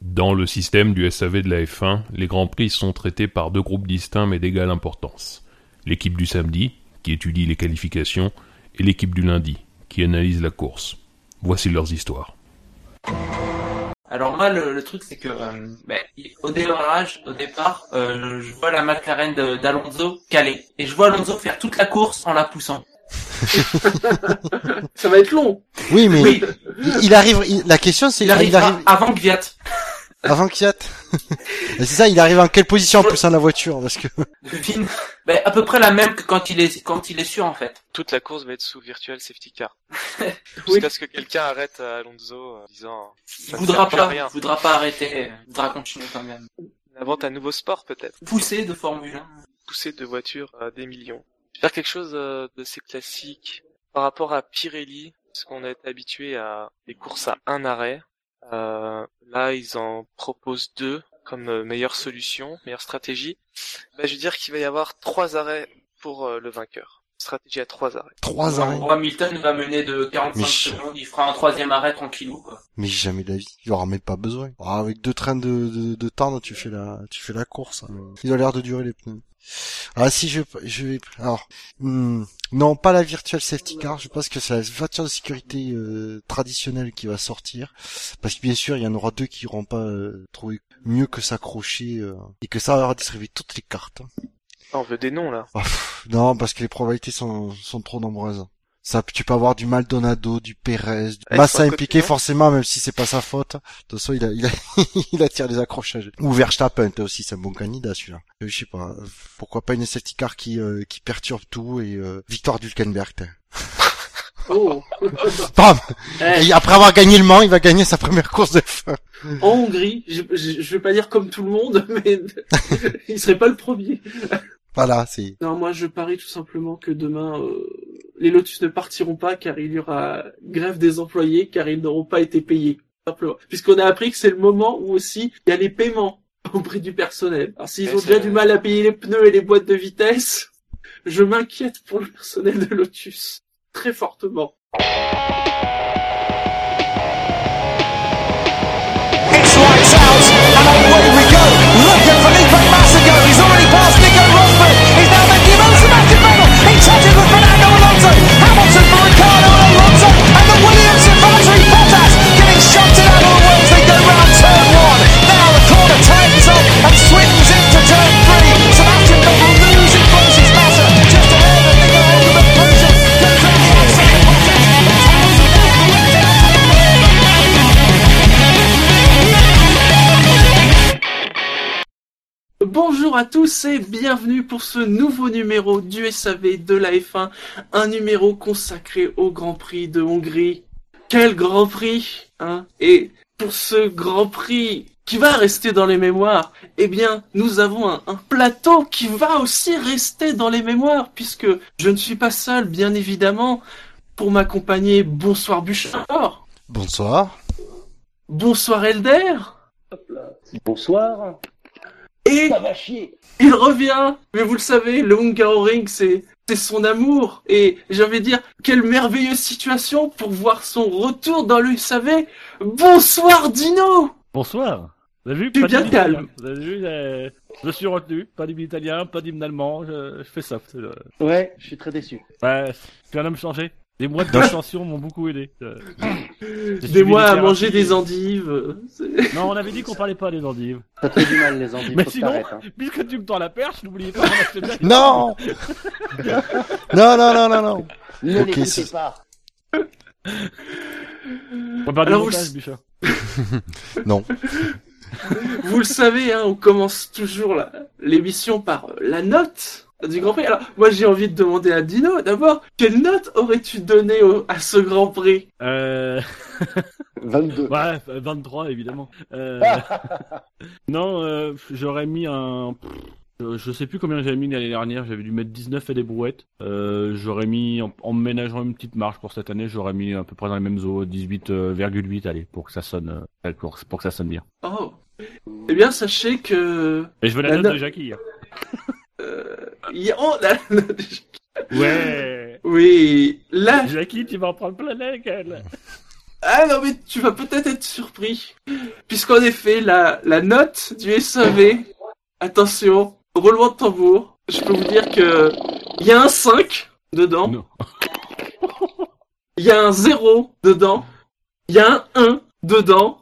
Dans le système du SAV de la F1, les Grands Prix sont traités par deux groupes distincts mais d'égale importance. L'équipe du samedi, qui étudie les qualifications, et l'équipe du lundi, qui analyse la course. Voici leurs histoires. Alors moi, le, le truc, c'est que euh, ben, au démarrage, au départ, euh, je vois la McLaren d'Alonso caler. Et je vois Alonso faire toute la course en la poussant. Ça va être long. Oui, mais Oui, il, il arrive. il- la question, c'est il arrive, il arrive avant Gviat. Avant Kiat. c'est ça. Il arrive en quelle position en poussant la voiture Parce que Devine. Ben, à peu près la même que quand il est quand il est sûr en fait. Toute la course va être sous virtual safety car. Oui. Jusqu'à ce que quelqu'un arrête Alonso euh, en disant Il ça ne voudra plus pas, rien. il voudra pas arrêter, il voudra continuer quand même. Il invente un nouveau sport peut-être. Pousser de Formule 1. Pousser de voitures à des millions. Faire quelque chose euh, de ces classiques par rapport à Pirelli, parce qu'on été habitué à des courses à un arrêt. Euh, là, ils en proposent deux comme euh, meilleure solution, meilleure stratégie. Bah, je veux dire qu'il va y avoir trois arrêts pour euh, le vainqueur. Stratégie à trois arrêts. trois arrêts. Hamilton va mener de 45 Mais je- secondes, il fera un troisième arrêt tranquillou quoi. Mais jamais de la vie. Il aura même pas besoin. Ah, avec deux trains de, de, de temps, tu fais la, tu fais la course. hein. Il a l'air de durer les pneus. Ah si je, je vais, alors, hmm, non pas la virtual safety car, je pense que c'est la voiture de sécurité euh, traditionnelle qui va sortir, parce que bien sûr il y en aura deux qui n'auront pas euh, trouvé mieux que s'accrocher euh, et que ça va distribuer toutes les cartes. Ah, on veut des noms là. Ah, pff, non parce que les probabilités sont, sont trop nombreuses. Ça, tu peux avoir du Maldonado, du Perez, du Avec Massa impliqué forcément, même si c'est pas sa faute. De toute façon, il a, il a, il attire des accrochages. Ou Verstappen aussi, c'est un bon candidat celui-là. Euh, Je sais pas, pourquoi pas une safety car qui, euh, qui perturbe tout et euh, victoire d'Hülkenberg. t'es. Oh. Bam Eh, Et après avoir gagné le Mans, il va gagner sa première course de fin. en Hongrie, je, je, je vais pas dire comme tout le monde, mais il serait pas le premier. Voilà, c'est. Non, moi je parie tout simplement que demain euh, les Lotus ne partiront pas car il y aura grève des employés car ils n'auront pas été payés. Simplement. Puisqu'on a appris que c'est le moment où aussi il y a les paiements auprès du personnel. Alors s'ils ont déjà vrai. du mal à payer les pneus et les boîtes de vitesse, je m'inquiète pour le personnel de Lotus. Très fortement. Bonjour à tous et bienvenue pour ce nouveau numéro du SAV de la F1, un numéro consacré au Grand Prix de Hongrie. Quel Grand Prix, hein? Et pour ce Grand Prix qui va rester dans les mémoires, eh bien, nous avons un, un plateau qui va aussi rester dans les mémoires, puisque je ne suis pas seul, bien évidemment, pour m'accompagner. Bonsoir Bouchard, Bonsoir. bonsoir Elder, Bonsoir. et Ça va chier. Il revient, mais vous le savez, le Hungaroring, c'est c'est son amour. Et de dire, quelle merveilleuse situation pour voir son retour dans le SAV. Bonsoir Dino Bonsoir. Vous avez vu Tu es pas bien calme. Vous avez vu euh, Je suis retenu. Pas d'hymne italien, pas d'hymne allemand. Je, je fais euh, Ouais, je suis très déçu. Ouais, je suis un homme changé. Les mois de m'ont beaucoup aidé. Euh, Des mois des à manger des endives. Non, on avait dit qu'on parlait pas des endives. Ça te fait du mal, les endives. Mais sinon- hein. Puisque tu me tends la perche, n'oubliez pas. Non Non, non, non, non, non. Ne Ok, l'écoutez c'est- pas. On du Alors, vous montage. Non. Vous le savez, hein, on commence toujours l'émission par euh, la note du Grand Prix. Alors, moi j'ai envie de demander à Dino, d'abord, quelle note aurais-tu donné au- à ce Grand Prix? Euh... 22. Ouais, 23 évidemment. Euh... non, euh, j'aurais mis un. Je je sais plus combien j'avais mis l'année dernière. J'avais dû mettre 19 et des brouettes. Euh, j'aurais mis en, en ménageant une petite marge pour cette année. J'aurais mis à peu près dans les mêmes eaux, 18,8 allez, pour que ça sonne, euh, pour, pour que ça sonne bien. Oh Eh bien, sachez que... Et je veux la La note note- de Jackie. hein. euh, y oh, la note- Ouais. Oui, là, Jackie, tu vas en prendre plein la gueule. Ah non mais tu vas peut-être être surpris. Puisqu'en effet, la, la note du SAV, attention, roulement de tambour, je peux vous dire que il y a un 5 dedans, Non. il y a un 0 dedans, il y a un 1 dedans,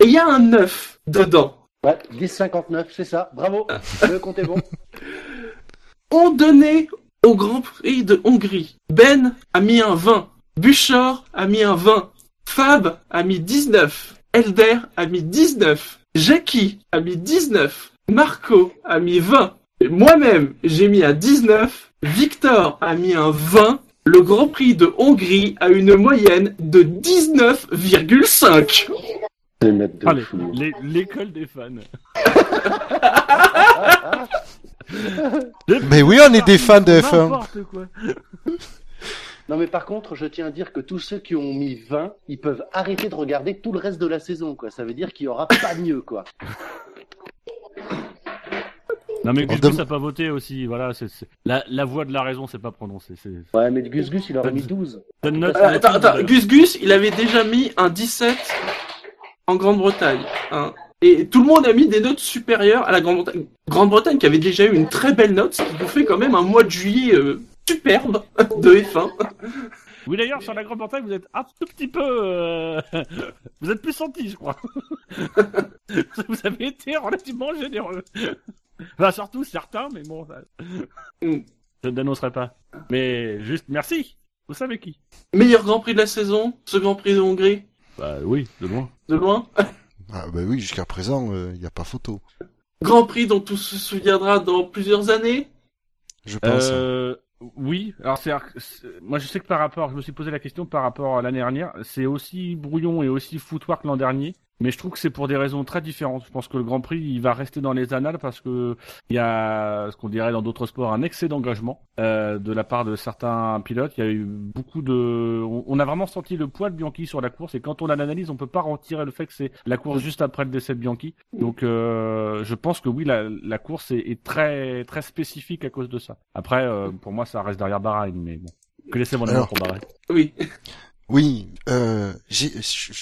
et il y a un 9 dedans. Ouais, 10,59, c'est ça. Bravo. Le compte est bon. ont donné au Grand Prix de Hongrie. Ben a mis un 20. Buchor a mis un 20. Fab a mis 19. Elder a mis 19. Jackie a mis 19. Marco a mis 20. Et moi-même, j'ai mis un 19. Victor a mis un 20. Le Grand Prix de Hongrie a une moyenne de 19,5. Les maîtres de Ah, les- fou. les- L'école des fans. Mais oui, on est des fans de F1. N'importe quoi. Non mais par contre, je tiens à dire que tous ceux qui ont mis 20, ils peuvent arrêter de regarder tout le reste de la saison, quoi. Ça veut dire qu'il y aura pas mieux, quoi. Non mais Gus Gus a pas voté aussi. Voilà, c'est c'est- la, la voix de la raison, c'est pas prononcé. C'est Ouais, mais Gus Gus, il aurait mis 12. c'est une note- Euh, attends, attends, Gus Gus, il avait déjà mis un 17 en Grande-Bretagne. hein. Et tout le monde a mis des notes supérieures à la Grande-Bretagne. Grande-Bretagne qui avait déjà eu une très belle note, ce qui nous fait quand même un mois de juillet euh, superbe de F1. Oui d'ailleurs sur la Grande-Bretagne vous êtes un tout petit peu, euh, vous êtes plus senti je crois. vous avez été relativement généreux. Enfin surtout certains, mais bon, ça... Mm. je ne dénoncerai pas. Mais juste merci. Vous savez qui? Meilleur Grand Prix de la saison, ce Grand Prix de Hongrie, Bah oui, de loin. de loin? Ah bah oui, jusqu'à présent, il n'y a pas photo. Grand Prix dont on se souviendra dans plusieurs années? Je pense. Euh, oui, alors c'est, moi je sais que par rapport, je me suis posé la question par rapport à l'année dernière, c'est aussi brouillon et aussi footwork l'an dernier, mais je trouve que c'est pour des raisons très différentes. Je pense que le Grand Prix il va rester dans les annales parce que il y a ce qu'on dirait dans d'autres sports un excès d'engagement euh, de la part de certains pilotes. Il y a eu beaucoup de, on, a vraiment senti le poids de Bianchi sur la course et quand on a l'analyse, on peut pas retirer le fait que c'est la course juste après le décès de Bianchi. Donc euh, je pense que oui, la, la course est, est très très spécifique à cause de ça. Après, euh, pour moi, ça reste derrière Bahreïn, mais bon. Connaissez mon amour pour Bahreïn. Oui. Oui, euh, j'ai, je,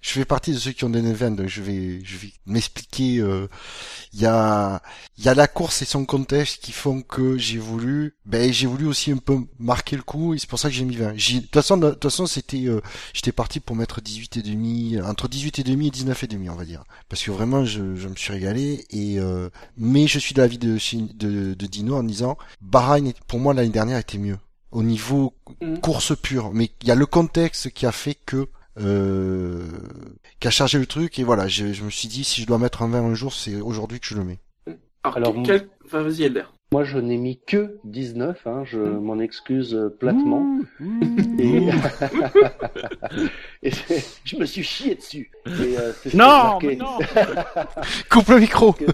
fais partie de ceux qui ont des events, donc je vais, je vais m'expliquer. euh, Il y a, la course et son contexte qui font que j'ai voulu, ben j'ai voulu aussi un peu marquer le coup et c'est pour ça que j'ai mis 20. J'ai- De toute façon, de toute façon, c'était, euh, j'étais parti pour mettre 18 et demi, entre 18 et demi et 19 et demi, on va dire, parce que vraiment, je, me suis régalé et, euh, mais je suis de l'avis de, de, de Dino en disant, Bahreïn, pour moi l'année dernière était mieux au niveau Mhm. course pure, mais il y a le contexte qui a fait que euh, qui a chargé le truc et voilà, je, je me suis dit si je dois mettre un 20 un jour, c'est aujourd'hui que je le mets. Alors, Alors, quel... enfin, vas-y Elder. Moi, je n'ai mis que 19, hein, je m'en excuse euh, platement. Ouh. Et, je me suis chié dessus. Et, euh, c'est Non, mais non. Coupe le micro.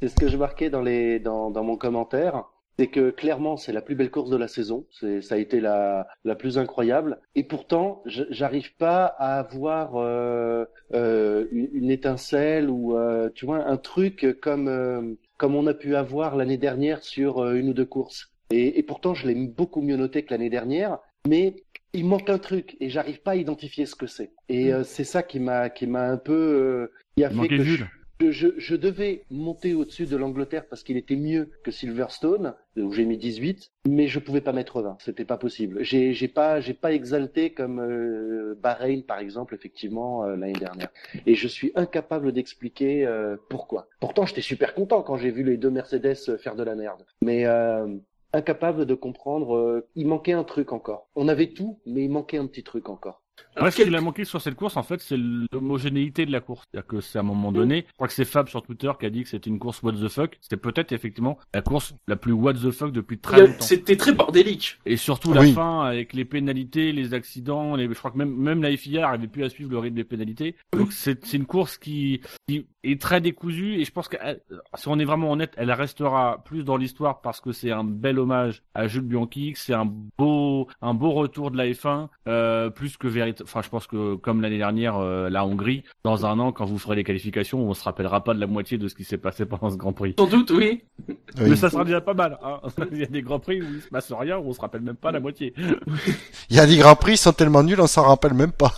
C'est ce que je marquais dans les dans, dans mon commentaire. C'est que clairement c'est la plus belle course de la saison. C'est ça a été la la plus incroyable. Et pourtant j'arrive pas à avoir euh, euh, une, une étincelle ou euh, tu vois un truc comme euh, comme on a pu avoir l'année dernière sur euh, une ou deux courses. Et, et pourtant je l'ai beaucoup mieux noté que l'année dernière. Mais il manque un truc et j'arrive pas à identifier ce que c'est. Et euh, c'est ça qui m'a qui m'a un peu euh, qui a Il fait que je. Je, je, devais monter au-dessus de l'Angleterre parce qu'il était mieux que Silverstone, où j'ai mis 18, mais je pouvais pas mettre 20, c'était pas possible. J'ai pas j'ai pas exalté comme euh, Bahreïn par exemple effectivement euh, l'année dernière. Et je suis incapable d'expliquer euh, pourquoi. Pourtant j'étais super content quand j'ai vu les deux Mercedes euh, faire de la merde, mais euh, incapable de comprendre. il manquait un truc encore. On avait tout, mais il manquait un petit truc encore. Ouais, ce qu'il a manqué sur cette course, en fait, c'est l'homogénéité de la course. C'est-à-dire que c'est à un moment donné, je crois que c'est Fab sur Twitter qui a dit que c'était une course what the fuck. C'était peut-être effectivement la course la plus what the fuck depuis très longtemps. C'était très bordélique. Et surtout la Oui. fin avec les pénalités, les accidents, les... je crois que même, même la FIA n'arrivait plus à suivre le rythme des pénalités. Donc c'est c'est une course qui, qui est très décousue et je pense que si on est vraiment honnête, elle restera plus dans l'histoire parce que c'est un bel hommage à Jules Bianchi, que c'est un beau un beau retour de la F1 euh, plus que vérit- enfin, je pense que comme l'année dernière, euh, la Hongrie, dans un an, quand vous ferez les qualifications, on se rappellera pas de la moitié de ce qui s'est passé pendant ce Grand Prix. Sans doute, oui. Oui. Mais ça sera déjà pas mal. Hein. Il y a des Grands Prix où il se passe rien, où on se rappelle même pas la moitié. Il y a des grands prix, ils sont tellement nuls, on s'en rappelle même pas.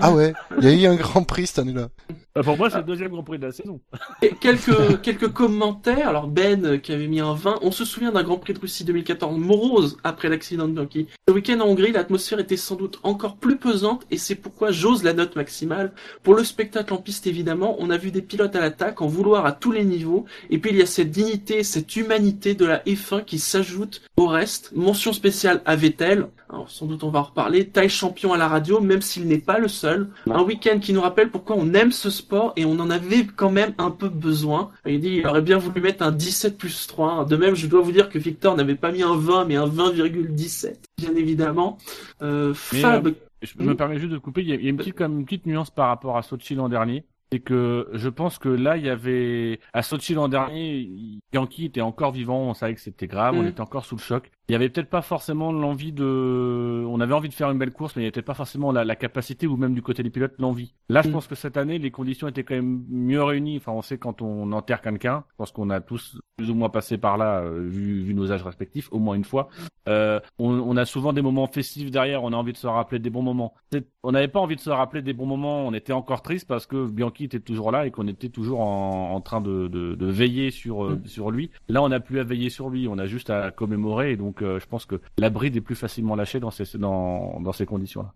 Ah ouais, il y a eu un grand prix cette année-là. Euh, Pour moi, c'est le deuxième Grand Prix de la saison. Et quelques, quelques commentaires. Alors Ben qui avait mis un 20. On se souvient d'un Grand Prix de Russie 2014 morose après l'accident de Bianchi. Ce week-end en Hongrie, l'atmosphère était sans doute encore plus pesante et c'est pourquoi j'ose la note maximale. Pour le spectacle en piste évidemment, on a vu des pilotes à l'attaque en vouloir à tous les niveaux. Et puis il y a cette dignité, cette humanité de la F1 qui s'ajoute au reste. Mention spéciale à Vettel. Alors sans doute on va en reparler. Taille champion à la radio, même s'il n'est pas le seul. Un week-end qui nous rappelle pourquoi on aime ce sport et on en avait quand même un peu besoin. Il dit il aurait bien voulu mettre un 17 plus 3. De même, je dois vous dire que Victor n'avait pas mis un 20 mais un 20,17. Bien évidemment. Euh, Mais, Fab, Je me permets juste de couper. Il y a, il y a une petite, comme une petite nuance par rapport à Sochi l'an dernier. C'est que je pense que là, il y avait à Sochi l'an dernier, Yankee était encore vivant. On savait que c'était grave. On Mm. était encore sous le choc. Il y avait peut-être pas forcément l'envie de. On avait envie de faire une belle course, mais il n'y avait peut-être pas forcément la, la capacité ou même du côté des pilotes l'envie. Là, je Mm. pense que cette année, les conditions étaient quand même mieux réunies. Enfin, on sait quand on enterre quelqu'un. Je pense qu'on a tous plus ou moins passé par là, euh, vu, vu nos âges respectifs, au moins une fois. Euh, on, on a souvent des moments festifs derrière, on a envie de se rappeler des bons moments. On n'avait pas envie de se rappeler des bons moments, on était encore triste parce que Bianchi était toujours là et qu'on était toujours en, en train de, de, de veiller sur, euh, sur lui. Là, on n'a plus à veiller sur lui, on a juste à commémorer et donc euh, je pense que la bride est plus facilement lâchée dans ces, conditions-là.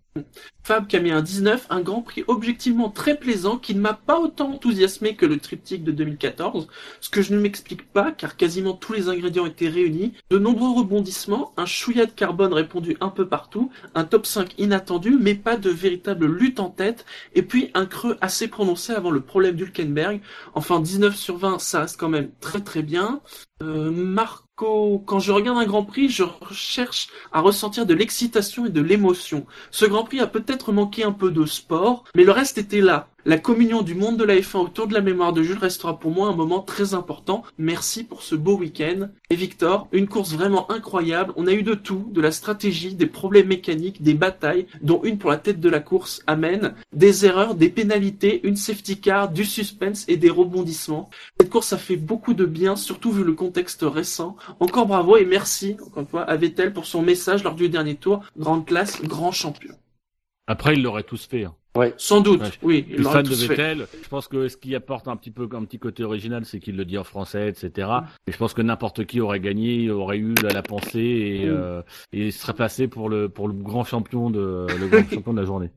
Fab qui a mis un 19, un Grand Prix objectivement très plaisant qui ne m'a pas autant enthousiasmé que le triptyque de 2014, ce que je ne m'explique pas car quasiment tous les ingrédients étaient réunis, de nombreux rebondissements, un chouïa de carbone répandu un peu partout, un top 5 inattendu mais pas de véritable lutte en tête, et puis un creux assez prononcé avant le problème d'Hülkenberg. Enfin 19 sur 20 ça reste quand même très très bien. Euh, Quand je regarde un Grand Prix, je cherche à ressentir de l'excitation et de l'émotion. Ce Grand Prix a peut-être manqué un peu de sport, mais le reste était là. La communion du monde de la F1 autour de la mémoire de Jules restera pour moi un moment très important. Merci pour ce beau week-end. Et Victor, une course vraiment incroyable. On a eu de tout, de la stratégie, des problèmes mécaniques, des batailles, dont une pour la tête de la course, amen, des erreurs, des pénalités, une safety car, du suspense et des rebondissements. Cette course a fait beaucoup de bien, surtout vu le contexte récent. Encore bravo et merci, encore une fois, à Vettel pour son message lors du dernier tour. Grande classe, grand champion. Après, ils l'auraient tous fait. Hein. Sans doute, Ouais, oui. De fait. Vettel. Je pense que ce qui apporte un petit peu un petit côté original, c'est qu'il le dit en français, etc. Et je pense que n'importe qui aurait gagné, aurait eu la, la pensée et, Mm. euh, et serait placé pour le pour le grand champion de le grand champion de la journée.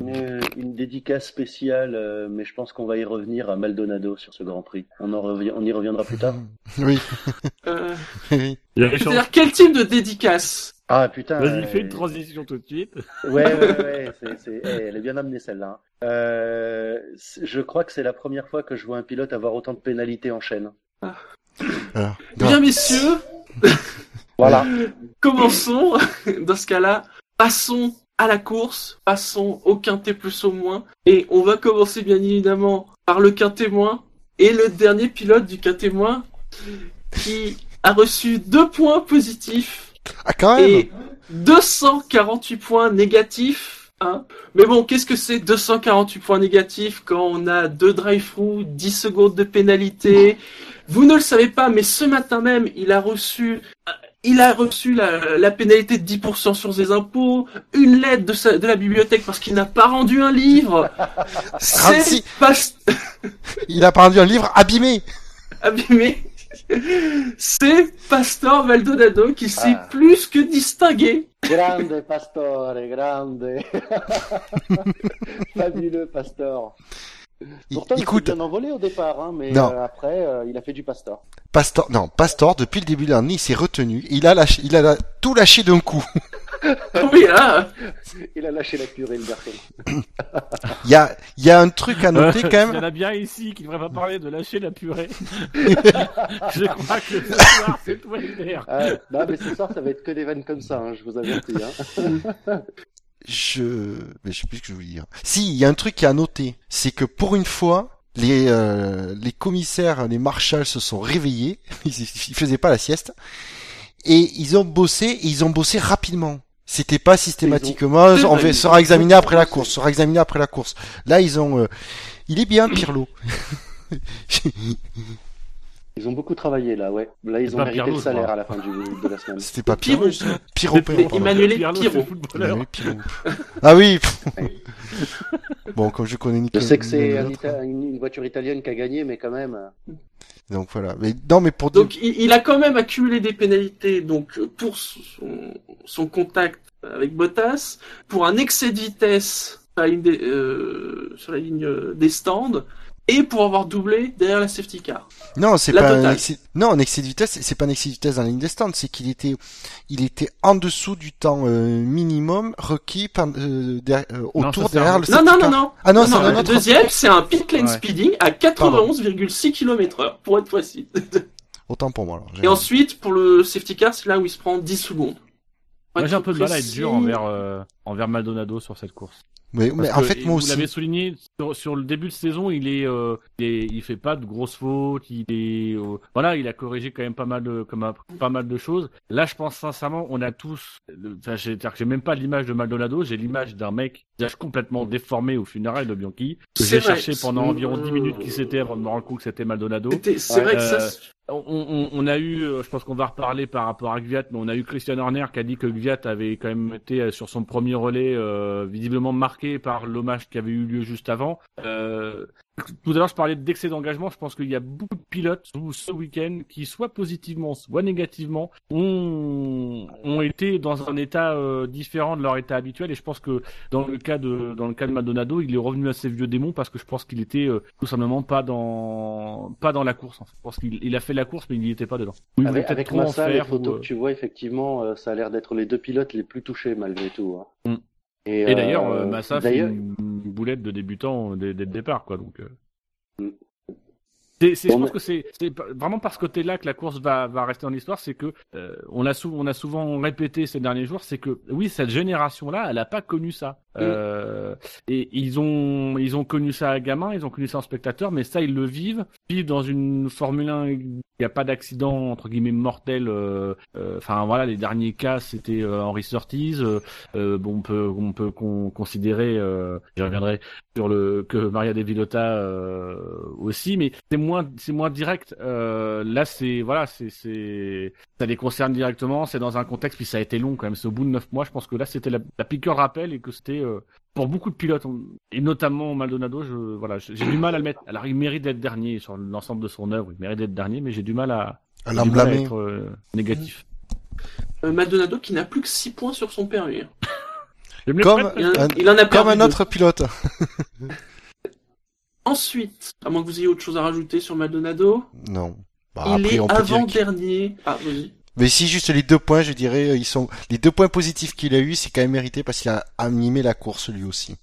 Euh, une dédicace spéciale, euh, mais je pense qu'on va y revenir à Maldonado sur ce Grand Prix. On, en revi- on y reviendra plus tard. Oui. Euh, oui. C'est-à-dire quel type de dédicace? Ah putain. Vas-y, euh, fais une transition tout de suite. Ouais, ouais, ouais, c'est, c'est, eh, elle est bien amenée celle-là. hein. Euh, je crois que c'est la première fois que je vois un pilote avoir autant de pénalités en chaîne. Alors, Bien messieurs, Voilà. commençons. Dans ce cas-là, passons à la course, passons au quintet plus au moins. Et on va commencer bien évidemment par le quintet moins et le dernier pilote du quintet moins qui a reçu deux points positifs Ah, quand même et 248 points négatifs. Hein. Mais bon, qu'est-ce que c'est 248 points négatifs quand on a deux drive-through, 10 secondes de pénalité? Vous ne le savez pas, mais ce matin même, il a reçu, euh, il a reçu la, la pénalité de 10% sur ses impôts, une lettre de, sa- de la bibliothèque parce qu'il n'a pas rendu un livre. C'est 36. pas Il a pas rendu un livre abîmé abîmé. C'est Pastor Maldonado qui s'est Ah. plus que distingué. Grande Pastore, grande. Fabuleux Pastor. Il- Pourtant, il, Écoute, s'est bien envolé au départ, hein, mais Non. euh, après, euh, il a fait du Pastor. Pastor, non, Pastor, depuis le début de l'année, il s'est retenu. Il a lâché, il a la- tout lâché d'un coup. Oui, hein. Il a lâché la purée, le garçon. Il y a, il y a un truc à noter quand Il y en même. a bien ici qui ne devrait pas parler de lâcher la purée. je crois que ce soir, c'est toi Hubert. Ah, non, mais ce soir, ça va être que des vannes comme ça, hein, je vous avertis. Hein. Je, mais je sais plus ce que je voulais dire. Si, il y a un truc à noter. C'est que pour une fois, les, euh, les commissaires, les marshals se sont réveillés. Ils, ils faisaient pas la sieste. Et ils ont bossé, et ils ont bossé rapidement. C'était pas systématiquement, on va- sera examiné après la course, sera examiné après la course. Là, ils ont, euh, il est bien, Pirlo. Ils ont beaucoup travaillé là, ouais. Là, ils ont pas mérité Pirlo, le je salaire à la fin du, de la semaine. C'était pas Pirlo. Pirlo. Emmanuel Pirlo. Ah oui. bon, comme je connais Je Nicolas. sais que c'est une, une voiture italienne qui a gagné, mais quand même. Euh, Donc voilà. Mais non, mais pour Donc il, il a quand même accumulé des pénalités donc pour son, son contact avec Bottas, pour un excès de vitesse à une des- euh, sur la ligne euh, des stands et pour avoir doublé derrière la safety car. Non, c'est pas un excès... non, un excès de vitesse, c'est pas un excès de vitesse dans la ligne des stands, c'est qu'il était, il était en dessous du temps euh, minimum requis par, euh, derrière- euh, Non, autour c'est derrière un- le Non safety non non car. non. Ah non, Non, c'est non, un le autre. deuxième c'est un pit lane Ouais. speeding à 91,6 km/h pour être précis. Autant pour moi alors. Et ensuite pour le safety car c'est là où il se prend 10 secondes. Moi être j'ai un peu de mal à être dur envers, euh, envers Maldonado sur cette course. Mais, mais en fait, moi vous l'avez aussi. souligné sur, sur le début de saison, il est, euh, il est- il fait pas de grosses fautes, il est, euh, voilà, il a corrigé quand même pas mal de, comme un- pas mal de choses. Là, je pense sincèrement, on a tous, le- enfin, j'ai c'est-à-dire que j'ai même pas l'image de Maldonado, j'ai l'image d'un mec visage complètement déformé au funérailles de Bianchi j'ai cherché pendant environ 10 minutes qui c'était avant de me rendre compte que c'était Maldonado. C'est vrai que ça. On, on- a eu, euh, je pense qu'on va reparler par rapport à Gviat, mais on a eu Christian Horner qui a dit que Gviat avait quand même été euh, sur son premier relais euh, visiblement marqué par l'hommage qui avait eu lieu juste avant. Tout à l'heure, je parlais d'excès d'engagement. Je pense qu'il y a beaucoup de pilotes ou ce week-end qui, soit positivement, soit négativement, ont, ont été dans un état euh, différent de leur état habituel. Et je pense que dans le cas de dans le cas de Maldonado, il est revenu à ses vieux démons parce que je pense qu'il était euh, tout simplement pas dans pas dans la course. En fait. Je pense qu'il il a fait la course, mais il n'y était pas dedans. Ou il voulait Avec, avec Massa, les photos ou, euh, que tu vois, effectivement, euh, ça a l'air d'être les deux pilotes les plus touchés malgré tout. hein. Mm. Et, Et d'ailleurs, euh, euh, Massa fait une boulette de débutant dès, dès le départ, quoi. Donc, euh. Mm. C'est, c'est- je pense que c'est, c'est vraiment par ce côté-là que la course va, va rester dans l'histoire, c'est que euh, on a souvent, on a souvent répété ces derniers jours, c'est que oui, cette génération-là, elle a pas connu ça. Euh, et ils ont, ils ont connu ça à gamin, ils ont connu ça en spectateur, mais ça, ils le vivent, vivent dans une Formule 1, il n'y a pas d'accident entre guillemets mortel. euh, euh, Enfin voilà, les derniers cas, c'était Henry Surtees. bon, on peut, on peut con- considérer, j'y reviendrai sur le que Maria De Villota aussi, mais c'est moins, c'est moins direct. Euh, là, c'est voilà, c'est, c'est, ça les concerne directement. C'est dans un contexte, puis ça a été long quand même. C'est au bout de neuf mois. Je pense que là, c'était la, la piqûre rappel et que c'était euh, pour beaucoup de pilotes et notamment Maldonado. Je voilà, j'ai du mal à le mettre. Alors, il mérite d'être dernier sur l'ensemble de son œuvre. Il mérite d'être dernier, mais j'ai du mal à, À mal à l'emblâmer. être euh, négatif. Euh, Maldonado qui n'a plus que 6 points sur son permis. Comme- prête, Il, en- Un- il en a Comme un autre pilote. Ensuite, à moins que vous ayez autre chose à rajouter sur Maldonado, Non. Bah, il après, est on peut dire qu'il- avant-dernier. Ah, vas-y. Mais si juste les deux points, je dirais, euh, ils sont les deux points positifs qu'il a eu, c'est quand même mérité parce qu'il a animé la course lui aussi.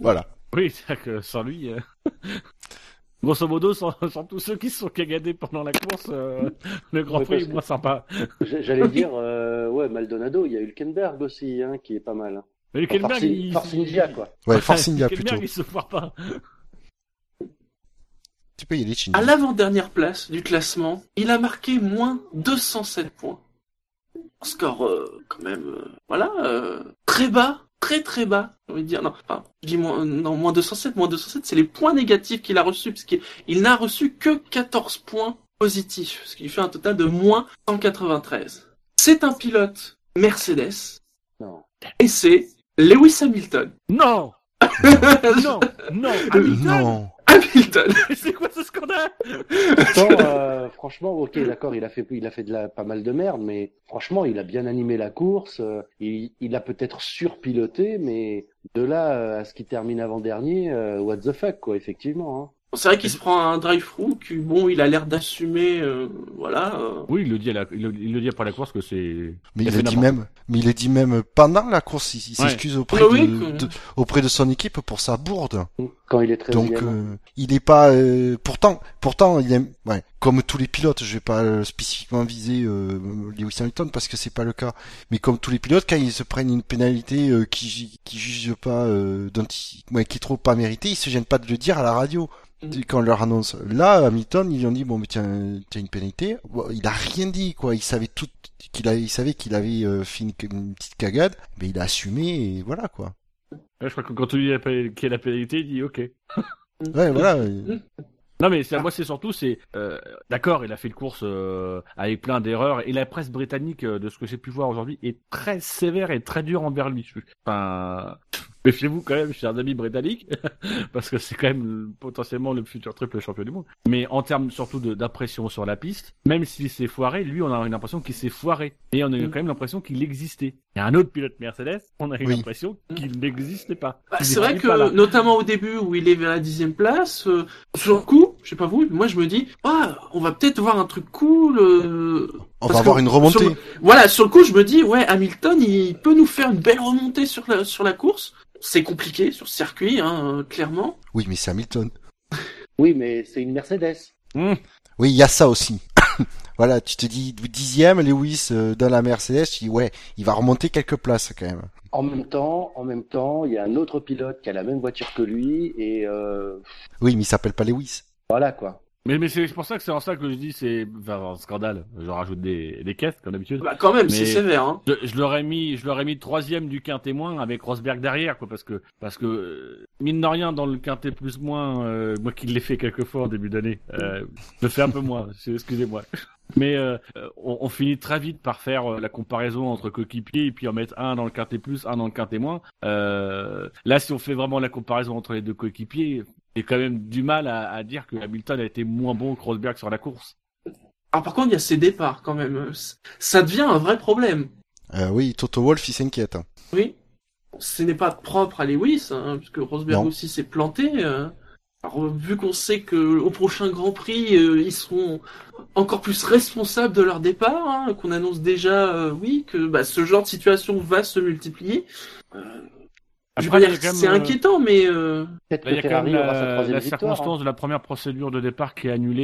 Voilà. Oui, c'est-à-dire que sans lui, euh, grosso modo, sans, sans tous ceux qui se sont cagadés pendant la course, euh, le Grand Ouais, Prix est moins sympa. J'allais dire, euh, ouais, Maldonado, il y a Hülkenberg aussi, hein, qui est pas mal. Mais Enfin, Hülkenberg, Force, il... Force India, quoi. Ouais, Force India Hülkenberg, plutôt. il se foire pas. Tu peux y aller, Shinji. À l'avant-dernière place du classement, il a marqué moins 207 points. Un score euh, quand même, euh, voilà, euh, très bas, très très bas. J'ai envie de dire, non, enfin, je dis moins, non, moins 207, moins 207, c'est les points négatifs qu'il a reçus, parce qu'il il n'a reçu que 14 points positifs, ce qui lui fait un total de moins 193. C'est un pilote Mercedes, Non. et c'est Lewis Hamilton. Non Non Non Hamilton Non. Hamilton C'est quoi ce scandale? Pourtant, euh, franchement, ok, d'accord, il a fait, il a fait de la, pas mal de merde, mais franchement, il a bien animé la course. euh, il, il a peut-être surpiloté, mais de là euh, à ce qu'il termine avant dernier, what the fuck, quoi, effectivement. Hein. C'est vrai qu'il se prend un drive-through, qui, bon, il a l'air d'assumer, euh, voilà. euh, Oui, il le dit, à la... il, le... il le dit après la course que c'est... Mais Il a il a dit même, mais il a dit même pendant la course, il, il Ouais. s'excuse auprès Oui, de, oui, que- de- auprès de son équipe pour sa bourde. Quand il est très Donc euh, il est pas euh, pourtant pourtant il est ouais, comme tous les pilotes, je vais pas spécifiquement viser euh, Lewis Hamilton parce que c'est pas le cas, mais comme tous les pilotes quand ils se prennent une pénalité euh, qui qui juge pas euh, dont ils- ouais, qui trouve pas mérité, ils se gênent pas de le dire à la radio. Quand on leur annonce. Là, Hamilton, ils lui ont dit bon, mais tiens, t'as une pénalité. Bon, il a rien dit, quoi. Il savait tout, qu'il avait, il savait qu'il avait euh, fait une, une petite cagade, mais il a assumé et voilà, quoi. Ouais, je crois que quand on lui dit qu'il y a la pénalité, il dit ok. Ouais, voilà. Non mais c'est- moi c'est surtout c'est euh, d'accord il a fait une course euh, avec plein d'erreurs et la presse britannique euh, de ce que j'ai pu voir aujourd'hui est très sévère et très dure envers lui. Enfin méfiez-vous quand même chers amis britanniques parce que c'est quand même le- potentiellement le futur triple champion du monde. Mais en termes surtout d'impression sur la piste, même s'il s'est foiré, lui on a une impression qu'il s'est foiré et on a eu Mm. quand même l'impression qu'il existait. Il y a un autre pilote Mercedes, on a eu Oui. l'impression qu'il n'existait pas. Bah, c'est vrai que, notamment au début où il est vers la dixième place, euh, sur le coup, je sais pas vous, moi je me dis, ah, on va peut-être voir un truc cool. euh, on parce va avoir une remontée. sur Voilà, sur le coup, je me dis, ouais, Hamilton, il peut nous faire une belle remontée sur la, sur la course. C'est compliqué sur ce circuit, hein, euh, clairement. Oui, mais c'est Hamilton. Oui, mais c'est une Mercedes. Hum. Oui, il y a ça aussi. voilà, tu te dis dixième, Lewis euh, dans la Mercedes, tu dis ouais, il va remonter quelques places quand même. En même temps, en même temps, il y a un autre pilote qui a la même voiture que lui et euh, Oui, mais il s'appelle pas Lewis. voilà quoi. Mais, mais c'est pour ça que c'est en ça que je dis c'est enfin, un scandale. Je rajoute des, des caisses comme d'habitude. Bah, quand même, c'est sévère, hein. Je, je l'aurais mis, je l'aurais mis troisième du quintet moins avec Rosberg derrière, quoi, parce que, parce que euh, mine de rien dans le quintet plus moins, euh, moi qui l'ai fait quelques fois en début d'année, euh, je fais un peu moins, excusez-moi. Mais euh, on, on finit très vite par faire euh, la comparaison entre coéquipiers et puis en mettre un dans le quintet plus, un dans le quintet moins. Euh, là, si on fait vraiment la comparaison entre les deux coéquipiers, j'ai quand même du mal à, à dire que Hamilton a été moins bon que Rosberg sur la course. Alors par contre, il y a ses départs quand même. Ça devient un vrai problème. Euh, oui, Toto Wolff, il s'inquiète. Oui. Ce n'est pas propre à Lewis, hein, puisque Rosberg Non. aussi s'est planté. euh. Alors, vu qu'on sait que au prochain Grand Prix, euh, ils seront encore plus responsables de leur départ, hein, qu'on annonce déjà, euh, oui, que bah, ce genre de situation va se multiplier. Euh, c'est euh, inquiétant, mais euh, Peut-être il y quand même sa la, troisième la victoire. circonstance hein. de la première procédure de départ qui est annulée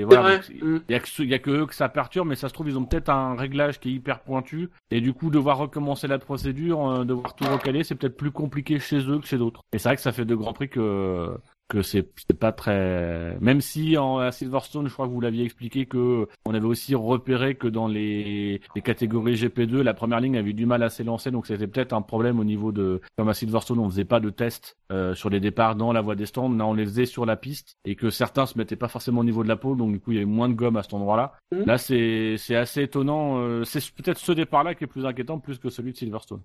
et voilà. Mm. Il y a que ceux- il y a que eux que ça perturbe, mais ça se trouve ils ont peut-être un réglage qui est hyper pointu et du coup devoir recommencer la procédure, euh, devoir tout recaler, c'est peut-être plus compliqué chez eux que chez d'autres. Et c'est vrai que ça fait de grands prix que que c'est pas très même si en à Silverstone je crois que vous l'aviez expliqué que on avait aussi repéré que dans les, les catégories GP2 la première ligne avait eu du mal à s'élancer donc c'était peut-être un problème au niveau de comme à Silverstone on faisait pas de tests euh, sur les départs dans la voie des stands là on les faisait sur la piste et que certains se mettaient pas forcément au niveau de la pole donc du coup il y avait moins de gomme à cet endroit-là. Mhm. là c'est c'est assez étonnant euh, c'est peut-être ce départ-là qui est plus inquiétant plus que celui de Silverstone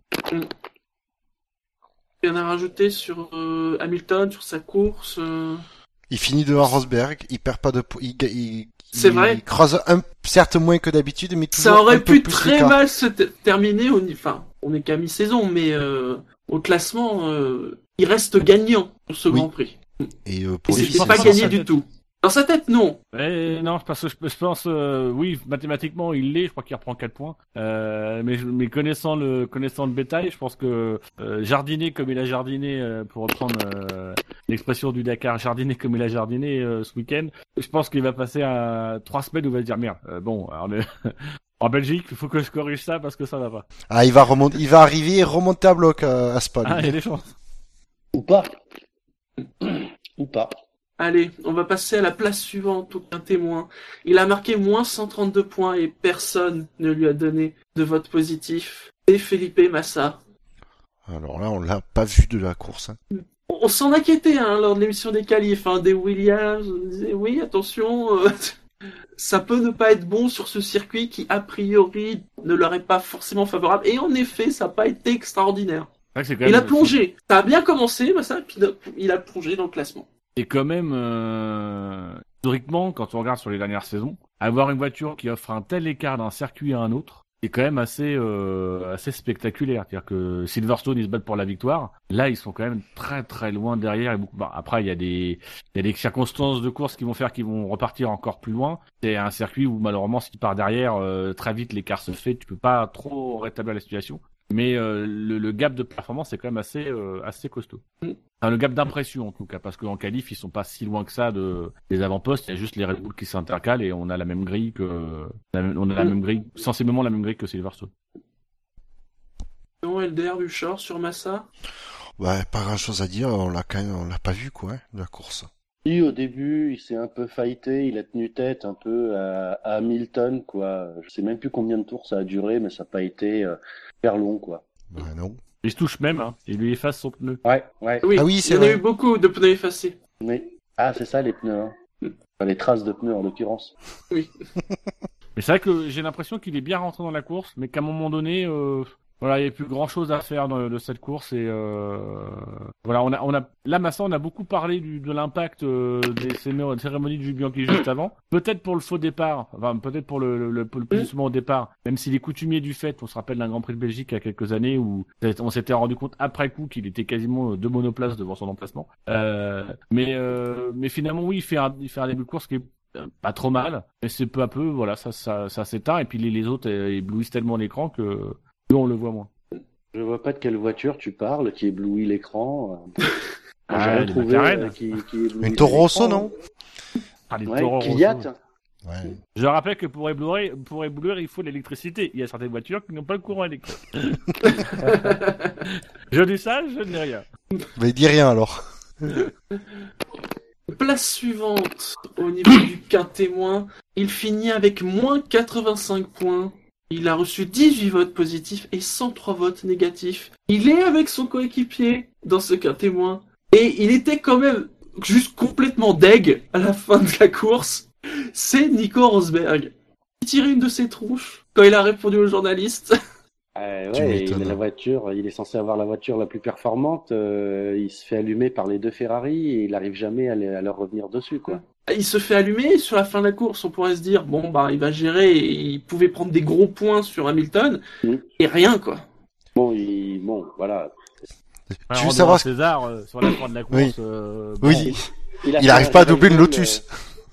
Rien à rajouter sur euh, Hamilton, sur sa course. euh. Il finit devant Rosberg, il perd pas de il, il, C'est il- vrai. Il creuse un, certes moins que d'habitude, mais toujours Ça un aurait peu pu plus très mal se ter- terminer au enfin, on est qu'à mi-saison, mais euh, au classement, euh, il reste gagnant pour ce Oui. Grand Prix. Et euh, Et pour lui, c'était c'est pas gagné du tout. Dans sa tête, non. Eh, non, parce que je, je pense, euh, oui, mathématiquement, il l'est. Je crois qu'il reprend 4 points. Euh, mais, connaissant le connaissant le bétail, je pense que euh, jardiner comme il a jardiné, euh, pour reprendre euh, l'expression du Dakar, jardiner comme il a jardiné euh, ce week-end, je pense qu'il va passer à trois semaines où il va se dire merde. euh, bon, alors, on est- en Belgique, il faut que je corrige ça parce que ça va pas. Ah, il va remonter, il va arriver et remonter à bloc à, à Spa. Ah, il y a des chances. Ou pas. Ou pas. Allez, on va passer à la place suivante, aucun témoin. Il a marqué moins 132 points et personne ne lui a donné de vote positif. Et Felipe Massa. Alors là, on l'a pas vu de la course. hein. On, s'en inquiétait hein, lors de l'émission des qualifs, hein, des Williams. On disait oui, attention, euh, ça peut ne pas être bon sur ce circuit qui a priori ne leur est pas forcément favorable. Et en effet, ça n'a pas été extraordinaire. Il a plongé. Ça a bien commencé, Massa, puis il a plongé dans le classement. Et quand même, euh, historiquement, quand on regarde sur les dernières saisons, avoir une voiture qui offre un tel écart d'un circuit à un autre, c'est quand même assez euh, assez spectaculaire. C'est-à-dire que Silverstone ils se battent pour la victoire, là ils sont quand même très très loin derrière. Et beaucoup... bon, après il y a des y a des circonstances de course qui vont faire qu'ils vont repartir encore plus loin. C'est un circuit où malheureusement si tu pars derrière, euh, très vite l'écart se fait, tu peux pas trop rétablir la situation. Mais euh, le, le gap de performance est quand même assez euh, assez costaud. Enfin, le gap d'impression en tout cas, parce qu'en qualif ils sont pas si loin que ça de des avant-postes. Il y a juste les Red Bull qui s'intercalent et on a la même grille que on a la même grille, sensiblement la même grille que Silverstone. Non, LDR du short sur Massa? Ouais, pas grand chose à dire, on l'a quand même, on l'a pas vu, quoi, hein, de la course. Oui, au début, il s'est un peu fighté, il a tenu tête un peu à, à Hamilton, quoi. Je sais même plus combien de tours ça a duré, mais ça n'a pas été euh, super long, quoi. Bah non. Il se touche même, hein. Il lui efface son pneu. Ouais, ouais. Oui, Ah oui, il y en a eu beaucoup de pneus effacés. Mais... Ah, c'est ça les pneus, hein. Enfin, les traces de pneus en l'occurrence. Mais c'est vrai que j'ai l'impression qu'il est bien rentré dans la course, mais qu'à un moment donné, euh, voilà, il n'y a plus grand chose à faire dans- de cette course et euh, voilà, on a, on a, là maintenant, on a beaucoup parlé du, de l'impact euh, des cérémonies du Bianchi juste avant. Peut-être pour le faux départ, enfin peut-être pour le, le, le, le positionnement au départ, même s'il est coutumier du fait. On se rappelle d'un Grand Prix de Belgique il y a quelques années où on s'était rendu compte après coup qu'il était quasiment deux monoplaces devant son emplacement. Euh, mais euh, mais finalement, oui, il fait un, il fait un début de course qui est euh, pas trop mal, mais c'est peu à peu, voilà, ça, ça, ça s'éteint, et puis les, les autres euh, éblouissent tellement l'écran que nous, on le voit moins. Je vois pas de quelle voiture tu parles qui éblouit l'écran. Ah, J'ai trouvé euh, qui, qui éblouit Une Toro Rosso, non Ah, les Ouais, Toro Kvyat. Rosso. Ouais. Je rappelle que pour éblouir, pour éblouir, il faut l'électricité. Il y a certaines voitures qui n'ont pas le courant électrique. je dis ça, je dis rien. Mais dis rien alors. Place suivante au niveau du quin témoin, il finit avec moins 85 points. Il a reçu 18 votes positifs et 103 votes négatifs. Il est avec son coéquipier dans ce quin témoin. Et il était quand même juste complètement deg à la fin de la course. C'est Nico Rosberg. Il tirait une de ses tronches quand il a répondu aux journalistes. Euh, ouais, il a la voiture, il est censé avoir la voiture la plus performante. euh, il se fait allumer par les deux Ferrari et il n'arrive jamais à, les- à leur revenir dessus, quoi. Il se fait allumer sur la fin de la course. On pourrait se dire, bon, bah, il va gérer et il pouvait prendre des gros points sur Hamilton. Mm. Et rien, quoi. Bon, il, bon, voilà. Tu veux savoir ce- César, euh, sur la fin de la course, Oui. euh, bon, Oui. a Il arrive pas à doubler une revival, Lotus.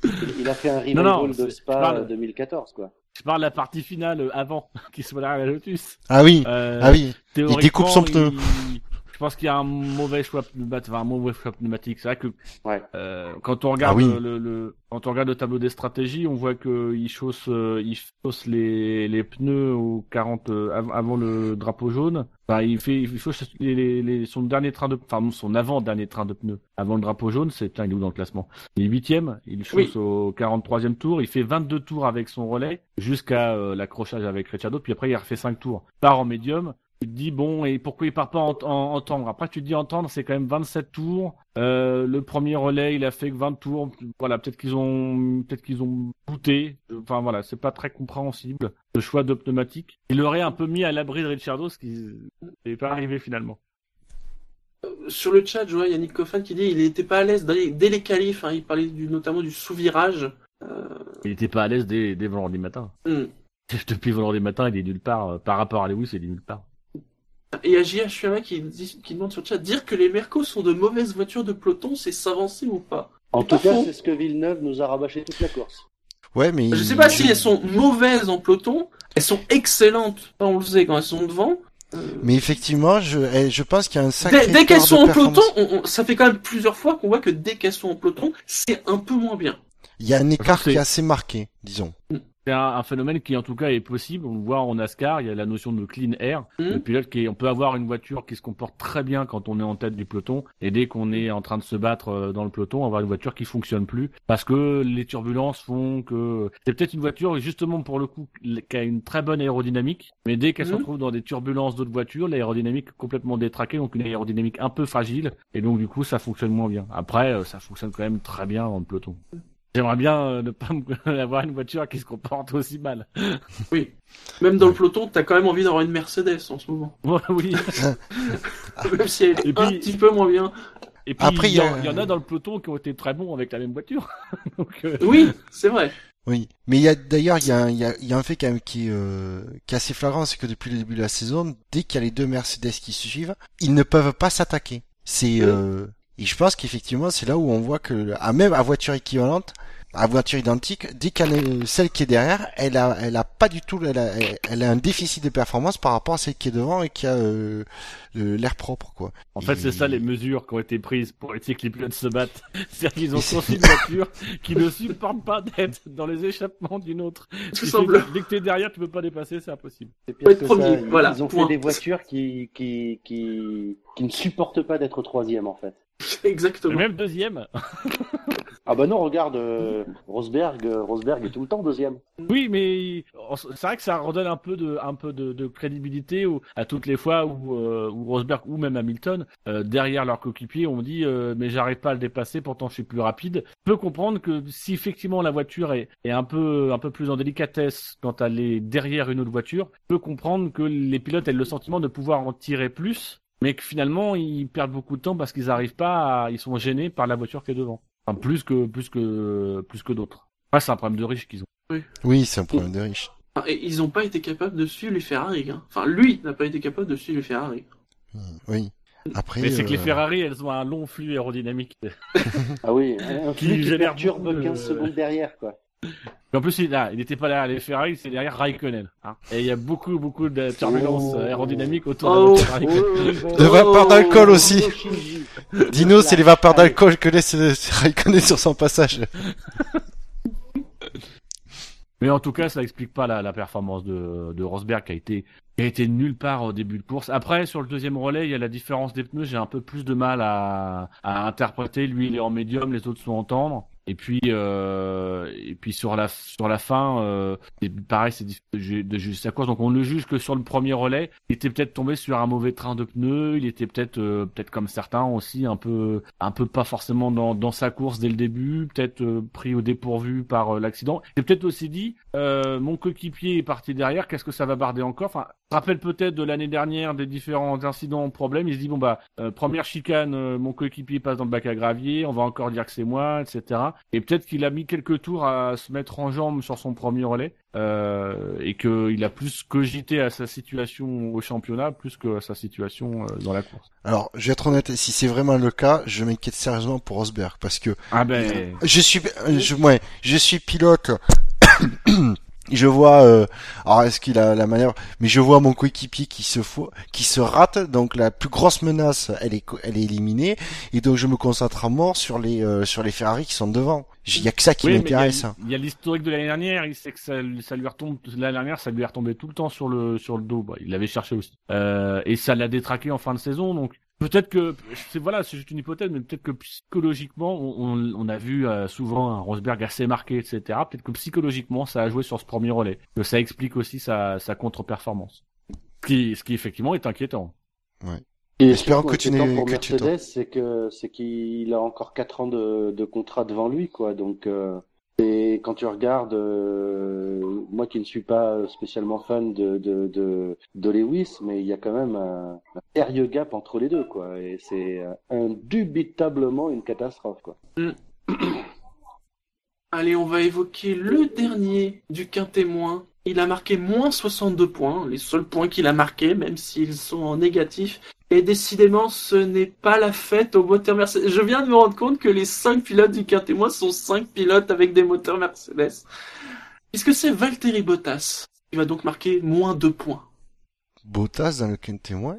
euh, il a fait un revival Non, non, de Spa parle- euh, 2014, quoi. je parle de la partie finale avant qu'il soit derrière la Lotus. Ah oui. Euh, Ah oui. théoriquement, découpe son pneu. il- pense qu'il y a un mauvais choix pneumatique, enfin, un mauvais choix pneumatique. C'est vrai que Ouais. euh, quand on regarde Ah oui. le, le- le- quand on regarde le tableau des stratégies, on voit que il chausse euh, il chausse les, les pneus au 40 euh, av- avant le drapeau jaune. Enfin, il fait il chausse les, les- les- son dernier train de enfin son avant dernier train de pneus avant le drapeau jaune. C'est putain, il est où dans le classement? Il est huitième. Il chausse au 43e tour. Il fait 22 tours avec son relais jusqu'à euh, l'accrochage avec Ricciardo. Puis après il refait 5 tours. Part en médium. Tu te dis bon et pourquoi il part pas en, en, en tendre? Après tu te dis entendre c'est quand même 27 tours. Euh, le premier relais il a fait que 20 tours. Voilà peut-être qu'ils ont peut-être qu'ils ont goûté. Enfin voilà c'est pas très compréhensible le choix de pneumatique. Il l'aurait un peu mis à l'abri de Ricciardo ce qui n'est pas arrivé finalement. Sur le chat, je vois Yannick Coffin qui dit il n'était pas à l'aise dès dès les qualifs. hein. il parlait du, notamment du sous-virage. Euh, Il était pas à l'aise dès, dès vendredi matin. hmm. Depuis vendredi matin il est nulle part euh, par rapport à Lewis il est nulle part. Et il y a JH Fuama qui, dit- qui demande sur le chat dire que les Mercos sont de mauvaises voitures de peloton, c'est s'avancer ou pas? En Pas tout cas, c'est ce que Villeneuve nous a rabâché toute la course. Ouais, mais. Je sais pas si elles sont mauvaises en peloton, elles sont excellentes, on le sait, quand elles sont devant. Euh, Mais effectivement, je, eh, je pense qu'il y a un sacré. Dès, dès qu'elles sont en peloton, performance. on- on- ça fait quand même plusieurs fois qu'on voit que dès qu'elles sont en peloton, c'est un peu moins bien. Il y a un écart qui est assez marqué, disons. C'est un, un phénomène qui en tout cas est possible. On le voit en NASCAR, il y a la notion de clean air. Mhm. Le pilote qui, on peut avoir une voiture qui se comporte très bien quand on est en tête du peloton, et dès qu'on est en train de se battre euh, dans le peloton, avoir une voiture qui fonctionne plus parce que les turbulences font que c'est peut-être une voiture justement pour le coup qui a une très bonne aérodynamique, mais dès qu'elle se Mhm. retrouve dans des turbulences d'autres voitures, l'aérodynamique est complètement détraquée, donc une aérodynamique un peu fragile, et donc du coup ça fonctionne moins bien. Après, euh, ça fonctionne quand même très bien dans le peloton. J'aimerais bien euh, ne pas avoir une voiture qui se comporte aussi mal. Oui. Même dans le peloton, t'as quand même envie d'avoir une Mercedes en ce moment. Ouais, oui. Même si elle est Et puis- un petit peu moins bien. Et puis, Après, il y, a- en- il y en a dans le peloton qui ont été très bons avec la même voiture. Donc, euh, Oui, c'est vrai. Oui, mais il y a d'ailleurs il y a, un- il y, a, il y a un fait quand même qui, est, euh, qui est assez flagrant, c'est que depuis le début de la saison, dès qu'il y a les deux Mercedes qui se suivent, ils ne peuvent pas s'attaquer. C'est euh, et je pense qu'effectivement c'est là où on voit que à même à voiture équivalente, à voiture identique, dès qu'elle est celle qui est derrière, elle a elle a pas du tout elle a, elle- a un déficit de performance par rapport à celle qui est devant et qui a euh, le- l'air propre quoi. en fait, Et- c'est ça les mesures qui ont été prises pour éviter que les pilotes se battent. C'est-à-dire qu'ils ont conçu une voiture qui ne supporte pas d'être dans les échappements d'une autre. Tout semble. Dès que t'es derrière, tu peux pas dépasser, c'est impossible. C'est être que premier, Ils- voilà, Ils ont point. fait des voitures qui, qui, qui, qui ne supportent pas d'être troisième, en fait. Exactement. même deuxième. Ah bah non, regarde, euh, Rosberg, euh, Rosberg est tout le temps deuxième. Oui, mais c'est vrai que ça redonne un peu de, un peu de, de crédibilité au- à toutes les fois où, euh, où Rosberg ou même Hamilton, euh, derrière leur coéquipier, on dit euh, mais j'arrive pas à le dépasser, pourtant je suis plus rapide. Je peux comprendre que si effectivement la voiture est, est un peu un peu plus en délicatesse quand elle est derrière une autre voiture, je peux comprendre que les pilotes aient le sentiment de pouvoir en tirer plus, mais que finalement ils perdent beaucoup de temps parce qu'ils arrivent pas, à, ils sont gênés par la voiture qui est devant. Enfin, plus que plus que plus que d'autres. Ouais, c'est un problème de riches qu'ils ont. Oui, c'est un problème de riche. Enfin, Et ils n'ont pas été capables de suivre les Ferrari. Hein. Enfin, lui n'a pas été capable de suivre les Ferrari. Oui. Après, Mais c'est que les euh, Ferrari, elles ont un long flux aérodynamique. Ah oui, un Qui flux qui génère perturbe beaucoup de- 15 secondes derrière, quoi. Et en plus, il ah, il n'était pas derrière les Ferrari, c'est derrière Raikkonen. hein. Et il y a beaucoup, beaucoup de turbulences Oh. aérodynamiques autour Oh. de la Raikkonen. De vapeur d'alcool Oh, aussi. Shinji. Dino, c'est les vapeurs d'alcool que laisse euh, Raikkonen sur son passage. Mais en tout cas, ça explique pas la, la performance de, de Rosberg qui a été qui a été nulle part au début de course. Après, sur le deuxième relais, il y a la différence des pneus. J'ai un peu plus de mal à, à interpréter. Lui, il est en médium, les autres sont en tendre. Et puis, euh, et puis sur la sur la fin, euh, c'est pareil, c'est difficile de ju- de juger sa course. Donc on ne juge que sur le premier relais. Il était peut-être tombé sur un mauvais train de pneus. Il était peut-être euh, peut-être comme certains aussi un peu un peu pas forcément dans dans sa course dès le début. Peut-être euh, pris au dépourvu par euh, l'accident. Et peut-être aussi dit, euh, mon coéquipier est parti derrière. Qu'est-ce que ça va barder encore? Enfin, rappelle peut-être de l'année dernière des différents incidents, problèmes. Il se dit bon bah première chicane, mon coéquipier passe dans le bac à gravier. On va encore dire que c'est moi, etc. Et peut-être qu'il a mis quelques tours à se mettre en jambe sur son premier relais euh, et qu'il a plus cogité à sa situation au championnat plus que à sa situation euh, dans la course. Alors, je vais être honnête, si c'est vraiment le cas, je m'inquiète sérieusement pour Rosberg, parce que Ah ben je suis, je, ouais, je suis pilote. Je vois, euh, alors est-ce qu'il a la manière, mais je vois mon coéquipier qui se fou- qui se rate, donc la plus grosse menace, elle est, elle est éliminée, et donc je me concentre à mort sur les, euh, sur les Ferrari qui sont devant. Il y a que ça qui Oui, m'intéresse. Il y a l'historique de l'année dernière, il sait que ça, ça lui retombe l'année dernière, ça lui est retombé tout le temps sur le sur le dos. Bah, il l'avait cherché aussi, euh, et ça l'a détraqué en fin de saison. Donc peut-être que c'est voilà, c'est juste une hypothèse, mais peut-être que psychologiquement, on, on, on a vu euh, souvent un Rosberg assez marqué, etc. Peut-être que psychologiquement, ça a joué sur ce premier relais, que ça explique aussi sa sa contre-performance, ce qui ce qui effectivement est inquiétant. Et Espérons surtout, que tu n'es- pour que tu Mercedes, c'est que c'est qu'il a encore quatre ans de, de contrat devant lui, quoi. Donc, euh, et quand tu regardes, euh, moi qui ne suis pas spécialement fan de de de, Lewis, mais il y a quand même un, sérieux gap entre les deux, quoi. Et c'est euh, indubitablement une catastrophe, quoi. Allez, on va évoquer le dernier du quintémoin. Il a marqué moins 62 points, les seuls points qu'il a marqués, même s'ils sont en négatif. Et décidément, ce n'est pas la fête au moteur Mercedes. Je viens de me rendre compte que les 5 pilotes du quintémoin sont 5 pilotes avec des moteurs Mercedes. Puisque c'est Valtteri Bottas qui va donc marquer moins 2 points. Bottas dans le témoin.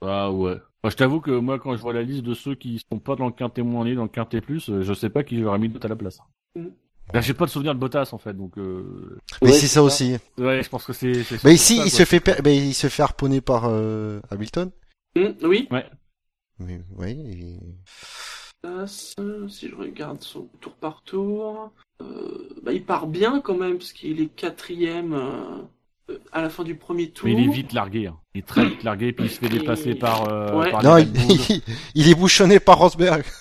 Ah ouais. Moi, je t'avoue que moi, quand je vois la liste de ceux qui sont pas dans le quintet moins ni dans le quintet plus, euh, je sais pas qui j'aurais mis d'autre à la place. Mm. Là, j'ai pas de souvenir de Bottas en fait, donc euh... Mais Ouais, c'est ça ça. aussi. ouais, je pense que c'est. Mais ici, ça, il quoi. se fait, per- ben, il se fait harponner par euh, Hamilton. Hum, oui. Mais, oui. et- Bottas, euh, si je regarde son tour par tour, euh, bah, il part bien quand même, parce qu'il est quatrième euh, à la fin du premier tour. Mais il est vite largué. Hein. Il est très vite largué, puis il se fait dépasser par. Euh, Ouais. par Non, il, est bouchonné par Rosberg.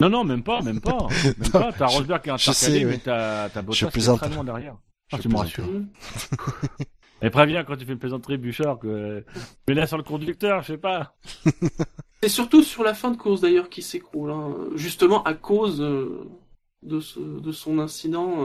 Non, non, même pas, même pas. Même pas. T'as Rosberg qui est je intercalé, sais, mais ouais. t'as t'as Bottas qui est très loin derrière. Ah, Je tu me rassures. Et préviens quand tu fais une plaisanterie, Bouchard, que. Mais là, sur le conducteur, je sais pas. C'est surtout sur la fin de course d'ailleurs qui s'écroule, hein, justement à cause euh, de, ce, de son incident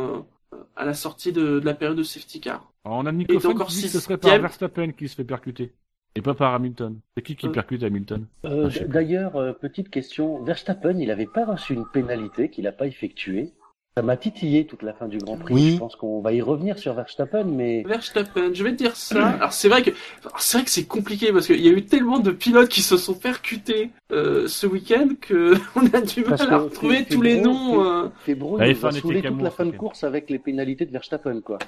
euh, à la sortie de, de la période de safety car. Alors, on a Nico qui dit que ce serait par. Verstappen qui se fait percuter. Et pas par Hamilton. C'est qui qui Euh. percute Hamilton? Euh, Ah. D'ailleurs, euh, petite question, Verstappen, il n'avait pas reçu une pénalité qu'il n'a pas effectuée. Ça m'a titillé toute la fin du Grand Prix. Oui. Je pense qu'on va y revenir sur Verstappen, mais Verstappen, je vais te dire ça. Alors c'est vrai que c'est vrai que c'est compliqué parce qu'il y a eu tellement de pilotes qui se sont percutés euh, ce week-end que on a du mal à retrouver tous les Fébro- noms. Fé- euh. Febro La il F1 nous a saoulé toute la fin de course avec les pénalités de Verstappen, quoi.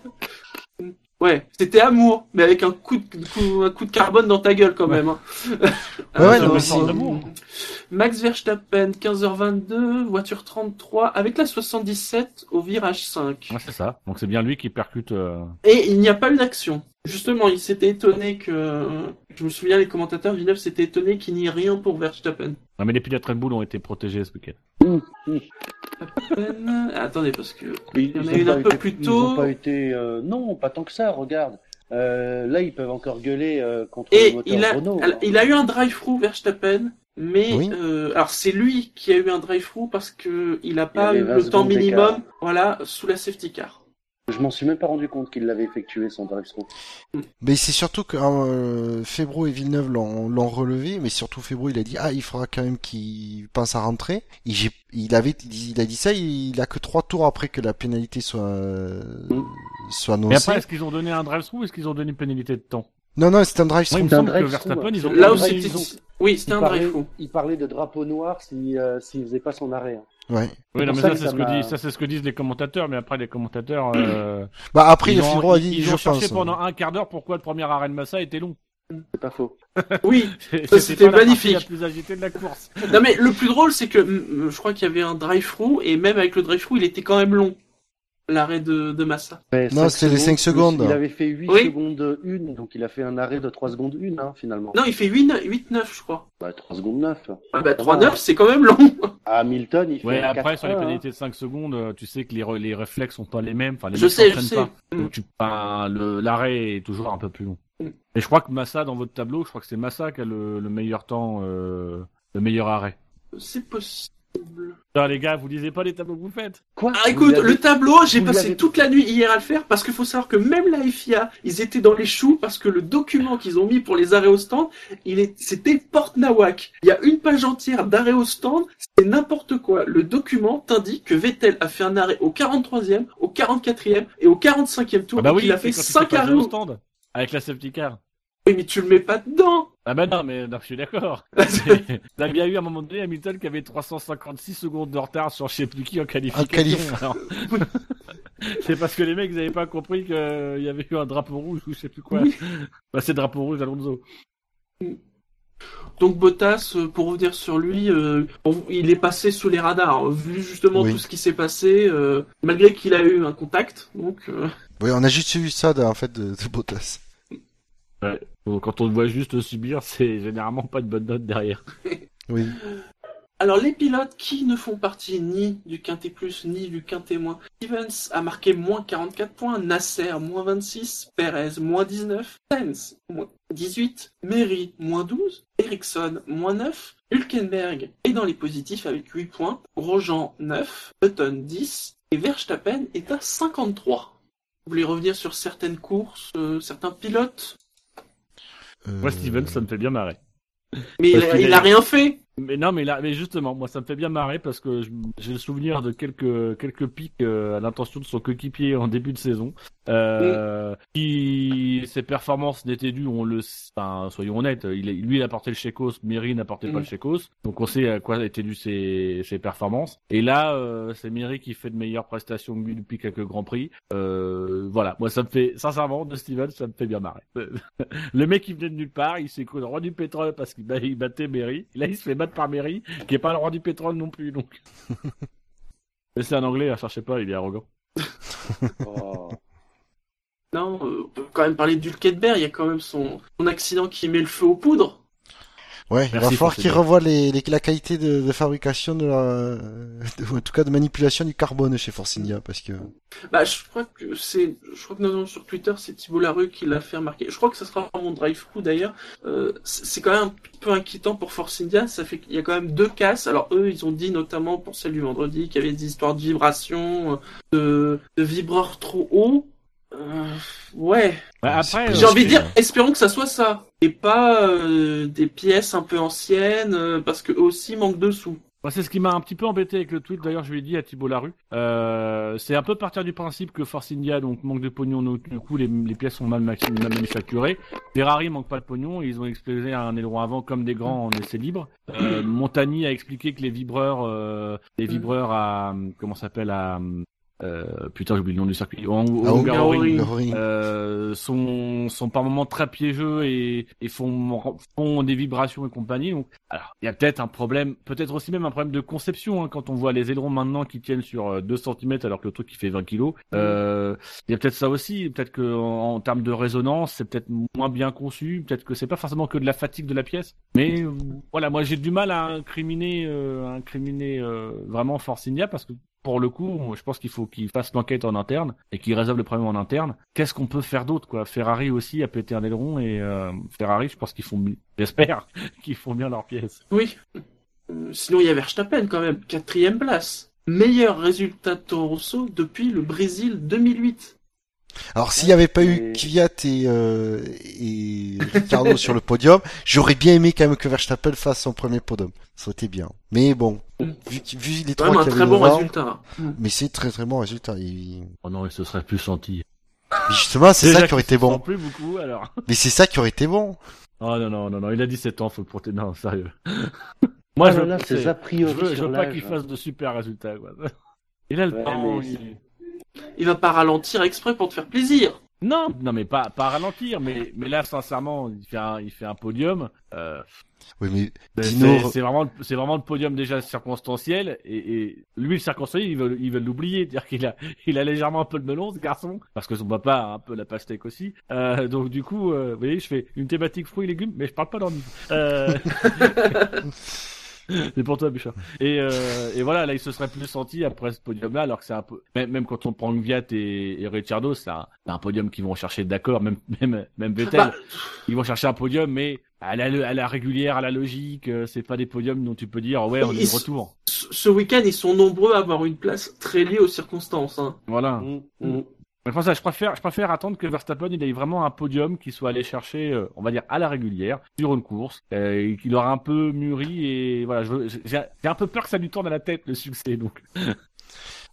Ouais, c'était amour, mais avec un coup de, coup- un coup de carbone dans ta gueule quand même. hein. Ouais, ouais, non, c'est- d'amour. Max Verstappen, 15h22, voiture 33, avec la 77 au virage 5. Ouais, c'est ça. Donc c'est bien lui qui percute. euh, Et il n'y a pas eu d'action. Justement, il s'était étonné que... Je me souviens, les commentateurs, Villeneuve s'était étonné qu'il n'y ait rien pour Verstappen. Non, mais les pilotes Red Bull ont été protégés ce week-end. Verstappen- Attendez, parce que... Ils, Il y en a ils une ont un pas peu été- plus ils tôt. ont pas été. euh, non, pas tant que ça. Regarde. Euh, là, ils peuvent encore gueuler euh, contre le Et moteur il a, Renault. hein. il a eu un drive-through Verstappen, mais Oui. euh, alors c'est lui qui a eu un drive-through parce que il a pas avait eu 20 le temps minimum, voilà, sous la safety car. Je m'en suis même pas rendu compte qu'il l'avait effectué son drive-through. Mais c'est surtout que euh, Febro et Villeneuve l'ont l'ont relevé, mais surtout Febro il a dit ah il faudra quand même qu'il pense à rentrer. Et j'ai il avait il a dit ça il a que trois tours après que la pénalité soit euh, soit Mais annoncée. après, est-ce qu'ils ont donné un drive-through ou est-ce qu'ils ont donné une pénalité de temps? Non non c'est un drive drive-through, hein. ils ont Là où ils c'était, ont- oui, c'était un drive-through. il parlait de drapeau noir si euh, s'il faisait pas son arrêt. hein. Ouais. Oui, non, mais ça c'est ce que m'a- disent, ça, c'est ce que disent les commentateurs, mais après, les commentateurs, euh, Bah après ils ont, a dit ils je ont cherché pense. pendant un quart d'heure pourquoi le premier arrêt de Massa était long. C'est pas faux. Oui. C'était magnifique. La plus agitée de la course. non mais le plus drôle c'est que mm, je crois qu'il y avait un drive-through et même avec le drive-through il était quand même long. L'arrêt de, de Massa. Mais Non, c'était les cinq plus- secondes. Il avait fait 8 Oui. secondes 1, donc il a fait un arrêt de 3 secondes 1, hein, finalement. Non, il fait 8-9, 8-9 je crois. Bah, 3 secondes 9. Ah bah 3-9 c'est quand même long. À Hamilton, il fait Ouais, après, 4 sur les pénalités de 5 secondes, euh, tu sais que les, les réflexes sont pas les mêmes. Enfin, les Je sais, je sais. pas. Mm. Donc, tu, enfin, le- l'arrêt est toujours un peu plus long. Mm. Et je crois que Massa, dans votre tableau, je crois que c'est Massa qui a le, le meilleur temps, euh, le meilleur arrêt. C'est possible. Putain, les gars, vous lisez pas les tableaux que vous faites. Quoi Ah écoute, le tableau, j'ai passé toute la nuit hier à le faire parce qu'il faut savoir que même la FIA, ils étaient dans les choux parce que le document qu'ils ont mis pour les arrêts au stand, il est, c'était porte nawak. Il y a une page entière d'arrêts au stand, c'est n'importe quoi. Le document t'indique que Vettel a fait un arrêt au 43e, au 44e et au 45e tour. Ah bah oui, il a fait quand tu 5 fais passer arrêts au au stand. Avec la safety car. Oui, mais tu le mets pas dedans. Ah bah non, mais non, je suis d'accord. On a bien eu à un moment donné Hamilton qui avait 356 secondes de retard sur je sais plus qui en qualification. qualif. Alors, c'est parce que les mecs ils avaient pas compris qu'il y avait eu un drapeau rouge ou je sais plus quoi. Oui. Bah c'est drapeau rouge Alonso. Donc Bottas, euh, pour revenir sur lui, euh, il est passé sous les radars. Vu justement Oui. tout ce qui s'est passé, euh, malgré qu'il a eu un contact. Donc, euh, Oui on a juste vu ça en fait de, de Bottas. Donc, Quand on le voit juste subir, c'est généralement pas de bonne note derrière. Oui. Alors les pilotes qui ne font partie ni du quintet plus ni du quintet moins, Stevens a marqué moins 44 points, Nasser moins 26, Perez moins 19, Sainz moins 18, Mary moins 12, Ericsson moins 9, Hülkenberg est dans les positifs avec 8 points, Grosjean 9, Button 10 et Verstappen est à 53. Vous voulez revenir sur certaines courses, euh, certains pilotes? Moi Steven, ça me fait bien marrer. Mais il il a rien fait Mais non, mais là, mais justement, moi, ça me fait bien marrer parce que j'ai le souvenir de quelques quelques pics euh, à l'intention de son coéquipier en début de saison. Euh, qui ses performances n'étaient dues, on le, enfin, soyons honnêtes, il, lui il a porté le Chekos, Miri n'apportait pas Mm. le Chekos, donc on sait à quoi étaient dues ses, ses performances. Et là, euh, c'est Miri qui fait de meilleures prestations que lui depuis quelques grands prix. Euh, voilà, moi ça me fait, sincèrement, de Steven, ça me fait bien marrer. le mec il venait de nulle part, il s'est cru le roi du pétrole parce qu'il bat- il battait Mary. Là il se fait battre par Mary, qui est pas le roi du pétrole non plus donc. Mais c'est un anglais, hein, cherchez pas, il est arrogant. Oh. Non, on peut quand même parler d'Hulkenberg, il y a quand même son, son accident qui met le feu aux poudres. Ouais, il va falloir qu'ils revoient les, les- la qualité de, de fabrication de la, de- en tout cas de manipulation du carbone chez Force India parce que Bah, je crois que c'est, je crois que notamment sur Twitter, c'est Thibault Larue qui l'a fait remarquer. Je crois que ça sera mon drive-through d'ailleurs. Euh, c'est quand même un peu inquiétant pour Force India. Ça fait qu'il y a quand même deux casses. Alors eux, ils ont dit notamment pour celle du vendredi qu'il y avait des histoires de vibrations, euh, de, de vibreurs trop hauts. Euh, ouais. Bah, après, pas- J'ai euh, envie de dire, euh, espérons que ça soit ça. Et pas euh, des pièces un peu anciennes, euh, parce que eux aussi manquent de sous. Moi, c'est ce qui m'a un petit peu embêté avec le tweet. D'ailleurs, je lui ai dit à Thibault Larue. Euh, c'est un peu partir du principe que Force India donc manque de pognon, donc du coup les, les pièces sont mal, manufacturées. Ferrari manque pas de pognon, ils ont explosé un aileron avant comme des grands en essai libre. Euh, Montagny a expliqué que les vibreurs, euh, les vibreurs à comment ça s'appelle à euh, putain j'ai oublié le nom du circuit, en, Ah, euh, sont, sont par moments très piégeux et, et font, font des vibrations et compagnie. Donc, alors, il y a peut-être un problème, peut-être aussi même un problème de conception hein, quand on voit les ailerons maintenant qui tiennent sur euh, 2 cm alors que le truc qui fait 20 kg. Euh, il y a peut-être ça aussi, peut-être que en, en termes de résonance, c'est peut-être moins bien conçu, peut-être que c'est pas forcément que de la fatigue de la pièce. Mais euh, voilà, moi j'ai du mal à incriminer, euh, incriminer euh, vraiment Force India parce que pour le coup, je pense qu'il faut qu'ils fassent l'enquête en interne et qu'ils résolvent le problème en interne. Qu'est-ce qu'on peut faire d'autre, quoi? Ferrari aussi a pété un aileron et euh, Ferrari, je pense qu'ils font, j'espère qu'ils font bien leur pièce. Oui. Euh, sinon, il y a Verstappen quand même, quatrième place. Meilleur résultat de Toro depuis le Brésil 2008. Alors s'il n'y avait pas eu Kvyat et, euh, et Ricardo sur le podium, j'aurais bien aimé quand même que Verstappen fasse son premier podium. Ça aurait été bien. Mais bon, vu, vu les Quand trois même un très bon devant, résultat. mais c'est très très bon résultat. Il- Oh non, il se serait plus senti. Mais justement, c'est ça qui aurait été bon. plus beaucoup, alors. Mais c'est ça qui aurait été bon. Oh non, non, non, non, il a 17 ans, faut le protéger. Non, sérieux. Moi, Ah je, là, je priori veux, je sur veux pas qu'il fasse de super résultats, quoi. Il a le Ouais, temps. mais il- Il va pas ralentir exprès pour te faire plaisir. Non, non, mais pas, pas ralentir, mais, mais là, sincèrement, il fait un, il fait un podium. Euh, Oui, mais c'est Dino, c'est vraiment, le- c'est vraiment le podium déjà circonstanciel, et, et lui, le circonstanciel, il veut, il veut l'oublier, c'est-à-dire qu'il a, il a légèrement un peu le melon, ce garçon, parce que son papa a un peu la pastèque aussi. Euh, donc du coup, euh, vous voyez, je fais une thématique fruits et légumes, mais je parle pas d'ennuis. Euh... C'est pour toi, Bouchard. Et, euh, et voilà, là, il se serait plus senti après ce podium-là, alors que c'est un peu, même, même quand on prend Gviat et, et Ricciardo, c'est un, c'est un podium qu'ils vont chercher d'accord, même, même, même Vettel, Bah, ils vont chercher un podium, mais à la, à la régulière, à la logique, euh, c'est pas des podiums dont tu peux dire, ouais, on est de retour. ce ce week-end, ils sont nombreux à avoir une place très liée aux circonstances. Hein. Voilà. Mm, mm. Je préfère, attendre que Verstappen il ait vraiment un podium qui soit allé chercher, euh, on va dire, à la régulière, sur une course, euh, et qu'il aura un peu mûri, et voilà, j'ai un peu peur que ça lui tourne à la tête, le succès, donc.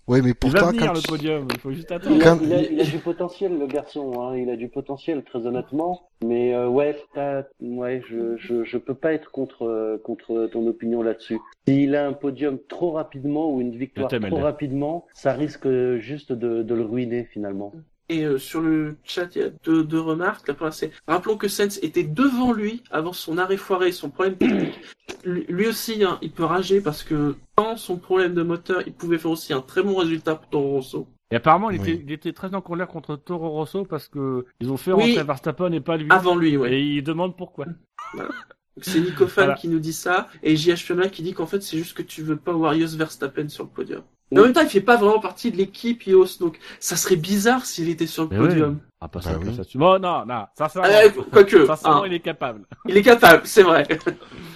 Ouais, mais Il va venir, quand le podium, il faut juste Il attendre. a, il, a, il a du potentiel, le garçon. Hein. Il a du potentiel, très honnêtement. Mais euh, ouais, t'as- ouais, je, je, je peux pas être contre euh, contre ton opinion là-dessus. S'il a un podium trop rapidement ou une victoire trop rapidement, ça risque juste de, de le ruiner finalement. Et euh, sur le chat, il y a deux, deux remarques. La première, c'est rappelons que Sens était devant lui avant son arrêt foiré, son problème technique. Lui, lui aussi, hein, il peut rager parce que sans son problème de moteur, il pouvait faire aussi un très bon résultat pour Toro Rosso. Et apparemment, il, Oui. était, il était très en colère contre Toro Rosso parce que ils ont fait Oui. rentrer Verstappen et pas lui. Avant lui, ouais. Et il demande pourquoi. C'est Nico Fan Voilà. qui nous dit ça, et JH Fiona qui dit qu'en fait c'est juste que tu veux pas Warriors Verstappen sur le podium. Mais en même temps, il fait pas vraiment partie de l'équipe Ios, donc ça serait bizarre s'il était sur le Mais podium. Ah, pas Bah ça, pas oui. ça. Bon, non, non, ça, ça, Euh, quoique, ça, hein, il est capable. il est capable, c'est vrai.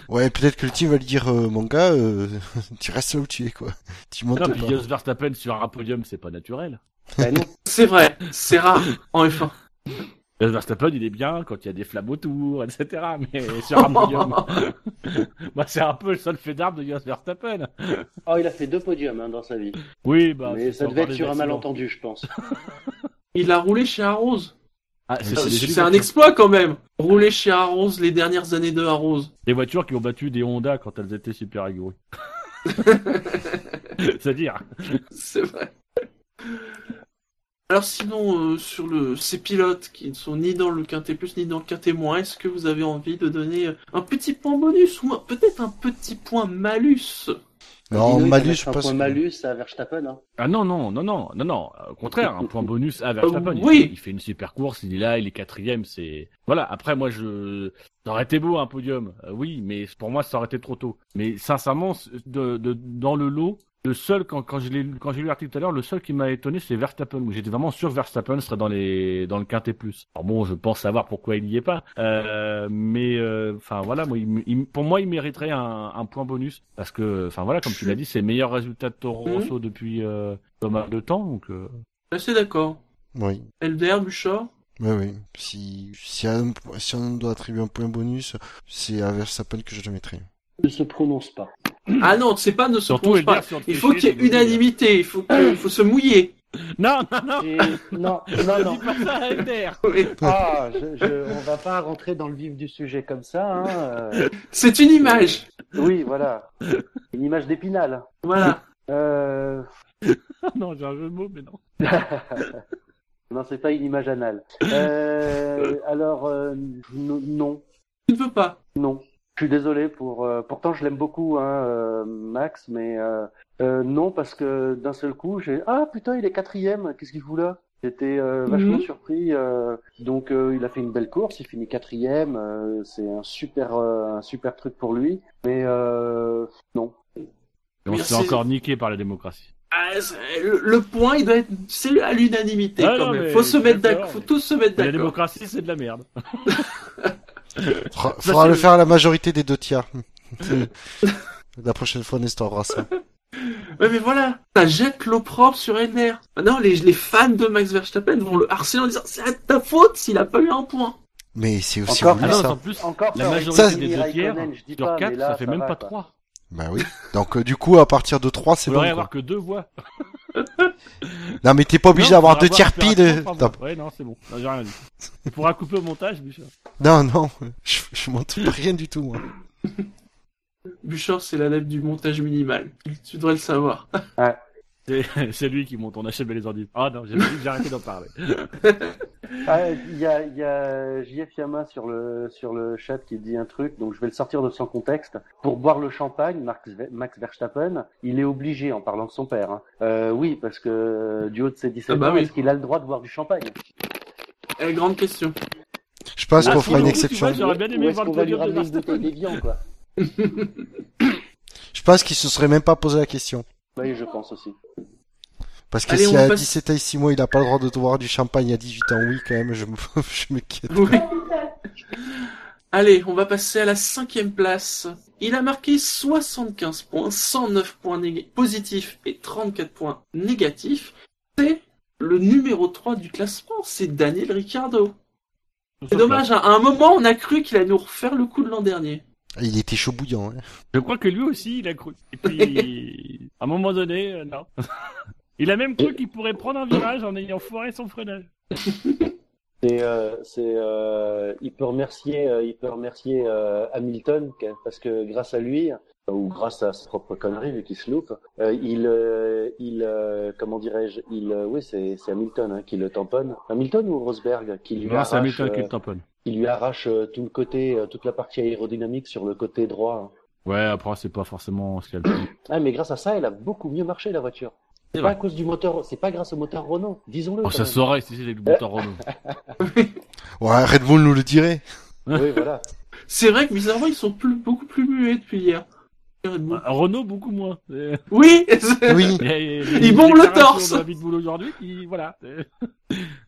ouais, peut-être que le team va lui dire, euh, mon gars, euh, tu restes là où tu es, quoi. Tu montes Non, pas. puis Jos Verstappen sur un podium, c'est pas naturel. Bah non. C'est vrai, c'est rare en F1. Jos Verstappen, il est bien quand il y a des flammes autour, etc. Mais sur un podium, bah, c'est un peu le seul fait d'arbre de Jos Verstappen. Oh, il a fait deux podiums hein, dans sa vie. Oui, bah. Mais c'est ça devait être sur un accidents. malentendu, je pense. Il a roulé chez Arrose. Ah, c'est un exploit quand même. Rouler chez Arrose les dernières années de Arrose. Des voitures qui ont battu des Honda quand elles étaient super aguerries. C'est-à-dire. C'est vrai. Alors sinon, euh, sur le ces pilotes qui ne sont ni dans le quintet plus ni dans le quintet moins, est-ce que vous avez envie de donner euh, un petit point bonus ou un- peut-être un petit point malus? Non, Dino, malus, je un pense. point que- malus à Verstappen. Hein. Ah non, non, non, non, non, non. Au contraire, un point bonus à Verstappen. Il oui. fait- Il, fait une super course, il est là, il est quatrième, c'est... Voilà, après moi, je... Ça aurait été beau un podium, euh, oui, mais pour moi, ça aurait été trop tôt. Mais sincèrement, de, de, dans le lot, le seul, quand, quand j'ai lu l'article tout à l'heure, le seul qui m'a étonné, c'est Verstappen, où j'étais vraiment sûr que Verstappen serait dans les dans le quintet plus. Alors bon, je pense savoir pourquoi il n'y est pas, euh, mais euh, enfin voilà, moi, il, il- pour moi, il mériterait un, un point bonus parce que, enfin voilà, comme tu l'as dit, c'est le meilleur résultat de Toro Mhm. Rosso depuis euh, pas mal de temps, donc. euh, Assez d'accord. Oui. LDR, Bouchard Oui, oui. Si, si, un- si on doit attribuer un point bonus, c'est à Verstappen que je le mettrai. Ne se prononce pas. Ah non, c'est pas ne se Surtout pas. Il faut qu'il y ait unanimité, il faut, que- il faut se mouiller. Non, non, non. Et- Non, non, non. Dis pas ça à LDR. Oui. Ah, je, je, on va pas rentrer dans le vif du sujet comme ça. Hein. euh. C'est une image. Oui, voilà. Une image d'épinal. Voilà. Euh... non, j'ai un jeu de mots, mais non. non, c'est pas une image anale. Euh, alors, euh, non, Tu ne veux pas. non. Je suis désolé pour. euh, pourtant, je l'aime beaucoup, hein, euh, Max, mais euh, euh, non parce que d'un seul coup, j'ai ah putain, il est quatrième. Qu'est-ce qu'il fout là? J'étais euh, vachement Mhm. surpris. euh, donc, euh, il a fait une belle course. Il finit quatrième. euh, c'est un super, euh, un super truc pour lui. Mais euh, non. Et on se fait encore niquer par la démocratie. Ah, le, le point, il doit être, c'est à l'unanimité Ah, quand non, même. mais Faut se mettre d'accord, d'accord, faut mais- tous se mettre Mais la d'accord. démocratie, c'est de la merde. Faudra, Ça, faudra le faire à la majorité des deux tiers. la prochaine fois, on instaurera ça. Ouais, mais voilà, ça jette l'eau propre sur Elner. Maintenant, les, les fans de Max Verstappen vont le harceler en disant c'est à ta faute s'il a pas eu un point. Mais c'est aussi Encore- voulu Ah non, ça. en plus, Encore la majorité des deux tiers, je dis sur pas, 4, mais là, ça fait même va, pas quoi. 3. Bah oui. Donc euh, du coup, à partir de 3, c'est Il bon. quoi. avoir que deux voix. Non, mais t'es pas obligé d'avoir deux tiers voix. Ouais, non, c'est bon. Non, J'ai rien dit. Tu pourras couper au montage, Bouchard. non, non, je, je monte rien du tout. Moi. Bouchard, c'est l'adepte du montage minimal. Tu devrais le savoir. C'est c'est lui qui monte, on achète les ordi. Ah non, j'ai arrêté d'en parler. Ah, il y a, y a JF Yama sur le, sur le chat qui dit un truc, donc je vais le sortir de son contexte. Pour boire le champagne, Max, Ve- Max Verstappen, il est obligé, en parlant de son père. hein. Euh, oui, parce que du haut de ses 17 Ah bah ans, oui. est-ce qu'il a le droit de boire du champagne? Eh, grande question. Je pense Ah, qu'on si, fera une exception. vois, J'aurais bien aimé voir le de d'évian, quoi? Je pense qu'il se serait même pas posé la question. Oui, je pense aussi. Parce que Allez, si on à passe- 17 ans et 6 mois, il a pas le droit de boire du champagne à 18 ans, oui, quand même, je me, je m'inquiète. Oui. Allez, on va passer à la cinquième place. Il a marqué 75 points, 109 points positifs et 34 points négatifs. C'est le numéro 3 du classement, c'est Daniel Ricciardo. C'est dommage, hein. à un moment on a cru qu'il allait nous refaire le coup de l'an dernier. Il était chaud bouillant. Hein. Je crois que lui aussi, il a cru. Et puis, à un moment donné, euh, non. Il a même cru qu'il pourrait prendre un virage en ayant foiré son freinage. C'est, euh, euh, il peut remercier, euh, il peut remercier euh, Hamilton parce que grâce à lui ou grâce à sa propre connerie vu qu'il se loupe, euh, il, euh, il, euh, comment dirais-je, il, euh, oui, c'est, c'est Hamilton hein, qui le tamponne. Hamilton ou Rosberg qui lui Non, arrache, Hamilton qui le tamponne. qui lui arrache tout le côté, euh, toute la partie aérodynamique sur le côté droit. hein. Ouais, après, c'est pas forcément ce qu'il y a le plus. Ah, mais grâce à ça, elle a beaucoup mieux marché la voiture. C'est pas vrai. à cause du moteur, c'est pas grâce au moteur Renault, disons-le. Oh, ça même. saurait si c'était le moteur Renault. Ouais, Red Bull nous le dirait. Oui, voilà. C'est vrai que bizarrement ils sont plus, beaucoup plus muets depuis hier. Ah, Renault, beaucoup moins. Oui, Oui. Il y a- il y a Il des bombe le torse. de David Boule aujourd'hui, qui, voilà.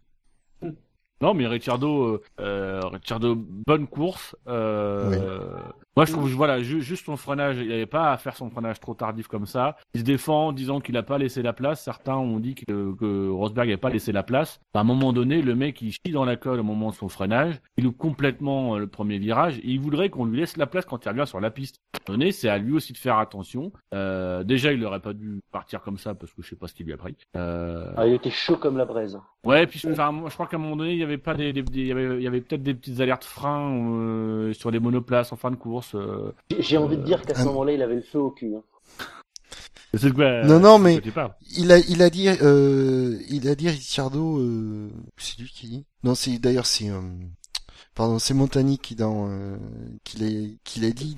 Non, mais Ricciardo, euh, euh, Ricciardo, bonne course. Euh, Moi, je trouve, voilà, ju- juste son freinage, il n'avait pas à faire son freinage trop tardif comme ça. Il se défend en disant qu'il n'a pas laissé la place. Certains ont dit que, que Rosberg n'avait pas laissé la place. À un moment donné, le mec, il chie dans la colle au moment de son freinage. Il loupe complètement euh, le premier virage. Et il voudrait qu'on lui laisse la place quand il revient sur la piste. À un moment donné, c'est à lui aussi de faire attention. Euh, déjà, il n'aurait pas dû partir comme ça parce que je sais pas ce qu'il lui a pris. Euh, Ah, il était chaud comme la braise. Ouais, puis enfin, moi, je crois qu'à un moment donné, il y avait pas des, des- des- il y avait, il y avait peut-être des petites alertes freins euh, sur les monoplaces en fin de course. Euh... J'ai- envie de dire qu'à ce Euh, moment-là, il avait le feu au cul. hein. C'est de quoi Non, non, mais- Il a, il a dit, euh, il a dit Ricciardo, euh, c'est lui qui dit. Non, c'est d'ailleurs c'est, euh, pardon, c'est Montani qui dans, euh, qui l'a, qui l'a dit.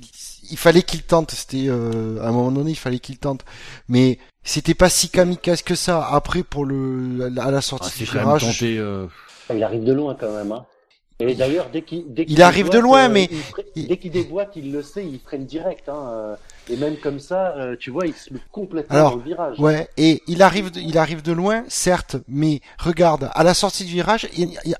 Il fallait qu'il tente. C'était euh, à un moment donné, il fallait qu'il tente. Mais c'était pas si kamikaze que ça. Après, pour le, à la Ah, sortie C'est du virage, tenté. Il arrive de loin quand même. Hein. Et d'ailleurs, dès qu'il dès qu'il Il arrive de déboîte, loin, euh, mais- il dès qu'il déboîte, il le sait, il freine direct. Hein. euh, Et même comme ça, euh, tu vois, il se loupe complètement Alors, dans le virage. Ouais, et il arrive, de, il arrive de loin, certes, mais regarde, à la sortie du virage,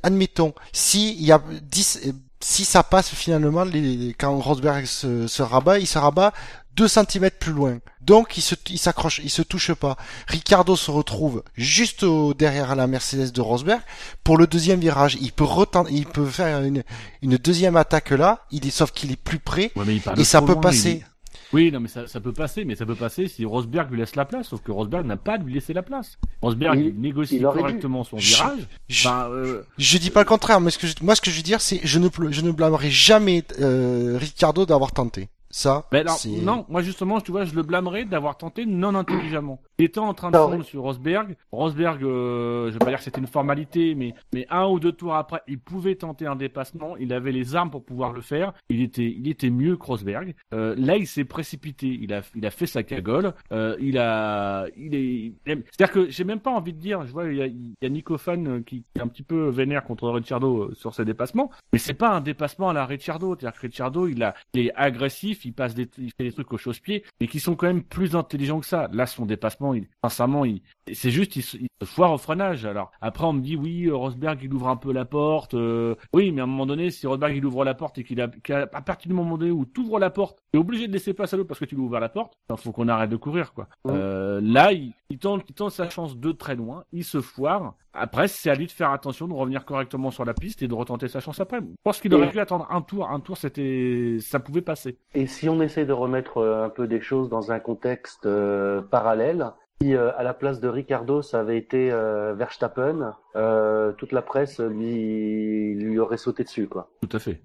admettons, si il y a 10, euh, si ça passe finalement, les- quand Rosberg se, se rabat, il se rabat 2 cm plus loin. Donc il se, il s'accroche, il se touche pas. Ricardo se retrouve juste au- derrière la Mercedes de Rosberg. Pour le deuxième virage, il peut retenter, il peut faire une, une deuxième attaque là, il est, sauf qu'il est plus près, Ouais, mais il parle et ça peut loin, passer. Oui, non, mais ça, ça peut passer, mais ça peut passer si Rosberg lui laisse la place, sauf que Rosberg n'a pas à lui laisser la place. Rosberg, Il- il, négocie il dû. correctement son Je- virage. Je- Enfin, euh, Je dis pas le contraire, mais ce que je, moi ce que je veux dire, c'est je ne je ne blâmerai jamais euh, Ricardo d'avoir tenté. Ça, Mais alors, non, moi justement, tu vois, je le blâmerais d'avoir tenté non intelligemment. Il était en train de fondre sur Rosberg. Rosberg, euh, je vais pas dire que c'était une formalité, mais, mais un ou deux tours après, il pouvait tenter un dépassement. Il avait les armes pour pouvoir le faire. Il était, il était mieux que Rosberg. Euh, là, il s'est précipité. Il a, il a fait sa cagole. Euh, il a, il est, c'est-à-dire que j'ai même pas envie de dire, je vois, il y a, il y a Nico Fan euh, qui, qui est un petit peu vénère contre Ricciardo euh, sur ses dépassements, mais c'est pas un dépassement à la Ricciardo. C'est-à-dire que Ricciardo, il a, il est agressif, il passe des, il fait des trucs au chausse-pied, mais qui sont quand même plus intelligents que ça. Là, son dépassement, il, sincèrement, il, c'est juste, il, se- il se foire au freinage. Alors, après, on me dit, oui, euh, Rosberg, il ouvre un peu la porte, euh, oui, mais à un moment donné, si Rosberg, il ouvre la porte et qu'il a, qu'à- à partir du moment donné où tu ouvres la porte, tu es obligé de laisser place à l'autre parce que tu lui ouvert la porte, il faut qu'on arrête de courir, quoi. Euh, là, il, il tente, il tente sa chance de très loin, il se foire. Après, c'est à lui de faire attention, de revenir correctement sur la piste et de retenter sa chance après. Je pense qu'il aurait Et- pu attendre un tour, un tour, c'était, ça pouvait passer. Et si on essaie de remettre euh, un peu des choses dans un contexte euh, parallèle, si euh, à la place de Ricardo ça avait été euh, Verstappen, euh, toute la presse lui lui aurait sauté dessus quoi. Tout à fait.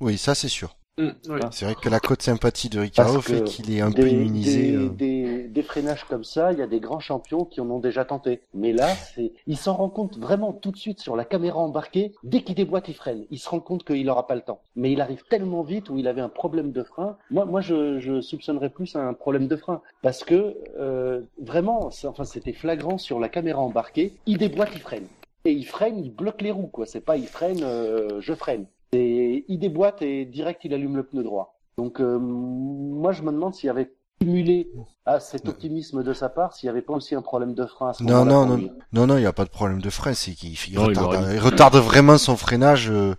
Oui, ça c'est sûr. Mm, oui. C'est vrai que la cote sympathie de Ricardo fait qu'il est un des, peu immunisé. Des, euh. des, des freinages comme ça, il y a des grands champions qui en ont déjà tenté. Mais là, c'est, il s'en rend compte vraiment tout de suite sur la caméra embarquée. Dès qu'il déboîte, il freine. Il se rend compte qu'il n'aura pas le temps. Mais il arrive tellement vite où il avait un problème de frein. Moi, moi, je, je soupçonnerais plus un problème de frein parce que euh, vraiment, enfin, c'était flagrant sur la caméra embarquée. Il déboîte, il freine. Et il freine, il bloque les roues, quoi. C'est pas il freine, euh, je freine. Et il déboîte et direct il allume le pneu droit. Donc euh, moi je me demande s'il y avait cumulé à cet optimisme de sa part, s'il y avait pas aussi un problème de frein à ce Non, moment-là. non, non, non, non, il n'y a pas de problème de frein, c'est qu'il il Non, retarde, il retarde vraiment son freinage, euh,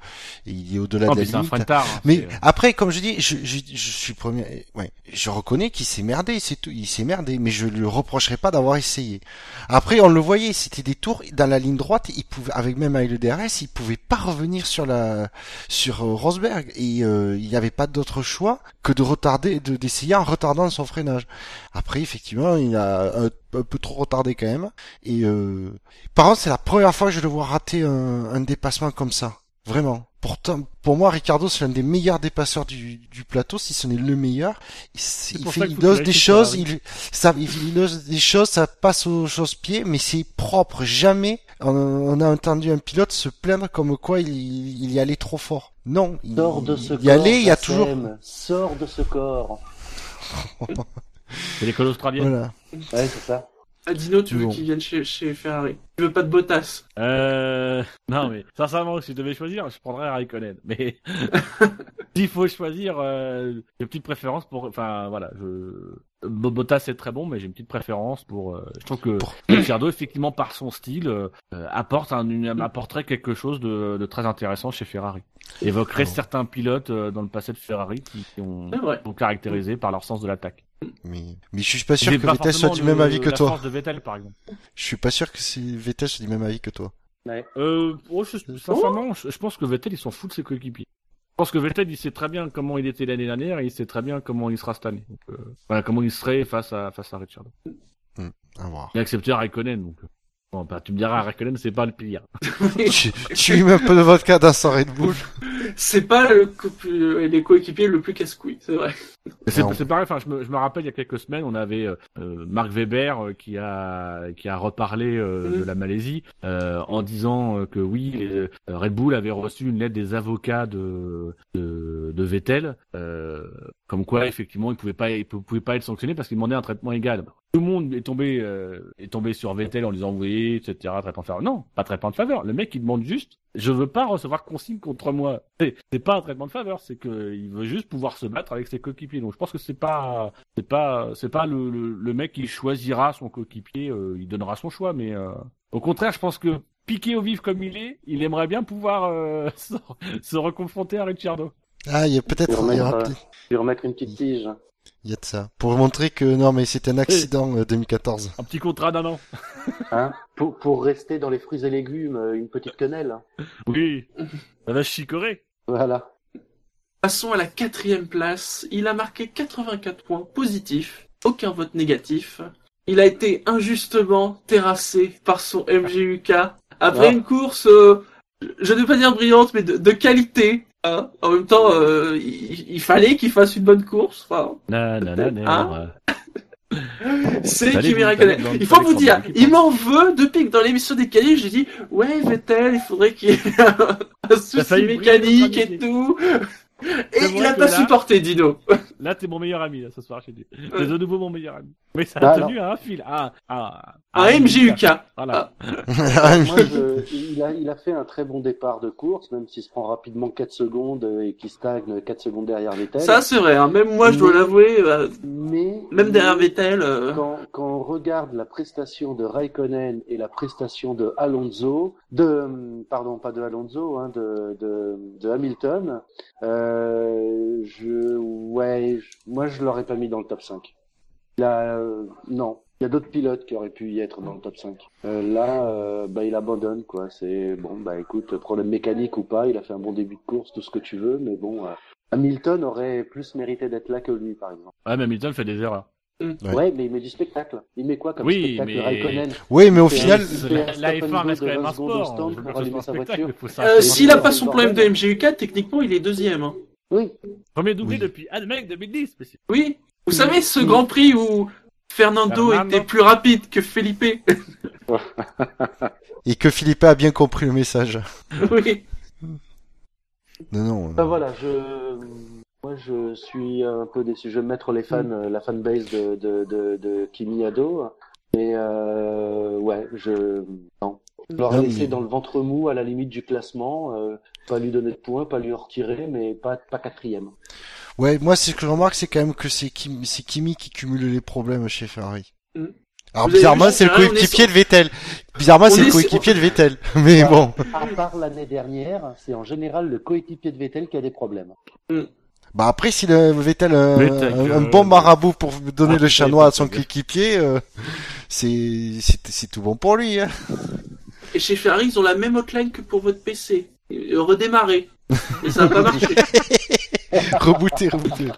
il est au-delà de la un limite. de tard. hein, Mais euh, après, comme je dis, je, je, je suis premier, ouais, je reconnais qu'il s'est merdé, c'est tout, il s'est merdé, mais je lui reprocherai pas d'avoir essayé. Après, on le voyait, c'était des tours dans la ligne droite, il pouvait, avec même avec le DRS, il pouvait pas revenir sur la, sur euh, Rosberg, et euh, il n'y avait pas d'autre choix que de retarder, de d'essayer en retardant son freinage. Après, effectivement, il a un, un peu trop retardé quand même, et euh, par contre, c'est la première fois que je le vois rater un, un dépassement comme ça. Vraiment. Pourtant, pour moi, Ricardo, c'est l'un des meilleurs dépasseurs du, du plateau, si ce n'est le meilleur. Il, il fait, il ose des choses, il, ça, il, il ose des choses, ça passe aux choses-pieds, mais c'est propre. Jamais on, on a entendu un pilote se plaindre comme quoi il, il y allait trop fort. Non, il, Sors de ce il corps. y allait, il y a toujours, Sors de ce corps. C'est l'école australienne. voilà. Ouais, c'est ça. Ah, Dino, tu veux Bon. qu'il vienne chez, chez Ferrari. Tu veux pas de Bottas. Euh, non, mais sincèrement, si je devais choisir, je prendrais Raikkonen. Mais s'il faut choisir, euh, j'ai une petite préférence pour. Enfin, voilà, je. Bo- Bottas c'est très bon, mais j'ai une petite préférence pour. euh, je trouve que Ricciardo, effectivement, par son style, euh, apporte un, une- apporterait quelque chose de, de très intéressant chez Ferrari. Évoquerait Ah certains pilotes euh, dans le passé de Ferrari qui, qui ont, sont caractérisés par leur sens de l'attaque. Mais, mais je suis pas sûr que pas Vettel soit du même avis que la toi. force de Vettel, par exemple. Je suis pas sûr que c'est Vettel soit du même avis que toi. Euh, oh, je- sincèrement, je, je pense que Vettel, il s'en fout de ses coéquipiers. Je pense que Vettel, il sait très bien comment il était l'année dernière et il sait très bien comment il sera cette année. Donc, euh, voilà, comment il serait face à, face à Richard. À voir. Il a accepté Raikkonen, donc. euh, Bon, bah, tu me diras, Raikkonen, c'est pas le pire. tu, tu mets un peu de vodka dans son Red Bull. C'est pas le co- euh, les coéquipiers le plus casse-couille, c'est vrai. C'est pareil, enfin, je me, je me rappelle, il y a quelques semaines, on avait euh, euh, Marc Weber euh, qui a qui a reparlé euh, de la Malaisie euh, en disant euh, que oui, les- euh, Red Bull avait reçu une lettre des avocats de de, de Vettel, euh, comme quoi effectivement il pouvait pas il pou- pouvait pas être sanctionné parce qu'il demandait un traitement égal. Tout le monde est tombé euh, est tombé sur Vettel en disant oui, etc. Traitement de faveur. Non, pas traitement de faveur. Le mec il demande juste je veux pas recevoir consigne contre moi. C'est pas un traitement de faveur, c'est que il veut juste pouvoir se battre avec ses coéquipiers. Donc je pense que c'est pas c'est pas c'est pas le, le, le mec qui choisira son coéquipier, euh, il donnera son choix, mais euh, au contraire, je pense que piqué au vif comme il est, il aimerait bien pouvoir euh, se, se reconfronter à Ricciardo. Ah, il y a peut-être, aura remettre, Lui remettre une petite tige. il y a de ça. Pour montrer que non, mais c'était un accident euh, 2014. Un petit contrat d'un an. Hein? Pour, pour rester dans les fruits et légumes, une petite quenelle. Oui, ça va chicorer. Voilà. Passons à la quatrième place. Il a marqué 84 points positifs, aucun vote négatif. Il a été injustement terrassé par son MGUK après Ah. une course, euh, je ne vais pas dire brillante, mais de, de qualité. Hein en même temps, euh, il, il fallait qu'il fasse une bonne course. Enfin, na, na, na, Hein c'est Kimi vous- Raikkonen. fallait- Il faut vous dire, il l'équipe, m'en veut depuis que dans l'émission des qualifs, j'ai dit, ouais, Vettel, il faudrait qu'il y ait un, un souci mécanique et tout. Et il a pas supporté, Dino. Là, t'es mon meilleur ami, là, ce soir, j'ai dit. T'es de nouveau mon meilleur ami. Mais ça a Bah, tenu à un fil. Ah, ah, Un ah, MGUK. Voilà. Moi, je- il, a, il a fait un très bon départ de course, même s'il se prend rapidement 4 secondes euh, et qu'il stagne 4 secondes derrière Vettel. Ça, c'est vrai, hein. même moi, je dois l'avouer, euh, mais même derrière mais Vettel, euh, quand, quand on regarde la prestation de Raikkonen et la prestation de Alonso, de pardon, pas de Alonso, hein, de, de, de Hamilton, euh, je ouais, je- moi je l'aurais pas mis dans le top 5. Là, euh, non. Il y a d'autres pilotes qui auraient pu y être dans le top 5. Euh, là, euh, bah, il abandonne, quoi. C'est bon, bah écoute, problème mécanique ou pas, il a fait un bon début de course, tout ce que tu veux, mais bon, euh, Hamilton aurait plus mérité d'être là que lui, par exemple. Ouais, mais Hamilton fait des erreurs. Ouais. Ouais, mais il met du spectacle. Il met quoi comme Oui, spectacle mais- Raikkonen Oui, mais au final, La, fait la un F1 stop reste and quand même un de 20 secondes au sport. faut euh, s'il a pas son problème de bordel. MGUK, techniquement, il est deuxième. hein. Oui, Premier doublé Oui. depuis ah, mec 2010. mais c'est- Oui. Vous Oui. savez, ce Oui. Grand Prix où Fernando Fernando. était plus rapide que Felipe. et que Philippe a bien compris le message. oui. Non, non. ben voilà, je, moi je suis un peu déçu. Je vais mettre les fans, euh, la fanbase de, de, de, de Kimi Ado. Mais euh, ouais, je, non. Laissé mais- dans le ventre mou à la limite du classement. euh, pas lui donner de points, pas lui en retirer, mais pas, pas quatrième. Ouais, moi, ce que je remarque, c'est quand même que c'est Kim- c'est Kimi qui cumule les problèmes chez Ferrari. Mm. Alors, bizarrement, c'est le coéquipier sur- de Vettel. Bizarrement, c'est est le sur- coéquipier de Vettel. Mais bon. À part l'année dernière, c'est en général le coéquipier de Vettel qui a des problèmes. Bah après, si le Vettel ta un, bon marabout pour donner Ah, le chat noir à son coéquipier, euh, c'est c'est c'est tout bon pour lui. Hein. Et chez Ferrari, ils ont la même hotline que pour votre PC. Redémarrer. Et ça n'a pas marché. rebooter, rebooter.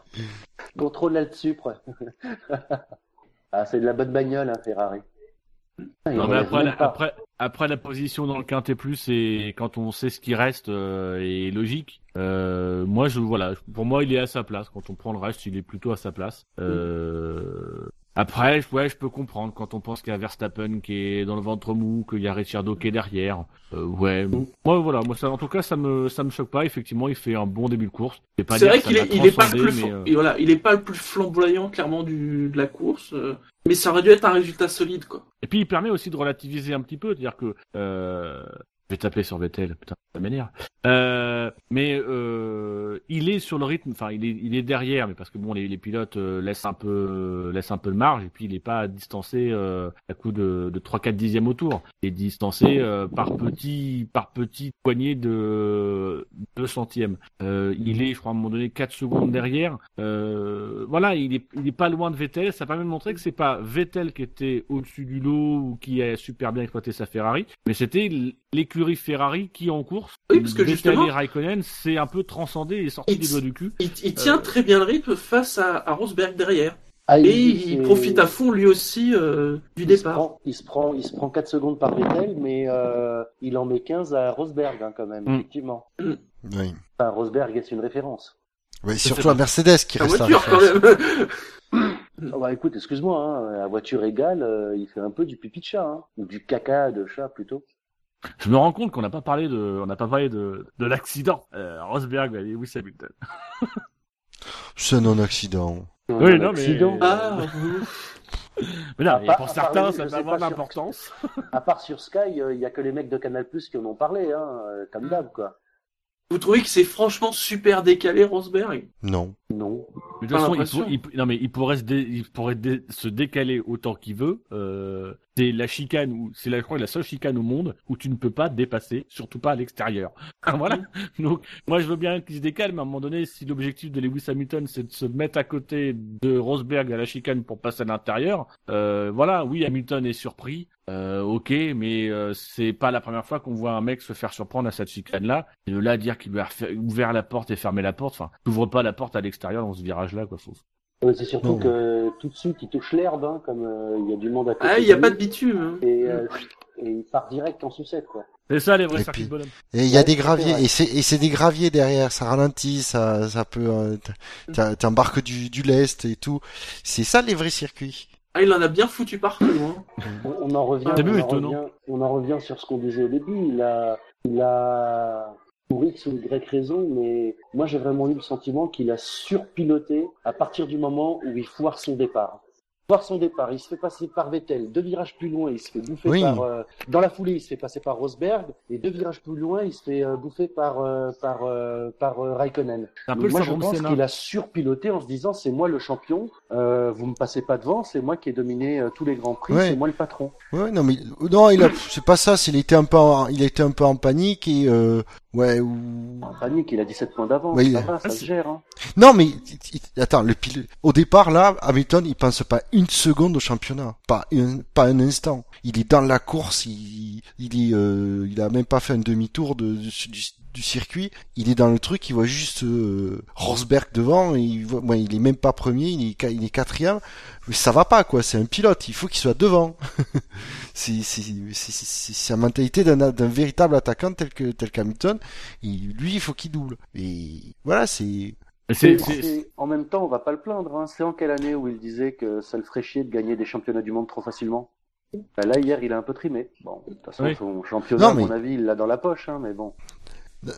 Contrôle là-dessus, ah, c'est de la bonne bagnole, hein, Ferrari. Non, mais après, la, après, après la position dans le quintet plus et quand on sait ce qui reste euh, est logique. Euh, moi, je voilà, pour moi, il est à sa place. Quand on prend le reste, il est plutôt à sa place. Euh, après, ouais, je peux comprendre quand on pense qu'il y a Verstappen qui est dans le ventre mou, qu'il y a Ricciardo qui est derrière. Euh, ouais, moi voilà, moi ça, en tout cas, ça me ça me choque pas. Effectivement, il fait un bon début de course. C'est vrai qu'il est, il est pas le plus, mais, euh, et voilà, il est pas le plus flamboyant, clairement, du, de la course. euh, mais ça aurait dû être un résultat solide, quoi. Et puis il permet aussi de relativiser un petit peu, c'est-à-dire que euh, je vais taper sur Vettel, putain, ça m'énerve. Euh, mais euh, il est sur le rythme, enfin il est il est derrière, mais parce que bon les, les pilotes euh, laissent un peu laissent un peu de marge et puis il est pas distancé euh, à coup de de 3 4 dixièmes au tour. Il est distancé euh, par petit par petit poignée de 2 centièmes. Euh, il est je crois à un moment donné 4 secondes derrière. Euh, voilà, il est il est pas loin de Vettel, ça permet de montrer que c'est pas Vettel qui était au-dessus du lot ou qui a super bien exploité sa Ferrari, mais c'était l- l'écurie Ferrari qui en course Oui, parce que Vettel justement- et Raikkonen s'est un peu transcendé et sorti des doigts du cul. Il, il tient Euh. très bien le rythme face à, à Rosberg derrière. Ah, Et il- profite à fond, lui aussi, euh, du il se départ. prend, il se prend, il se prend 4 secondes par Vettel, mais euh, il en met 15 à Rosberg hein, quand même, Mm. effectivement. Oui. Enfin, Rosberg est une référence. Sais surtout à Mercedes qui reste à voiture, quand référence. même. Ah bah écoute, excuse-moi, hein, la voiture égale, euh, il fait un peu du pipi de chat, hein, ou du caca de chat plutôt. Je me rends compte qu'on n'a pas parlé de on n'a pas parlé de, de l'accident euh, Rosberg et Lewis Hamilton? C'est un non-accident. Oui, non, mais- accident. Ah, Mais non, À mais part- pour certains ça peut avoir sur- l'importance. À part sur Sky, euh, il y a que les mecs de Canal Plus qui en ont parlé, hein, euh, comme d'hab, quoi. vous trouvez que c'est franchement super décalé, Rosberg? Non. Non. Mais de toute façon, il, l'impression. pour- il- non mais il pourrait se, dé- il pourrait dé- se décaler autant qu'il veut. Euh, c'est la chicane ou c'est la, je crois la seule chicane au monde où tu ne peux pas dépasser, surtout pas à l'extérieur. voilà. Donc moi je veux bien qu'il se décale, mais à un moment donné, si l'objectif de Lewis Hamilton c'est de se mettre à côté de Rosberg à la chicane pour passer à l'intérieur, euh, voilà. Oui, Hamilton est surpris. Euh, ok, mais euh, c'est pas la première fois qu'on voit un mec se faire surprendre à cette chicane-là. Et de là dire qu'il lui a ouvert la porte et fermé la porte, enfin, t'ouvres pas la porte à l'extérieur dans ce virage-là, quoi. Faut... Ouais, c'est surtout Non. que tout de suite, il touche l'herbe, hein, comme euh, il y a du monde à côté. Ah, il n'y a pas de bitume. hein. Et, euh, et il part direct en sucette, quoi. C'est ça les vrais circuits de bonhomme. Et il y a Ouais, des c'est graviers, et c'est, et c'est des graviers derrière, ça ralentit, ça, ça peut, euh, t'as- t'embarques du, du lest et tout. C'est ça les vrais circuits. Ah, il en a bien foutu partout. Hein. On, on en revient, C'est on, en étonnant. revient, on en revient sur ce qu'on disait au début. Il a, il a pour X ou Y raison, mais moi j'ai vraiment eu le sentiment qu'il a surpiloté à partir du moment où il foire son départ. Foire son départ, il se fait passer par Vettel. Deux virages plus loin, il se fait bouffer Oui. par. euh, dans la foulée, il se fait passer par Rosberg, et deux virages plus loin, il se fait euh, bouffer par euh, par euh, par euh, Raikkonen. Un peu moi, je pense qu'il a surpiloté en se disant c'est moi le champion, euh, vous me passez pas devant, c'est moi qui ai dominé tous les grands prix, Ouais. c'est moi le patron. Ouais, non, mais, non, il a, c'est pas ça, c'est, il était un peu en, il était un peu en panique et, ouais, ou, En panique, il a 17 points d'avance, Oui, ça il- va, ça se gère. Hein. non, mais, il- attends, le pilote, au départ, là, Hamilton, il pense pas une seconde au championnat. Pas un, pas un instant. Il est dans la course, il, il est, euh, il a même pas fait un demi-tour de, du, du- circuit. Il est dans le truc, il voit juste, euh, Rosberg devant, et il voit, ouais, il est même pas premier, il est, il est quatrième. Mais ça va pas, quoi. C'est un pilote, il faut qu'il soit devant. c'est, c'est, c'est, c'est, c'est- c'est la mentalité d'un, d'un véritable attaquant tel que, tel qu'Hamilton. Et lui, il faut qu'il double. Et voilà, c'est, En même temps, on va pas le plaindre. Hein. C'est en quelle année où il disait que ça le ferait chier de gagner des championnats du monde trop facilement? Bah Là, hier, il a un peu trimé. Bon, de toute façon, Oui. son championnat, Non, mais- à mon avis, il l'a dans la poche, hein, mais bon.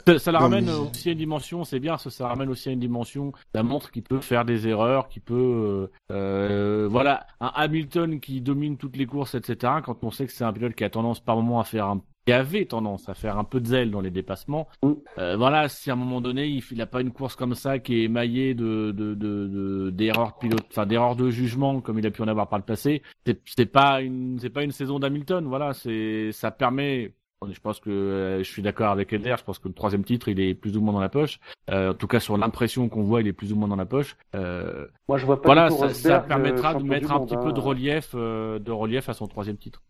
Ça, ça la Non, ramène mais- aussi à une dimension, c'est bien, ça, ça ramène aussi à une dimension. Ça montre qu'il peut faire des erreurs, qu'il peut, euh, euh, voilà, un Hamilton qui domine toutes les courses, etc. Quand on sait que c'est un pilote qui a tendance par moment à faire un, qui avait tendance à faire un peu de zèle dans les dépassements. Mm. Euh, voilà, si à un moment donné il, il a pas une course comme ça qui est émaillée de de de de- d'erreurs de pilote, enfin d'erreurs de jugement comme il a pu en avoir par le passé, c'est c'est pas une c'est pas une saison d'Hamilton. Voilà, c'est ça permet je pense que euh, je suis d'accord avec Eder. Je pense que le troisième titre, il est plus ou moins dans la poche. Euh, en tout cas, sur l'impression qu'on voit, il est plus ou moins dans la poche. Euh, Moi, je vois pas voilà, ça, ça Rosberg, permettra euh, de mettre un monde, petit peu hein. de relief, euh, de relief à son troisième titre.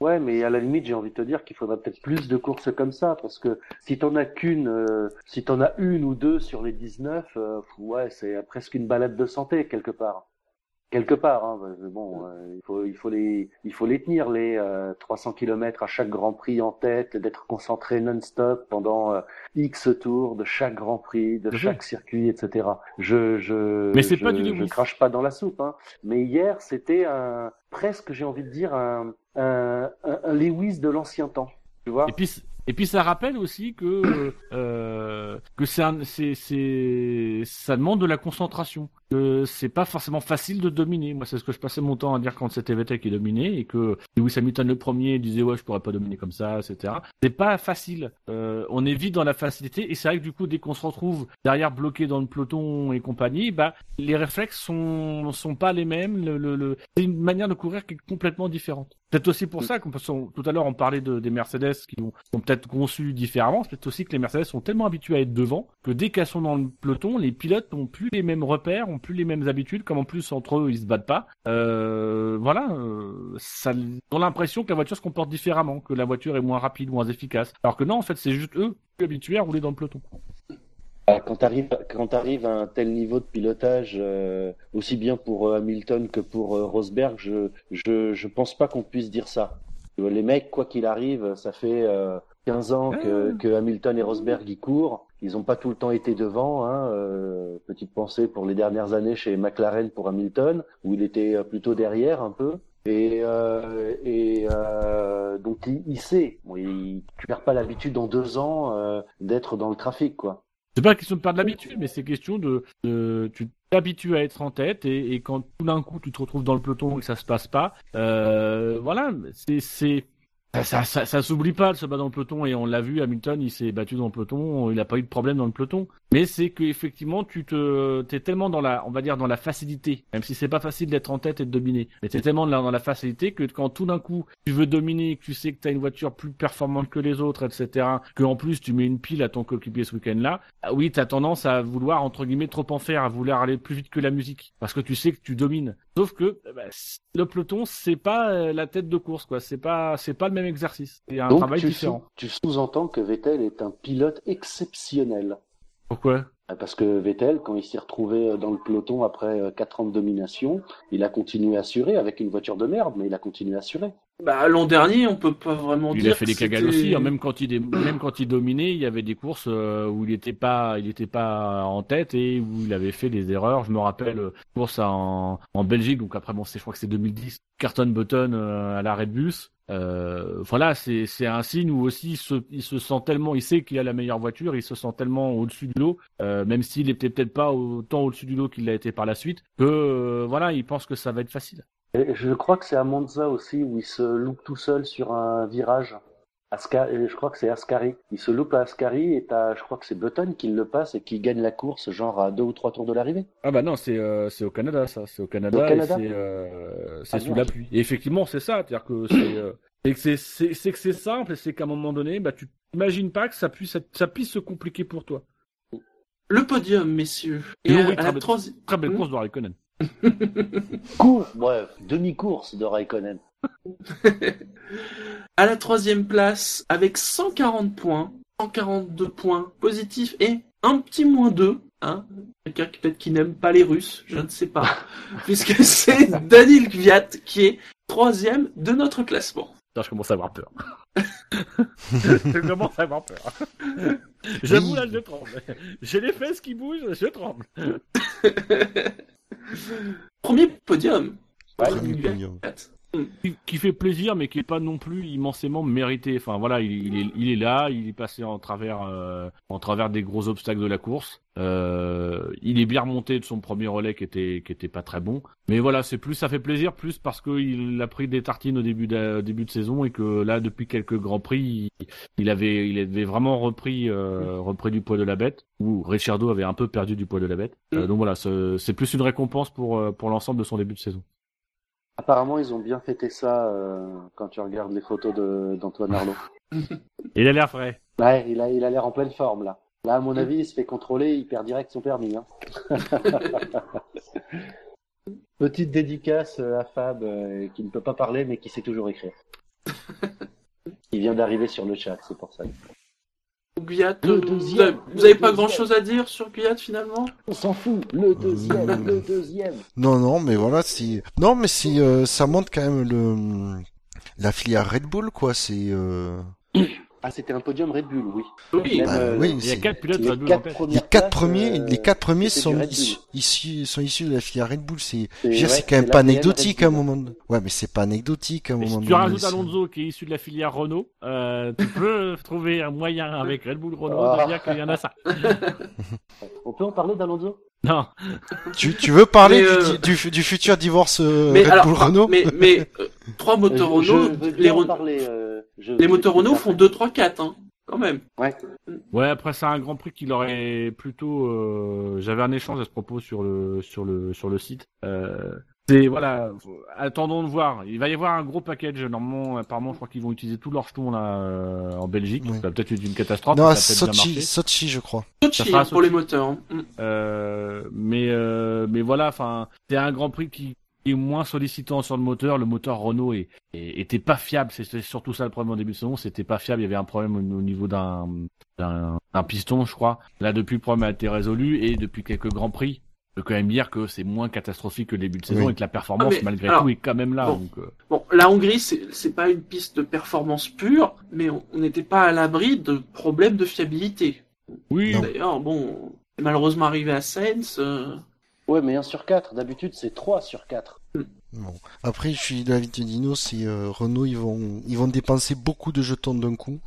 Ouais, mais à la limite, j'ai envie de te dire qu'il faudrait peut-être plus de courses comme ça, parce que si t'en as qu'une, euh, si t'en as une ou deux sur les 19, euh, ouais, c'est presque une balade de santé quelque part. Quelque part, hein, bon, euh, il faut, il faut les, il faut les tenir les euh, 300 km à chaque Grand Prix en tête, d'être concentré non-stop pendant euh, X tours de chaque Grand Prix, de chaque circuit, etc. Je, je, Mais c'est je, pas du je crache pas dans la soupe, hein. Mais hier, c'était un, presque, j'ai envie de dire, un, un, un, Lewis de l'ancien temps. Tu vois Et puis, c- et puis ça rappelle aussi que euh, que c'est ça demande de la concentration. Que c'est pas forcément facile de dominer. Moi, c'est ce que je passais mon temps à dire quand c'était Vettel qui dominait et que Lewis Hamilton le premier disait ouais je pourrais pas dominer comme ça, etc. C'est pas facile. Euh, on est vite dans la facilité et c'est vrai que du coup dès qu'on se retrouve derrière bloqué dans le peloton et compagnie, bah les réflexes sont sont pas les mêmes. Le, le, le- c'est une manière de courir qui est complètement différente. Peut-être aussi pour ça qu'on tout à l'heure on parlait de, des Mercedes qui ont, sont peut-être conçus différemment. C'est peut-être aussi que les Mercedes sont tellement habitués à être devant que dès qu'elles sont dans le peloton, les pilotes n'ont plus les mêmes repères, ont plus les mêmes habitudes. Comme en plus entre eux ils se battent pas. Euh, voilà, euh, ça ont l'impression que la voiture se comporte différemment, que la voiture est moins rapide, moins efficace. Alors que non, en fait, c'est juste eux plus habitués à rouler dans le peloton. Ah, Quand à un tel niveau de pilotage, euh, aussi bien pour Hamilton que pour Rosberg, je, je, je pense pas qu'on puisse dire ça. Les mecs, quoi qu'il arrive, ça fait 15 ans que, que Hamilton et Rosberg y courent. Ils n'ont pas tout le temps été devant. Hein. euh, petite pensée pour les dernières années chez McLaren pour Hamilton, où il était euh, plutôt derrière un peu. Et, euh, et euh, donc il, il sait. Bon, il, tu perds pas l'habitude en deux ans euh, d'être dans le trafic, quoi. C'est pas question de perdre l'habitude, mais c'est question de, de tu t'habitues à être en tête et, et quand tout d'un coup tu te retrouves dans le peloton et que ça se passe pas, euh, voilà, c'est ça, ça, ça, s'oublie pas de se battre dans le peloton et on l'a vu, Hamilton il s'est battu dans le peloton, il a pas eu de problème dans le peloton. Mais c'est que effectivement tu te t'es tellement dans la on va dire dans la facilité, même si c'est pas facile d'être en tête et de dominer, mais t'es tellement dans la, facilité que quand tout d'un coup tu veux dominer, que tu sais que t'as une voiture plus performante que les autres, etc. Que en plus tu mets une pile à ton coéquipier ce week-end-là, ah oui t'as tendance à vouloir entre guillemets trop en faire, à vouloir aller plus vite que la musique, parce que tu sais que tu domines. Sauf que ben, le peloton c'est pas euh, la tête de course quoi, c'est pas c'est pas le même exercice, c'est un Donc travail tu, différent. sous- tu sous-entends que Vettel est un pilote exceptionnel. Pourquoi? Ah, Parce que Vettel, quand il s'est retrouvé dans le peloton après euh, quatre ans de domination, il a continué à assurer avec une voiture de merde, mais il a continué à assurer. Bah, l'an dernier, on peut pas vraiment Il dire. a fait des cagades aussi, hein, même quand il est- même quand il dominait, il y avait des courses euh, où il était pas, il était pas en tête et où il avait fait des erreurs. Je me rappelle euh, course en, en Belgique, donc après bon, c'est je crois que c'est 2010, Carton Button euh, à l'arrêt de bus. Euh, voilà, c'est c'est un signe où aussi il se, il se sent tellement, il sait qu'il a la meilleure voiture, il se sent tellement au-dessus du lot, euh, même s'il était peut-être pas autant au-dessus du lot qu'il l'a été par la suite, que euh, voilà, il pense que ça va être facile. Et je crois que c'est à Monza aussi où il se loupe tout seul sur un virage. Asca- je crois que c'est Ascari. Il se loupe à Ascari et t'as, je crois que c'est Button qui le passe et qui gagne la course, genre à deux ou trois tours de l'arrivée. Ah bah non, c'est euh, c'est au Canada ça, c'est au Canada, Au Canada et c'est euh, Ah, sous la pluie. Et effectivement, c'est ça, c'est-à-dire que c'est euh, c'est que c'est c'est c'est que c'est simple et c'est qu'à un moment donné, bah tu t'imagines pas que ça puisse être- ça puisse se compliquer pour toi. Le podium, messieurs. Et Oui, à- oui, à très la bien. troisième. Très belle Hmm. course de Raikkonen. Course, bref, demi-course de Raikkonen. À la troisième place, avec 140 points, 142 points positifs et un petit moins 2. Hein Quelqu'un qui peut-être qui n'aime pas les Russes, je ne sais pas. Puisque c'est Daniel Kvyat qui est troisième de notre classement. Putain, je commence à avoir peur. je commence à avoir peur. J'avoue là, je tremble. J'ai les fesses qui bougent, je tremble. Premier podium. Ouais, Premier podium. Qui, qui fait plaisir, mais qui est pas non plus immensément mérité. Enfin voilà, il, il est, il est là, il est passé en travers, euh, en travers des gros obstacles de la course. Euh, il est bien remonté de son premier relais qui était, qui était pas très bon. Mais voilà, c'est plus, ça fait plaisir, plus parce qu'il a pris des tartines au début de, au début de saison et que là, depuis quelques grands prix, il, il avait, il avait vraiment repris, euh, repris du poids de la bête. Ou Ricciardo avait un peu perdu du poids de la bête. Euh, Mm. donc voilà, c'est c'est plus une récompense pour, euh, pour l'ensemble de son début de saison. Apparemment, ils ont bien fêté ça euh, quand tu regardes les photos de- d'Antoine Arnaud. Il a l'air frais. Ouais, il a, il a l'air en pleine forme là. Là, à mon avis, il se fait contrôler, il perd direct son permis. Hein. Petite dédicace euh, à Fab, euh, qui ne peut pas parler, mais qui sait toujours écrire. Il vient d'arriver sur le chat, c'est pour ça. Guyat, Le euh, deuxième, vous avez, vous le avez pas deuxième. grand chose à dire sur Guyat finalement? On s'en fout, le deuxième, Mmh. le deuxième. Non, non, mais voilà, si, non, mais si, euh, ça montre quand même le, la filière Red Bull, quoi, c'est, euh, Ah, c'était un podium Red Bull, oui. Oui, Même, bah, euh, oui, Il y a quatre pilotes les Red Bull les quatre premiers, euh, les quatre premiers sont du Red Bull. issus, issus- sont issus de la filière Red Bull, c'est, C'est- je veux dire, ouais, c'est quand même pas anecdotique à un moment. de- Ouais, mais c'est pas anecdotique à un moment si tu donné, rajoutes c'est- Alonso qui est issu de la filière Renault, euh, tu peux trouver un moyen avec Red Bull Renault Ah. de dire qu'il y en a ça. On peut en parler d'Alonso? Non, Tu, tu veux parler euh, du, du, du futur divorce euh, mais Red alors, Bull ah, Renault mais, mais euh, trois moteurs Renault, les, parler, euh, je- les moteurs Renault font 2, 3, 4, hein, quand même. Ouais. ouais après c'est un Grand Prix qu'il aurait plutôt. euh, J'avais un échange à ce propos sur le sur le sur le site. C'est voilà, attendons de voir. Il va y avoir un gros package normalement. Apparemment, je crois qu'ils vont utiliser tous leurs jetons là euh, en Belgique. Ça va peut-être être une catastrophe. Non, ça Sochi. Sochi, je crois. Sochi, fera hein, pour Sochi. les moteurs. hein. Mm. Euh, mais euh, mais voilà, enfin, c'est un Grand Prix qui est moins sollicitant sur le moteur. Le moteur Renault est, est- était pas fiable. C'était surtout ça le problème au début de saison. C'était pas fiable. Il y avait un problème au, au niveau d'un d'un d'un piston, je crois. Là, depuis le problème a été résolu et depuis quelques Grands Prix. Je peux quand même dire que c'est moins catastrophique que le début de saison Oui. et que la performance, Ah, mais malgré alors, tout, est quand même là. bon. Donc, euh, Bon, la Hongrie, c'est pas une piste de performance pure, mais on n'était pas à l'abri de problèmes de fiabilité. oui. D'ailleurs, bon, malheureusement arrivé à Sainz. euh, Ouais, mais 1 sur 4. D'habitude, c'est 3 sur 4. Bon. Après, je suis de l'avis de Dino, c'est euh, Renault, ils vont, ils vont dépenser beaucoup de jetons d'un coup,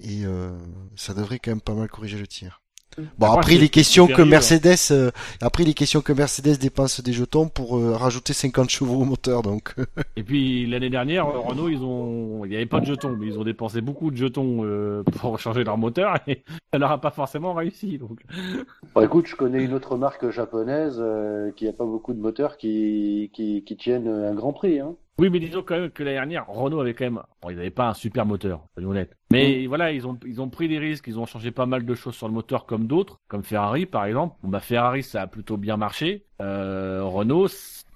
et euh, ça devrait quand même pas mal corriger le tir. Bon, Après, après, c'est- les questions c'est que sérieux. Mercedes, euh, après les questions que Mercedes dépense des jetons pour euh, rajouter 50 chevaux au moteur, donc. Et puis l'année dernière, euh, Renault, ils ont, il n'y avait pas de jetons, mais ils ont dépensé beaucoup de jetons euh, pour changer leur moteur et ça leur a pas forcément réussi. Donc, Bon, écoute, je connais une autre marque japonaise euh, qui a pas beaucoup de moteurs qui, qui, qui tiennent un grand prix. Hein. Oui, mais disons quand même que l'année dernière, Renault avait quand même, bon, ils n'avaient pas un super moteur, soyons honnêtes. Mais voilà, ils ont, ils ont pris des risques, ils ont changé pas mal de choses sur le moteur comme d'autres, comme Ferrari par exemple. Bon bah Ferrari, ça a plutôt bien marché. Euh, Renault,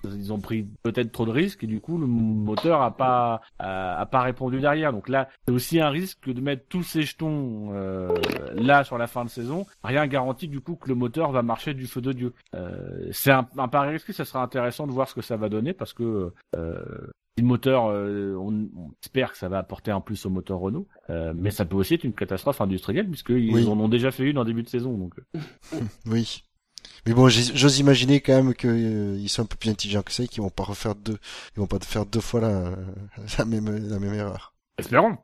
ils ont pris peut-être trop de risques et du coup le moteur a pas, a, a pas répondu derrière. Donc là, c'est aussi un risque que de mettre tous ces jetons euh, là sur la fin de saison. Rien garantit du coup que le moteur va marcher du feu de dieu. Euh, c'est un, un pari risqué, ça sera intéressant de voir ce que ça va donner parce que euh, le moteur, euh, on, on espère que ça va apporter un plus au moteur Renault, euh, mais ça peut aussi être une catastrophe industrielle puisqu'ils Oui. en ont déjà fait une en début de saison. Donc, euh. Oui. Mais bon, j'ose imaginer quand même qu'ils sont un peu plus intelligents que ça et qu'ils vont pas refaire deux, ils vont pas faire deux fois la, la même, la même erreur. espérons.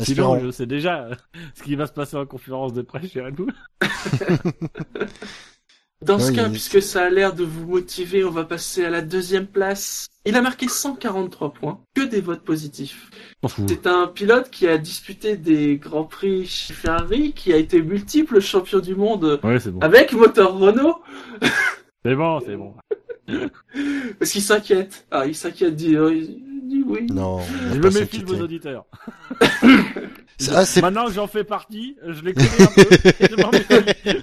Sinon, Espérons. je sais déjà euh, ce qui va se passer en conférence de presse chez Red Bull. Dans ce Oui, cas, puisque ça a l'air de vous motiver, on va passer à la deuxième place. Il a marqué 143 points, que des votes positifs. C'est un pilote qui a disputé des grands prix chez Ferrari, qui a été multiple champion du monde Ouais, c'est bon. avec moteur Renault, C'est bon, c'est bon. parce qu'il s'inquiète. Ah, il s'inquiète, dit, euh, il dit oui. Non. Je me méfie de vos auditeurs. Ah, Maintenant que j'en fais partie, je les connais un peu. et je.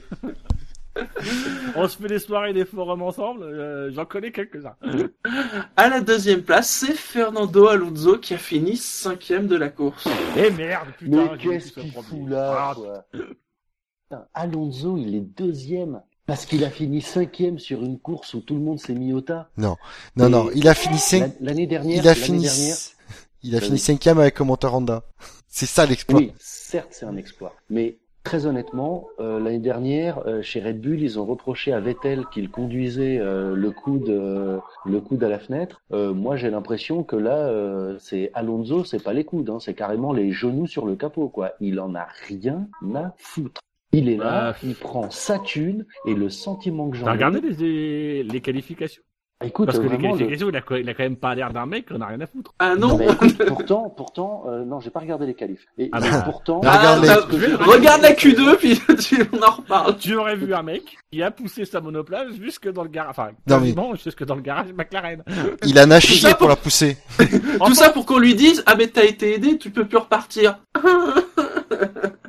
On se fait des soirées, des forums ensemble. euh, J'en connais quelques-uns. À la deuxième place, c'est Fernando Alonso qui a fini cinquième de la course. Eh merde, putain. Mais qu'est-ce qu'il pour fout là, Ah, quoi Putain, Alonso, il est deuxième. Parce qu'il a fini cinquième sur une course où tout le monde s'est mis au tas. non, non, il a fini cinq, La- L'année dernière, il a fini, dernière, il a fini cinquième avec Honda. C'est ça l'exploit. oui, certes, c'est un exploit. Mais très honnêtement, euh, l'année dernière, euh, chez Red Bull, ils ont reproché à Vettel qu'il conduisait euh, le coude, euh, le coude à la fenêtre. Euh, moi, j'ai l'impression que là, euh, c'est Alonso, c'est pas les coudes, hein, c'est carrément les genoux sur le capot, quoi. Il en a rien à foutre. Il est là, Bah, il prend sa thune et le sentiment que j'en T'as ai. regardé les, les qualifications? Écoute, Parce que les le- qualifications, il, a, il a quand même pas l'air d'un mec qu'on a rien à foutre. Ah non, Non, mais écoute, pourtant, pourtant, euh, non, j'ai pas regardé les qualifs. Et Ah, bah. pourtant, Ah, regarde bah, regarde la Q2, puis tu, on en reparle. Tu aurais vu un mec qui a poussé sa monoplace jusque dans le garage, enfin, Non, mais- jusque dans le garage McLaren. Il en a chié ça pour la pousser. Tout ça pour qu'on lui dise, ah mais t'as été aidé, tu peux plus repartir.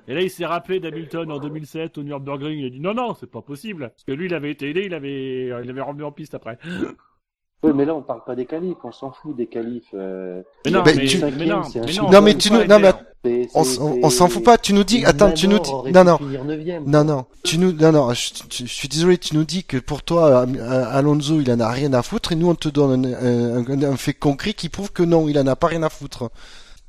Et là, il s'est rappelé d'Hamilton en 2007 au Nürburgring. Il a dit non, non, c'est pas possible. Parce que lui, il avait été aidé, il avait, il avait remis en piste après. Oui, mais là, on parle pas des qualifs, on s'en fout des qualifs. euh, Mais non, mais, tu- mais non, c'est un mais chiffre. non, Non, mais faut tu pas nous- non, mais On, s'en fout pas. Tu nous dis, attends, tu nous dis, non, non, non, non, tu nous, non, non, je, je- je suis désolé, tu nous dis que pour toi, euh, Alonso, il en a rien à foutre, et nous, on te donne un, un- un fait concret qui prouve que non, il en a pas rien à foutre.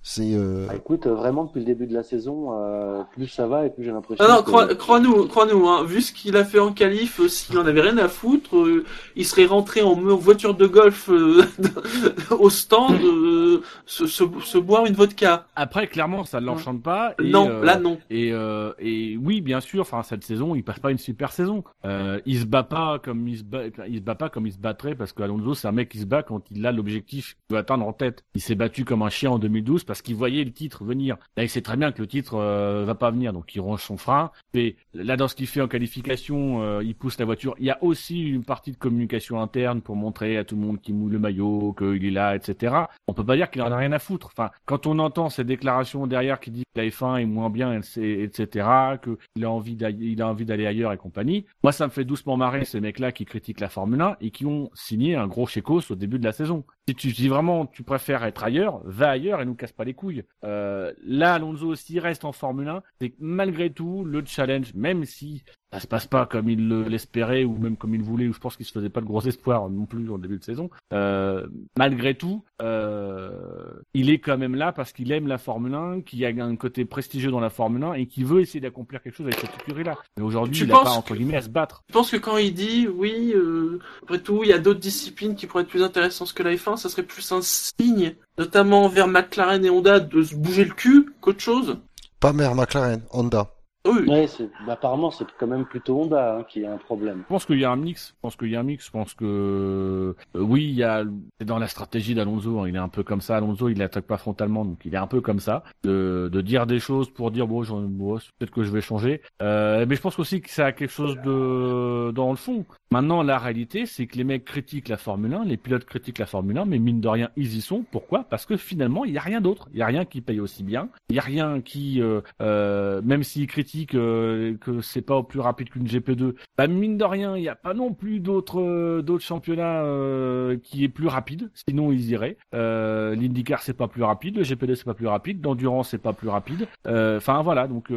C'est, euh, Ah, écoute, euh, vraiment, depuis le début de la saison, euh, plus ça va et plus j'ai l'impression Ah non, que... crois- crois-nous, crois-nous, hein, vu ce qu'il a fait en qualif, euh, s'il en avait rien à foutre, euh, il serait rentré en voiture de golf euh, au stand, euh, se, se, se boire une vodka. Après, clairement, ça ne l'enchante pas. Et, non, euh, là non. Et, euh, et oui, bien sûr. Enfin, cette saison, il passe pas une super saison. Euh, il se bat pas comme il se bat, il se bat pas comme il se battrait parce qu'Alonso, c'est un mec qui se bat quand il a l'objectif qu'il veut atteindre en tête. Il s'est battu comme un chien en 2012 parce qu'il voyait le titre venir. Là, il sait très bien que le titre euh, va pas venir, donc il ronge son frein. Mais là, dans ce qu'il fait en qualification, euh, il pousse la voiture. Il y a aussi une partie de communication interne pour montrer à tout le monde qu'il mouille le maillot, qu'il est là, etc. On peut pas dire qu'il en a rien à foutre. Enfin, quand on entend ces déclarations derrière qui dit que la F1 est moins bien, etc., qu'il a envie d'aller, il a envie d'aller ailleurs et compagnie. Moi, ça me fait doucement marrer ces mecs-là qui critiquent la Formule 1 et qui ont signé un gros chécos au début de la saison. Si tu dis vraiment tu préfères être ailleurs, va ailleurs et nous casse pas les couilles. Euh, là, Alonso s'il reste en Formule 1, c'est que malgré tout le challenge, même si ça se passe pas comme il le- l'espérait ou même comme il voulait, ou je pense qu'il se faisait pas de gros espoirs non plus en début de saison. Euh, malgré tout, euh, il est quand même là parce qu'il aime la Formule 1, qu'il y a un côté prestigieux dans la Formule 1 et qu'il veut essayer d'accomplir quelque chose avec cette écurie-là. Mais aujourd'hui, il n'a pas entre guillemets à se battre. Je pense que quand il dit, oui, euh, après tout, il y a d'autres disciplines qui pourraient être plus intéressantes que la F1, ça serait plus un signe, notamment vers McLaren et Honda, de se bouger le cul qu'autre chose? pas mère McLaren, Honda. Oui, Ouais, c'est- bah, apparemment, c'est quand même plutôt Honda hein, qui a un problème. Je pense qu'il y a un mix. Je pense qu'il y a un mix. Je pense que euh, oui, il y a c'est dans la stratégie d'Alonso. hein, il est un peu comme ça. Alonso, il attaque pas frontalement, donc il est un peu comme ça, de, de dire des choses pour dire bon, j'en- bon, peut-être que je vais changer. Euh, mais je pense aussi que ça a quelque chose de dans le fond. Maintenant, la réalité, c'est que les mecs critiquent la Formule 1, les pilotes critiquent la Formule 1, mais mine de rien, ils y sont. Pourquoi? Parce que finalement, il y a rien d'autre. Il y a rien qui paye aussi bien. Il y a rien qui, euh, euh, même s'ils critiquent que c'est pas plus rapide qu'une GP2. Bah mine de rien, il n'y a pas non plus d'autres euh, d'autres championnats euh, qui est plus rapide. Sinon ils iraient. Euh, L'IndyCar c'est pas plus rapide, le GP2 c'est pas plus rapide, l'endurance c'est pas plus rapide. Enfin voilà, donc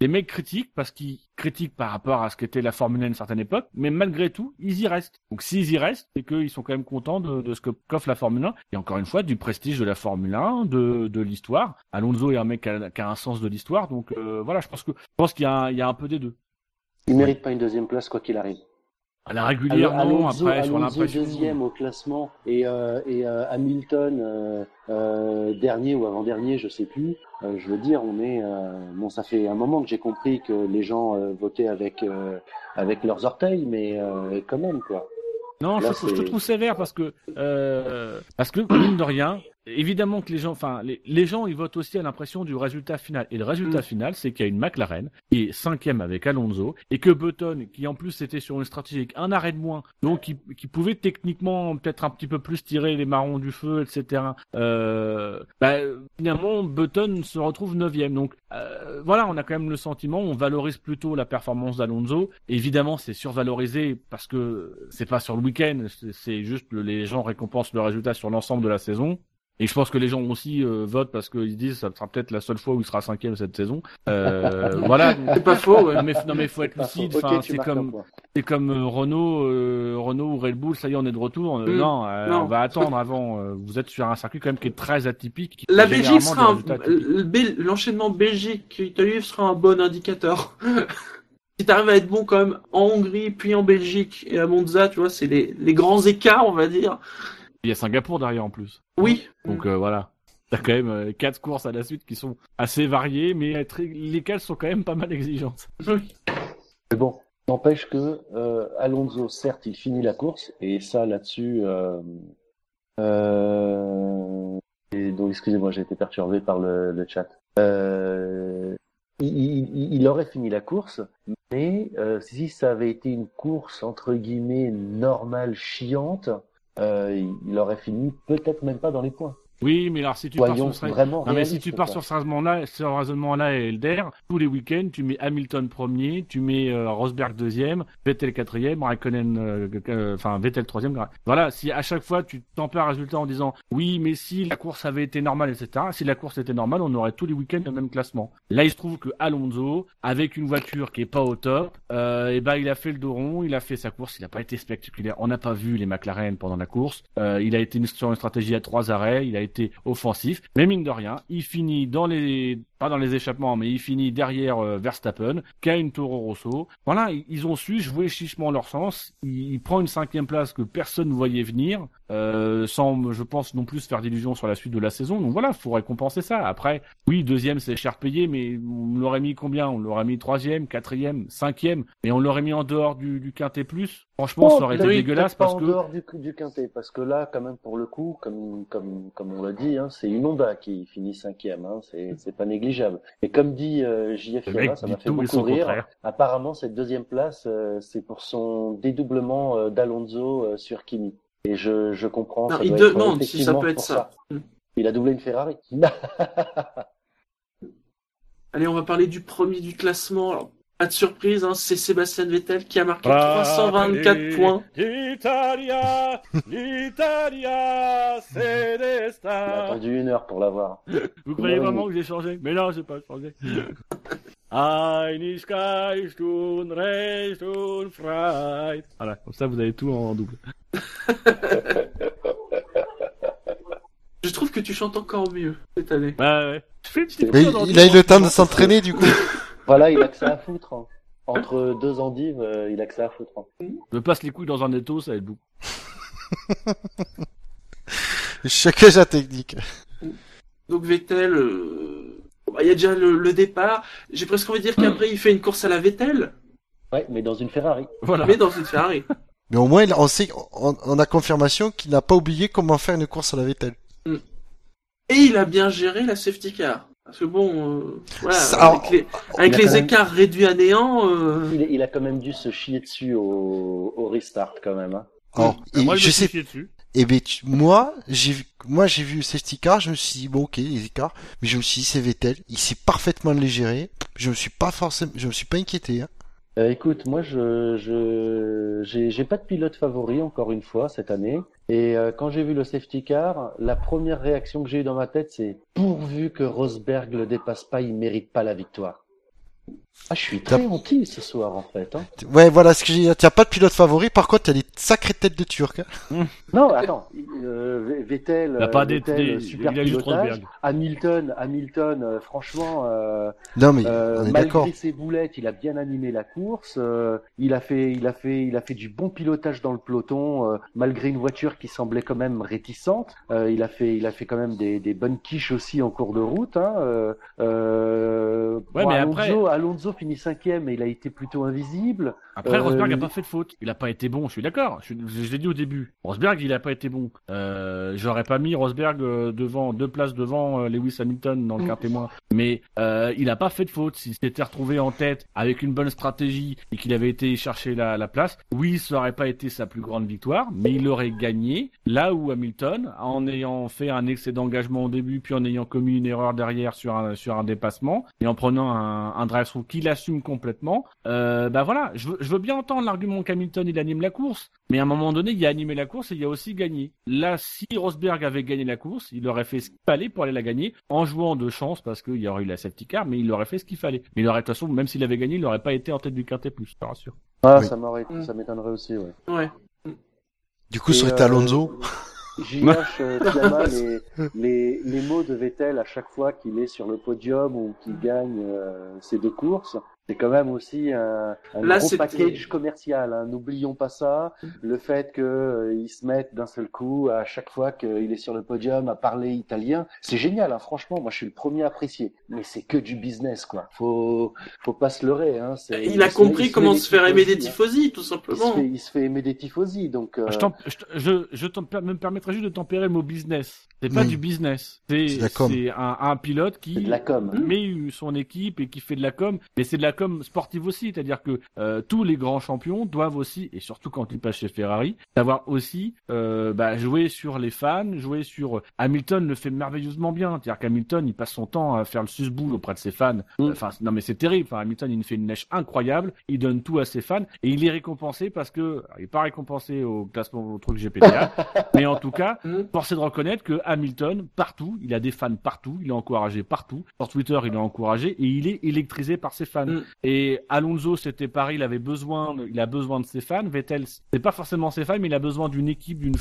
les mecs critiquent parce qu'ils critiquent par rapport à ce qu'était la Formule 1 à une certaine époque, mais malgré tout ils y restent. Donc s'ils y restent, c'est qu'ils sont quand même contents de, ce que qu'offre la Formule 1 et encore une fois du prestige de la Formule 1, de, de l'histoire. Alonso est un mec qui a, un sens de l'histoire, donc voilà, je pense que pense qu'il y, a un- il y a un peu des deux. Il mérite pas une deuxième place quoi qu'il arrive. À la régulière, non, Alonso, après, sur Alonso l'impression. deuxième au classement et, euh, et euh, Hamilton euh, euh, dernier ou avant-dernier, je sais plus. Je veux dire, on est bon. Ça fait un moment que j'ai compris que les gens votaient avec avec leurs orteils, mais quand même quoi. Non, je, Là, je te trouve sévère parce que parce que mine de rien, évidemment que les gens, enfin les, les gens, ils votent aussi à l'impression du résultat final. Et le résultat Mm. final, c'est qu'il y a une McLaren qui est cinquième avec Alonso et que Button, qui en plus était sur une stratégie avec un arrêt de moins, donc qui, qui pouvait techniquement peut-être un petit peu plus tirer les marrons du feu, etc. Euh, bah, finalement, Button se retrouve neuvième. Donc euh, voilà, on a quand même le sentiment, on valorise plutôt la performance d'Alonso. Évidemment, c'est survalorisé parce que c'est pas sur le week-end, c'est- juste les gens récompensent le résultat sur l'ensemble de la saison. Et je pense que les gens aussi euh, votent parce qu'ils disent ça sera peut-être la seule fois où il sera cinquième cette saison. Euh, voilà. C'est pas faux, ouais. Non mais, non mais faut être lucide. Enfin, c'est comme point. c'est comme euh, Renault, euh, Renault ou Red Bull. Ça y est, on est de retour. Euh, Mm. Non, euh, Non. on va attendre avant. vous êtes sur un circuit quand même qui est très atypique. qui La Belgique sera un, l'enchaînement Belgique-Italie sera un bon indicateur. si t'arrives à être bon quand même en Hongrie, puis en Belgique et à Monza, tu vois, c'est les, les grands écarts, on va dire. Il y a Singapour derrière en plus. Oui. Donc euh, voilà. T'as quand même euh, quatre courses à la suite qui sont assez variées, mais très- lesquelles sont quand même pas mal exigeantes. Oui. Mais bon, n'empêche que euh, Alonso, certes, il finit la course et ça là-dessus. Euh, euh, et donc, excusez-moi, j'ai été perturbé par le, le chat. Euh, il, il- il aurait fini la course, mais euh, si ça avait été une course entre guillemets normale, chiante, il aurait fini peut-être même pas dans les points. Oui, mais alors si tu pars sur ce- vraiment Non, mais si tu pars sur ce raisonnement-là, ce raisonnement-là et Elder, tous les week-ends, tu mets Hamilton premier, tu mets euh, Rosberg deuxième, Vettel quatrième, Raikkonen, euh, euh, enfin Vettel troisième. Voilà, si à chaque fois tu tempères un résultat en disant oui, mais si la course avait été normale, etc. Si la course était normale, on aurait tous les week-ends le même classement. Là, il se trouve que Alonso, avec une voiture qui est pas au top, euh, et ben il a fait le dos rond, il a fait sa course, il n'a pas été spectaculaire. On n'a pas vu les McLaren pendant la course. Euh, il a été sur une stratégie à trois arrêts, il a été offensif, mais mine de rien, il finit dans les pas dans les échappements, mais il finit derrière euh, Verstappen, qui a une Toro Rosso. Voilà, ils, ont su jouer chichement leur sens. Il, il prend une cinquième place que personne ne voyait venir, euh, sans, je pense, non plus se faire d'illusions sur la suite de la saison. Donc voilà, faut récompenser ça. Après, oui, deuxième, c'est cher payé, mais on l'aurait mis combien? On l'aurait mis troisième, quatrième, cinquième, mais on l'aurait mis en dehors du, du quintet plus? Franchement, ça aurait été dégueulasse pas parce en que dehors du, du quintet, parce que là, quand même, pour le coup, comme comme comme on l'a dit, hein, c'est une Honda qui finit cinquième, hein, c'est c'est pas négligeable. Et comme dit euh, JF ça m'a fait beaucoup rire. contraire. Apparemment, cette deuxième place, euh, c'est pour son dédoublement euh, d'Alonso euh, sur Kimi. Et je je comprends. Non, ça il doit de- être, non, euh, si ça peut être ça. Il a doublé une Ferrari. Allez, on va parler du premier du classement. Alors, pas de surprise, hein, c'est Sébastien Vettel qui a marqué Ah, 324 points. C'est J'ai destin. attendu une heure pour l'avoir. Vous croyez vraiment que j'ai changé? Mais non, j'ai pas changé. Recht und. Voilà, comme ça vous avez tout en double. Je trouve que tu chantes encore mieux cette année. Bah ouais. Je fais une petite Mais cour dans il a eu le temps de s'entraîner du coup. Voilà, il a que ça à foutre. hein. Entre deux endives, euh, il a que ça à foutre. hein. Je me passe les couilles dans un étau, ça va être beaucoup. Chacun sa technique. Donc Vettel, euh, bah, il y a déjà le, le départ. J'ai presque envie de dire qu'après il fait une course à la Vettel, Ouais, mais dans une Ferrari. Voilà. mais dans une Ferrari. Mais au moins, il- on sait, on, on a confirmation qu'il n'a pas oublié comment faire une course à la Vettel. Et il a bien géré la safety car. Parce que bon, euh, voilà, Ça- avec les, avec même- écarts réduits à néant, euh, Il, il a quand même dû se chier dessus au, au restart quand même. Hein. Alors, il- Moi, je, je me suis sais, dessus. Et ben tu- moi, j'ai vu, moi j'ai vu safety car, je me suis dit bon ok les écarts, mais je me suis dit c'est Vettel, il sait parfaitement les gérer. Je me suis pas forcément, je me suis pas inquiété. Hein. Euh, écoute, moi, je, je, j'ai, pas de pilote favori encore une fois cette année. Et euh, quand j'ai vu le safety car, la première réaction que j'ai eue dans ma tête, c'est pourvu que Rosberg le dépasse pas, il mérite pas la victoire. Ah, je suis très anti ce soir en fait. Hein. Ouais voilà ce que j'ai dit. T'as pas de pilote favori, par contre t'as des sacrées têtes de Turc. Hein. Non, attends, euh, Vettel, Il a pas euh, Vettel, d'été, super juste pilotage. Hamilton, Hamilton, euh, franchement, euh, Non mais Euh, on est d'accord. malgré ses boulettes, il a bien animé la course. euh, il a fait, il a fait, il a fait du bon pilotage dans le peloton, euh, malgré une voiture qui semblait quand même réticente. Euh, il a fait, il a fait quand même des, des bonnes quiches aussi en cours de route. Hein. Ouais, bon, mais Alonso, après- Alonso finit cinquième et il a été plutôt invisible. Après, Euh, Rosberg n'a pas fait de faute. Il a pas été bon, je suis d'accord. Je, je l'ai dit au début. Rosberg, il a pas été bon. Euh, J'aurais pas mis Rosberg euh, devant, deux places devant euh, Lewis Hamilton dans le Mm. quart témoin. Mais euh, il a pas fait de faute. S'il s'était retrouvé en tête avec une bonne stratégie et qu'il avait été chercher la, la place, oui, ça aurait pas été sa plus grande victoire, mais il aurait gagné. Là où Hamilton, en ayant fait un excès d'engagement au début, puis en ayant commis une erreur derrière sur un, sur un dépassement et en prenant un, un drive-through qu'il assume complètement, euh, bah voilà, je veux, je veux bien entendre l'argument qu'Hamilton il anime la course, mais à un moment donné, il y a animé la course et il y a aussi gagné. Là, si Rosberg avait gagné la course, il aurait fait ce qu'il fallait pour aller la gagner en jouant de chance parce qu'il y aurait eu la safety car, mais il aurait fait ce qu'il fallait. Mais il aurait, de toute façon, même s'il avait gagné, il n'aurait pas été en tête du quintet plus, je te rassure. Ah, Oui. ça m'aurait, Mm. ça m'étonnerait aussi, ouais. Ouais. Du coup euh, Alonso. JH, euh, Tiama, les, les, les mots de Vettel à chaque fois qu'il est sur le podium ou qu'il gagne euh, ses deux courses, c'est quand même aussi un, un Là, gros package commercial. Hein. N'oublions pas ça. Le fait qu'il se mette d'un seul coup à chaque fois qu'il est sur le podium à parler italien, c'est génial. Hein. Franchement, moi je suis le premier à apprécier. Mais c'est que du business, quoi. Faut, faut pas se leurrer. Hein. Il a se- compris se comment se faire aimer des tifosi, tout. Il se, simplement. fait, il se fait aimer des tifosi, donc. euh, Je, je, je, me permettrai juste de tempérer le mot business. C'est pas Oui. du business. C'est un, un pilote qui c'est de la com. met son équipe et qui fait de la com, mais c'est de la com sportive aussi, c'est-à-dire que euh, tous les grands champions doivent aussi, et surtout quand ils passent chez Ferrari, savoir aussi euh, bah, jouer sur les fans, jouer sur Hamilton le fait merveilleusement bien, c'est-à-dire qu'Hamilton il passe son temps à faire le susboule auprès de ses fans. Mm. Enfin non mais c'est terrible, enfin, Hamilton il fait une lèche incroyable, il donne tout à ses fans et il est récompensé parce que alors, il est pas récompensé au classement au truc GPDA, mais en tout cas. Force est de reconnaître que Hamilton, partout, il a des fans partout, il est encouragé partout. Sur Twitter, il est encouragé et il est électrisé par ses fans. Et Alonso, c'était pareil, il avait besoin, il a besoin de ses fans. Vettel, c'est pas forcément ses fans, mais il a besoin d'une équipe, d'une,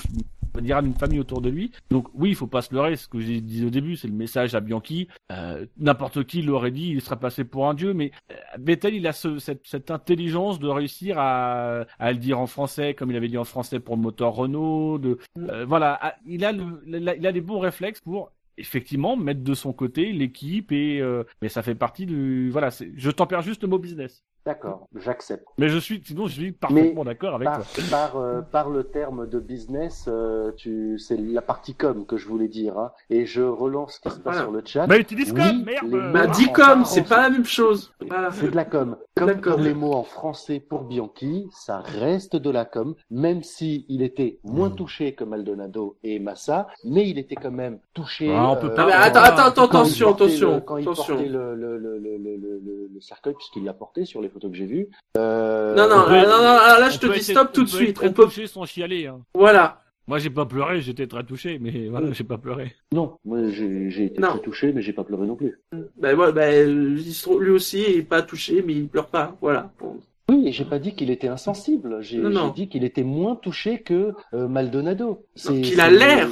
dira d'une famille autour de lui. Donc oui, il faut pas se leurrer. Ce que j'ai dit au début, c'est le message à Bianchi. Euh, N'importe qui l'aurait dit, il serait passé pour un dieu. Mais euh, Vettel, il a ce- cette, intelligence de réussir à, le dire en français, comme il avait dit en français pour le moteur Renault. Euh, voilà, il a, le, il a les bons réflexes pour effectivement mettre de son côté l'équipe et euh, mais ça fait partie du voilà. Je tempère juste le mot business. D'accord, j'accepte. Mais je suis sinon je suis parfaitement d'accord avec Par, toi. par, euh, par le terme de business, euh, tu, c'est la partie com que je voulais dire. Hein. Et je relance ce qui se passe Voilà. sur le chat. Bah utilise Oui, comme merde. Bah, dis comme, en- c'est pas la même chose. Voilà. C'est de la com. Comme pour les mots en français pour Bianchi, ça reste de la com, même si il était moins Mm. touché que Maldonado et Massa, mais il était quand même touché. Ah, on peut euh, pas- mais Ah, attends, attends, attends, quand il attention, portait attention, le, quand il attention. portait le, le, le, le, le, le- le cercueil, puisqu'il l'a porté sur les photos que j'ai vues. Euh, Non, non, peut- là, non, non, là, je on te dis être- stop tout de suite. On peut, touché sans chialer. Hein. voilà. Moi j'ai pas pleuré, j'étais très touché, mais voilà, j'ai pas pleuré. Non, moi j'ai été Non. très touché, mais j'ai pas pleuré non plus. Ben ouais, ben, lui aussi il est pas touché, mais il pleure pas. Voilà. Bon. Oui, et j'ai pas dit qu'il était insensible. J'ai Non, non. j'ai dit qu'il était moins touché que euh, Maldonado. C'est- Qu'il a l'air.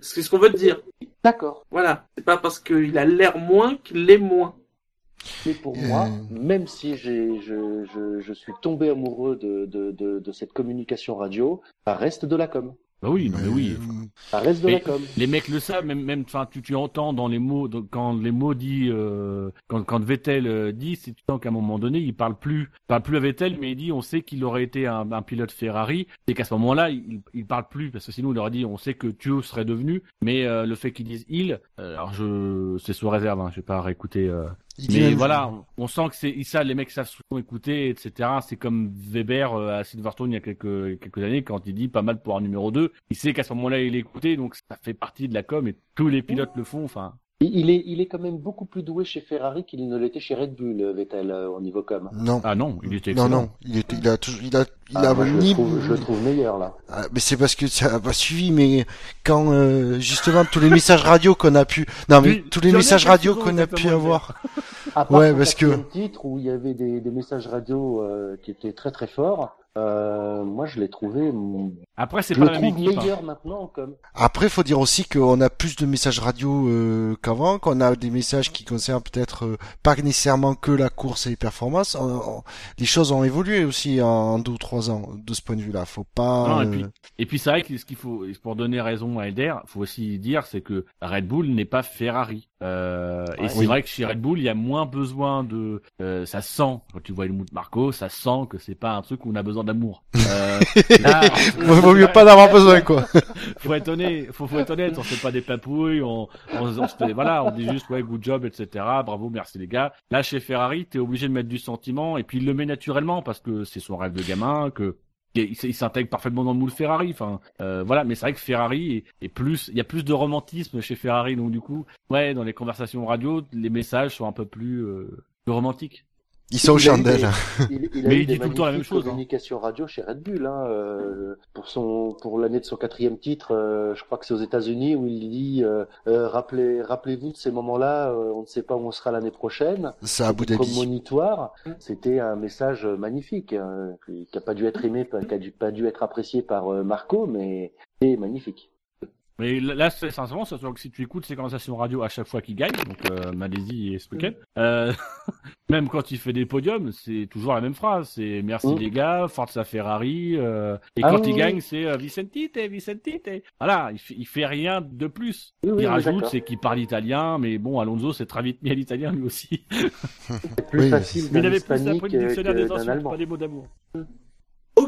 C'est ce qu'on veut te dire. D'accord. Voilà. C'est pas parce qu'il a l'air moins qu'il l'est moins. Mais pour Euh. moi, même si je, je, je suis tombé amoureux de, de, de, de cette communication radio, ça reste de la com. Bah oui, non mais oui. Euh, Ça reste de Mais- la com. Les mecs le savent, même, même, enfin, tu, tu entends dans les mots, donc, quand les mots dit, euh, quand, quand Vettel euh, dit, c'est tu sens qu'à un moment donné, il parle plus, parle plus à Vettel, mais il dit, on sait qu'il aurait été un, un pilote Ferrari, et qu'à ce moment-là, il, il parle plus, parce que sinon, il aurait dit, on sait que Thio serait devenu, mais euh, le fait qu'il dise il, alors je, c'est sous réserve, hein, je vais pas réécouter euh, Mais voilà, on sent que c'est ça, les mecs savent souvent écouter, etc. C'est comme Weber euh, à Silverstone il y a quelques quelques années quand il dit pas mal pour un numéro 2. Il sait qu'à ce moment-là il est écouté, donc ça fait partie de la com et tous les pilotes le font. Enfin, Il est, il est quand même beaucoup plus doué chez Ferrari qu'il ne l'était chez Red Bull, euh, Vettel, euh, au niveau com. Non. ah non, il était Non, excellent. non, il, était, il a toujours, il a, il Ah, a moi, je, le trouve, je le trouve meilleur, là. Ah, mais c'est parce que ça a pas suivi, mais quand euh, justement tous les messages radio qu'on a pu, non mais Oui, tous les messages radio qu'on a pu avoir, À part Ouais, parce que- titre où il y avait des, des messages radio euh, qui étaient très très forts, euh, moi je l'ai trouvé, Après c'est pas le même hein. meilleur maintenant en com. Après, faut dire aussi qu'on a plus de messages radio euh, qu'avant, qu'on a des messages qui concernent peut-être euh, pas nécessairement que la course et les performances. On- on- les choses ont évolué aussi en deux ou trois ans de ce point de vue-là. Faut pas. Non, et euh, puis, et puis c'est vrai que ce qu'il faut, pour donner raison à Elder, faut aussi dire, c'est que Red Bull n'est pas Ferrari. Euh, et c'est Oui. vrai que chez Red Bull, il y a moins besoin de, euh, ça sent, quand tu vois le de Marco, ça sent que c'est pas un truc où on a besoin d'amour. Euh, là, vaut vaut mieux pas d'avoir besoin, quoi. faut être honnête, faut, faut être honnête, on fait pas des papouilles, on, on, on se fait- voilà, on dit juste ouais, good job, etc. Bravo, merci les gars. Là, chez Ferrari, t'es obligé de mettre du sentiment et puis il le met naturellement parce que c'est son rêve de gamin, que il, il s'intègre parfaitement dans le moule Ferrari. Enfin, euh, voilà, mais c'est vrai que Ferrari est, est plus, il y a plus de romantisme chez Ferrari, donc du coup, ouais, dans les conversations radio, les messages sont un peu plus, euh, plus romantiques. Ils sont aux chandelles. des- Il, il a Mais eu il des dit tout le temps la même chose, hein. communications radio chez Red Bull, hein, euh, pour son, pour l'année de son quatrième titre, euh, je crois que c'est aux États-Unis où il dit, euh, euh, rappelez, rappelez-vous de ces moments-là, euh, on ne sait pas où on sera l'année prochaine. C'est à C'était Dhabi. prémonitoire. C'était un message magnifique, hein, qui qui a pas dû être aimé, qui a dû, pas dû être apprécié par euh, Marco, mais c'est magnifique. Mais là, c'est sincèrement, sûr que si tu écoutes ces conversations radio à chaque fois qu'il gagne, donc euh, Malaisie et ce week-end, euh, même quand il fait des podiums, c'est toujours la même phrase. C'est merci Mm. les gars, Forza Ferrari. euh, et Ah quand oui, il oui. gagne, c'est euh, Vicentite, Vicentite. Voilà, il fait, il fait rien de plus. Oui, oui, il rajoute, c'est qu'il parle italien, mais bon, Alonso s'est très vite mis à l'italien lui aussi. C'est plus Oui, facile Mais il avait plus appris le dictionnaire des insultes, pas des mots d'amour.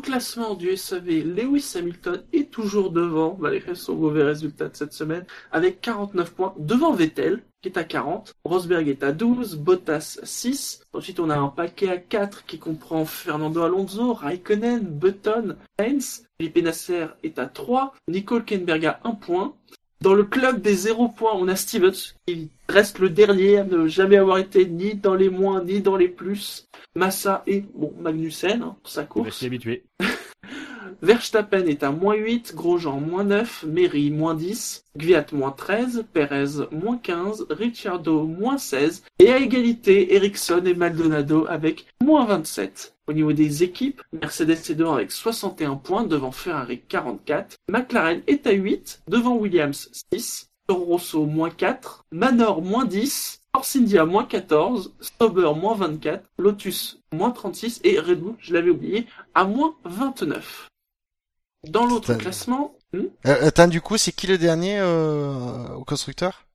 Classement du SAV, Lewis Hamilton est toujours devant, malgré son mauvais résultat de cette semaine, avec 49 points, devant Vettel, qui est à 40, Rosberg est à 12, Bottas 6, ensuite on a un paquet à 4 qui comprend Fernando Alonso, Raikkonen, Button, Heinz, Felipe Nasser est à 3, Nico Hülkenberg a 1 point, dans le club des 0 points, on a Stevens, qui reste le dernier à ne jamais avoir été ni dans les moins ni dans les plus. Massa et, bon, Magnussen, hein, pour sa course. s'y habituer. Verstappen est à moins 8, Grosjean moins 9, Mary moins 10, Gviat moins 13, Perez moins 15, Ricciardo moins 16, et à égalité, Ericsson et Maldonado avec moins 27. Au niveau des équipes, Mercedes est devant avec 61 points, devant Ferrari 44, McLaren est à 8, devant Williams 6, Toro Rosso moins 4, Manor moins 10, Force India moins 14, Sauber moins 24, Lotus moins 36 et Red Bull, je l'avais oublié, à moins 29. Dans l'autre classement, hmm, Euh, attends, du coup, c'est qui le dernier euh, au constructeur?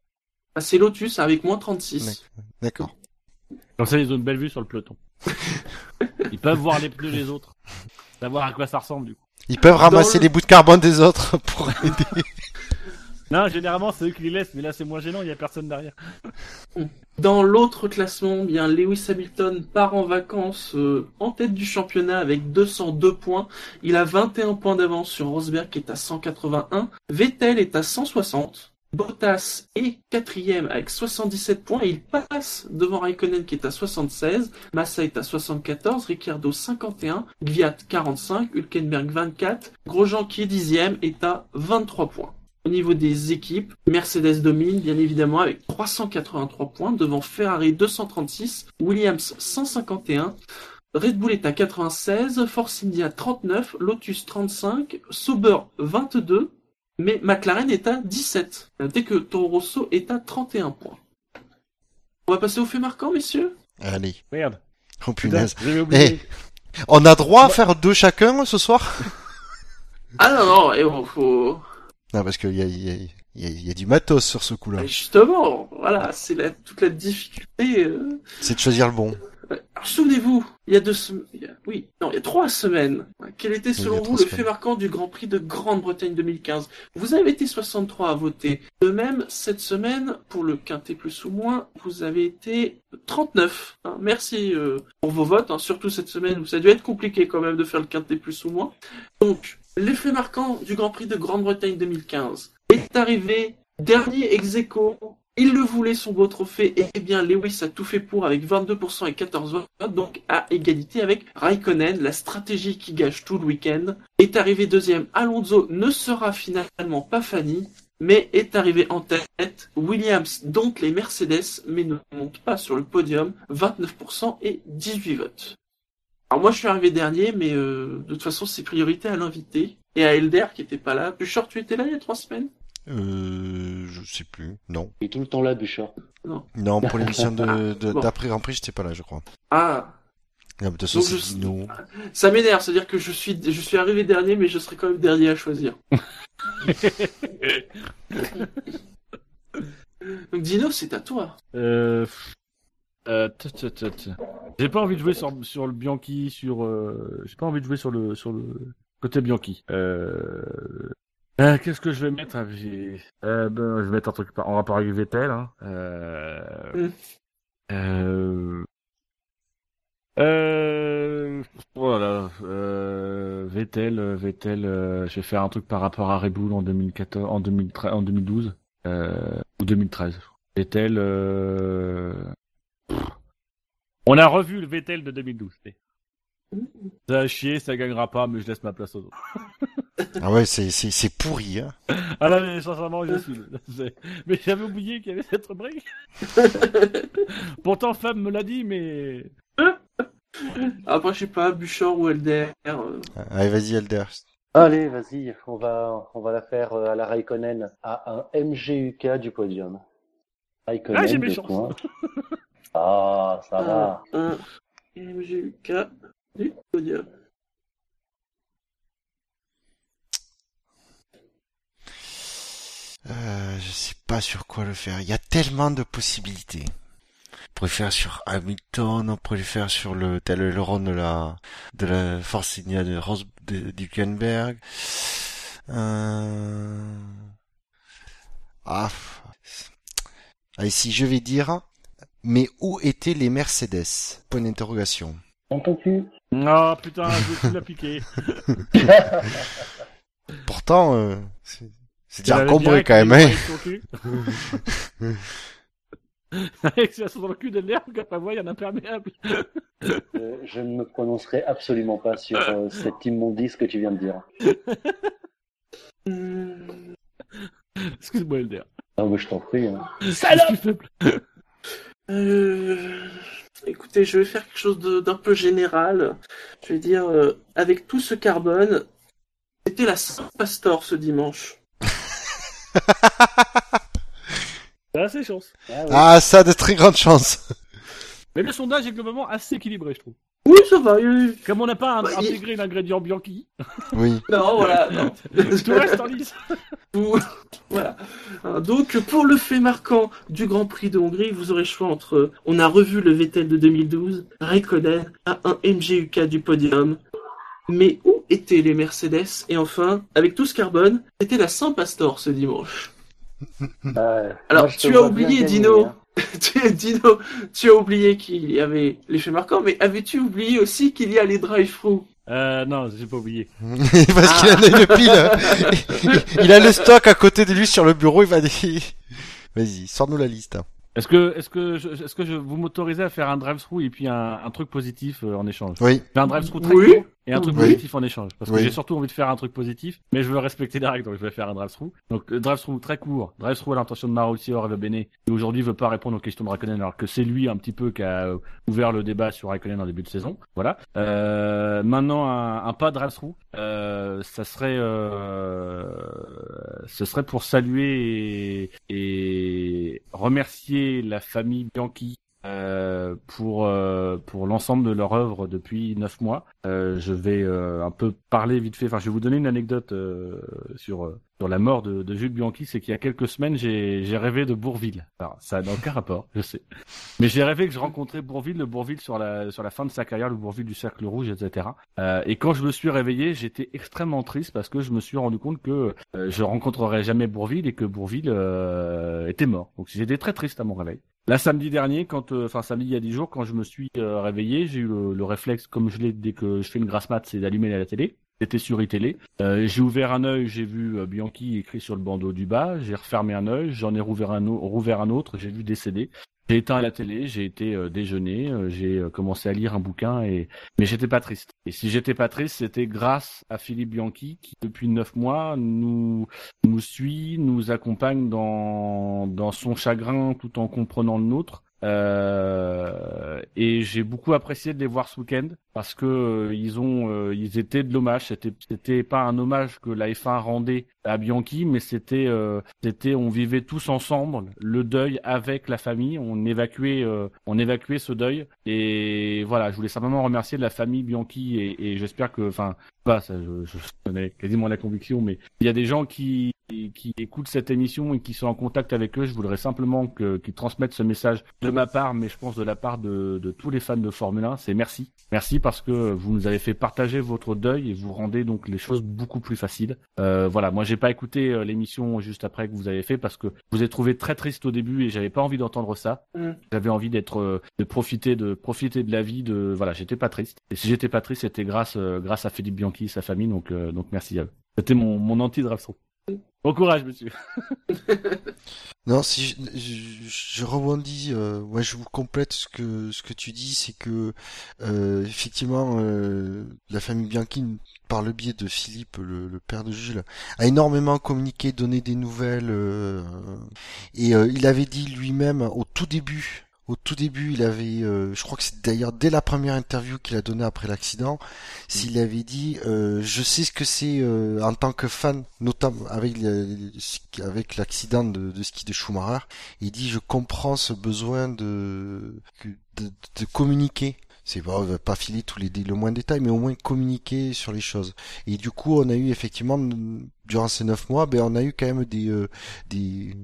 Bah, c'est Lotus avec moins 36. D'accord. Comme ça, ils ont une belle vue sur le peloton. Ils peuvent voir les pneus des autres. Savoir à quoi ça ressemble, du coup. Ils peuvent ramasser le- les bouts de carbone des autres pour aider. Non, généralement, c'est eux qui les laissent, mais là, c'est moins gênant, il y a personne derrière. Dans l'autre classement, bien Lewis Hamilton part en vacances euh, en tête du championnat avec 202 points. Il a 21 points d'avance sur Rosberg qui est à 181. Vettel est à 160. Bottas est quatrième avec 77 points et il passe devant Raikkonen qui est à 76. Massa est à 74. Ricciardo 51. Gviat 45. Hülkenberg 24. Grosjean qui est dixième est à 23 points. Au niveau des équipes, Mercedes domine bien évidemment avec 383 points devant Ferrari 236, Williams 151, Red Bull est à 96, Force India 39, Lotus 35, Sauber 22, mais McLaren est à 17. Notez que Toro Rosso est à 31 points. On va passer au fait marquant, messieurs? Allez. Merde. Oh Putain, punaise. oublié. On a droit à faire deux chacun ce soir? Ah non, non, et bon, faut... Non, parce qu'il y a, il y, a, il y, a, il y a du matos sur ce coup-là. Justement, voilà, c'est la... toute la difficulté... euh, C'est de choisir le bon. Alors, souvenez-vous, il y a deux semaines, oui, non, il y a trois semaines, quel était il y a selon vous le fait marquant du Grand Prix de Grande-Bretagne 2015 Vous avez été 63 à voter. De même, cette semaine, pour le quintet plus ou moins, vous avez été 39. hein. Merci euh, pour vos votes, hein, surtout cette semaine où ça a dû être compliqué quand même de faire le quintet plus ou moins. Donc, l'effet marquant du Grand Prix de Grande-Bretagne 2015 est arrivé dernier ex aequo. Il le voulait son beau trophée, et eh bien Lewis a tout fait pour avec 22% et 14 votes, donc à égalité avec Raikkonen, la stratégie qui gâche tout le week-end. Est arrivé deuxième, Alonso ne sera finalement pas Fanny, mais est arrivé en tête. Williams dompte les Mercedes, mais ne monte pas sur le podium, 29% et 18 votes. Alors moi je suis arrivé dernier, mais euh, de toute façon c'est priorité à l'invité et à Elder qui était pas là. Bouchard, tu étais là il y a trois semaines? Euh, je sais plus. Non. Il est tout le temps là, Bouchard. Non, pour l'émission de, de- Bon. d'après Grand Prix, j'étais pas là, je crois. Ah, Non, mais de toute façon, je- Dino. ça m'énerve, c'est-à-dire que je suis, je suis arrivé dernier, mais je serai quand même dernier à choisir. Donc Dino, c'est à toi. Euh... Euh, tut, tut, tut, tut. J'ai pas envie de jouer sur, sur le Bianchi, sur. euh, J'ai pas envie de jouer sur le sur le côté Bianchi. Euh... euh, Qu'est-ce que je vais mettre euh, ben, Je vais mettre un truc par- en rapport avec Vettel. Hein. Euh... Mm. Euh... Euh... Voilà. Euh... Vettel, euh, Vettel. euh, Je vais faire un truc par rapport à Red Bull en 2014, en 2013, en 2012 euh... ou 2013. je crois. Vettel. Euh... On a revu le Vettel de 2012. Ça a chier, ça gagnera pas, mais je laisse ma place aux autres. Ah ouais, c'est, c'est, c'est pourri, hein. Ah là, mais sincèrement, je suis. Mais j'avais oublié qu'il y avait cette rubrique. Pourtant, Fab me l'a dit, mais. Après, je sais pas, Bouchard ou Elder. euh, Allez, vas-y, Elder. Allez, vas-y, on va, on va la faire euh, à la Raikkonen, à un MGUK du podium. Raikkonen, Ah, j'ai mes chances. Ah, ça va. un MGUK. Euh, je sais pas sur quoi le faire. Il y a tellement de possibilités. On pourrait faire sur Hamilton, on pourrait le faire sur le tel de la de la Force de Rose de d'Hülkenberg. Euh... Ah. Si je vais dire, mais où étaient les Mercedes? Point d'interrogation. Cul. Ah putain, je vais tout l'appliquer. Pourtant, euh, c'est déjà encombré quand même, hein. avec ça dans le cul de l'herbe, qu'après moi, il y en a imperméable. Euh, je ne me prononcerai absolument pas sur euh, cette immondice que tu viens de dire. Excuse-moi, Elder. Non, mais je t'en prie. hein. Salope Euh, écoutez, je vais faire quelque chose d'un peu général. Je vais dire, euh, avec tout ce carbone, c'était la Saint-Pastor ce dimanche. C'est assez chance. Ah, ouais. Ah, ça a de très grandes chances. Mais le sondage est globalement assez équilibré, je trouve. Oui, ça va. euh, Comme on n'a pas Bah, il- intégré l'ingrédient Bianchi, Oui. Non, voilà. non. tout reste en lice. Voilà. Hein, Donc, pour le fait marquant du Grand Prix de Hongrie, vous aurez le choix entre, on a revu le Vettel de 2012, Raikkonen, à un MGUK du podium. Mais où étaient les Mercedes? Et enfin, avec tout ce carbone, c'était la Saint-Pastor ce dimanche. Alors, tu as oublié, gagner, Dino. hein. Tu- Dino, tu as oublié qu'il y avait les faits marquants, mais avais-tu oublié aussi qu'il y a les drive-thru Euh, non, j'ai pas oublié. Parce qu'il en a une pile. il a le stock à côté de lui sur le bureau, il va dire... Vas-y, sors-nous la liste. hein. Est-ce que, est-ce que, je, est-ce que je vous m'autorisez à faire un drive-through et puis un, un truc positif euh, en échange? Oui. Un drive-through très Oui. court et un truc Oui. positif en échange. Parce que Oui. j'ai surtout envie de faire un truc positif, mais je veux respecter les règles, donc je vais faire un drive-through. Donc, le drive-through très court. Drive-through à l'intention de Maruccio et Bene, qui aujourd'hui veut pas répondre aux questions de Raikkonen, alors que c'est lui un petit peu qui a euh, ouvert le débat sur Raikkonen en début de saison. Voilà. Euh, maintenant, un, un pas drive-through, euh, ça serait, euh, ce serait pour saluer et, et remercier la famille Bianchi euh, pour euh, pour l'ensemble de leur œuvre depuis neuf mois. Euh, je vais euh, un peu parler vite fait. Enfin, je vais vous donner une anecdote euh, sur sur la mort de, de Jules Bianchi. C'est qu'il y a quelques semaines, j'ai rêvé de Bourville. Alors, ça n'a aucun rapport, je sais. Mais j'ai rêvé que je rencontrais Bourville, le Bourville sur la sur la fin de sa carrière, le Bourville du Cercle Rouge, etc. Euh, et quand je me suis réveillé, j'étais extrêmement triste parce que je me suis rendu compte que euh, je rencontrerais jamais Bourville et que Bourville euh, était mort. Donc j'étais très triste à mon réveil. Là, samedi dernier, quand, euh, enfin samedi il y a 10 jours, quand je me suis euh, réveillé, j'ai eu le, le réflexe, comme je l'ai dès que je fais une grasse mat, c'est d'allumer la télé. C'était sur iTélé. Euh, j'ai ouvert un œil, j'ai vu euh, Bianchi écrit sur le bandeau du bas. J'ai refermé un œil, j'en ai rouvert un, autre, j'ai vu décéder. J'ai éteint la télé, j'ai été euh, déjeuner, euh, j'ai euh, commencé à lire un bouquin et mais j'étais pas triste. Et si j'étais pas triste, c'était grâce à Philippe Bianchi qui depuis neuf mois nous nous suit, nous accompagne dans dans son chagrin tout en comprenant le nôtre. Euh, et j'ai beaucoup apprécié de les voir ce week-end parce que ils ont ils étaient de l'hommage. C'était c'était pas un hommage que la F1 rendait à Bianchi, mais c'était euh, c'était on vivait tous ensemble le deuil avec la famille. On évacuait euh, on évacuait ce deuil et voilà. Je voulais simplement remercier la famille Bianchi et, et j'espère que enfin pas ça je, je connais quasiment la conviction, mais il y a des gens qui qui écoutent cette émission et qui sont en contact avec eux, je voudrais simplement que- qu'ils transmettent ce message de ma part, mais je pense de la part de, de tous les fans de Formule 1, c'est merci. Merci parce que vous nous avez fait partager votre deuil et vous rendez donc les choses beaucoup plus faciles. Euh, voilà, moi j'ai pas écouté euh, l'émission juste après que vous avez fait parce que vous ai trouvé très triste au début et j'avais pas envie d'entendre ça. Mm. J'avais envie d'être, euh, de profiter de profiter de la vie, de voilà, j'étais pas triste. Et si j'étais pas triste, c'était grâce euh, grâce à Philippe Bianchi et sa famille, donc donc merci à eux. C'était mon mon anti draft Bon courage, monsieur. Non, si je, je, je rebondis, euh, je vous complète ce que ce que tu dis, c'est que euh, effectivement euh, la famille Bianchi, par le biais de Philippe, le, le père de Jules, a énormément communiqué, donné des nouvelles, euh, et il avait dit lui-même au tout début. Au tout début, il avait, euh, je crois que c'est d'ailleurs dès la première interview qu'il a donnée après l'accident, s'il avait dit, euh, je sais ce que c'est euh, en tant que fan, notamment avec avec l'accident de, de ski de Schumacher. Il dit, je comprends ce besoin de de, de communiquer. C'est pas, pas filer tous les le moins de détails, mais au moins communiquer sur les choses. Et du coup, on a eu effectivement durant ces neuf mois, ben on a eu quand même des euh, des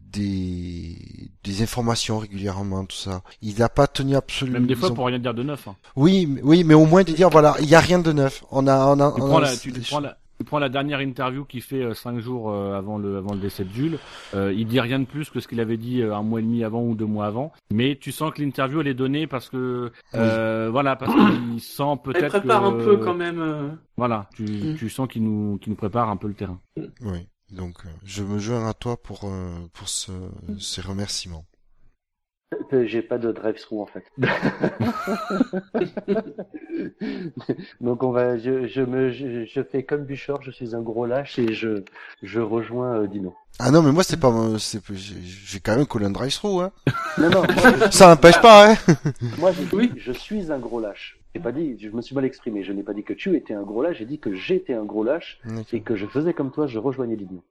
des des informations régulièrement tout ça. Il n'a pas tenu absolument. Même des fois ont- pour rien dire de neuf. hein. Oui, mais- oui, mais au moins de dire voilà, il y a rien de neuf. On a on a Tu on prends a- la, tu, tu prends la, tu prends la dernière interview qu'il fait euh, cinq jours euh, avant le avant le décès de Jules. Euh, il dit rien de plus que ce qu'il avait dit euh, un mois et demi avant ou deux mois avant. Mais tu sens que l'interview elle est donnée parce que euh, voilà parce qu'il sent Elle peut-être prépare que- un peu quand même. Voilà, tu, Mm. tu sens qu'il nous qu'il nous prépare un peu le terrain. Oui. Donc euh, je me joins à toi pour euh, pour ce, ces remerciements. Euh, J'ai pas de drive-through en fait. Donc on va, je, je me, je, je fais comme Bouchard, je suis un gros lâche et je, je rejoins euh, Dino. Ah non, mais moi c'est pas c'est j'ai quand même collé un drive-through hein. Non non, moi, Ça n'empêche pas hein. je, moi dit, Oui. je suis un gros lâche. J'ai pas dit, je me suis mal exprimé. Je n'ai pas dit que tu étais un gros lâche. J'ai dit que j'étais un gros lâche et que je faisais comme toi, je rejoignais Dino.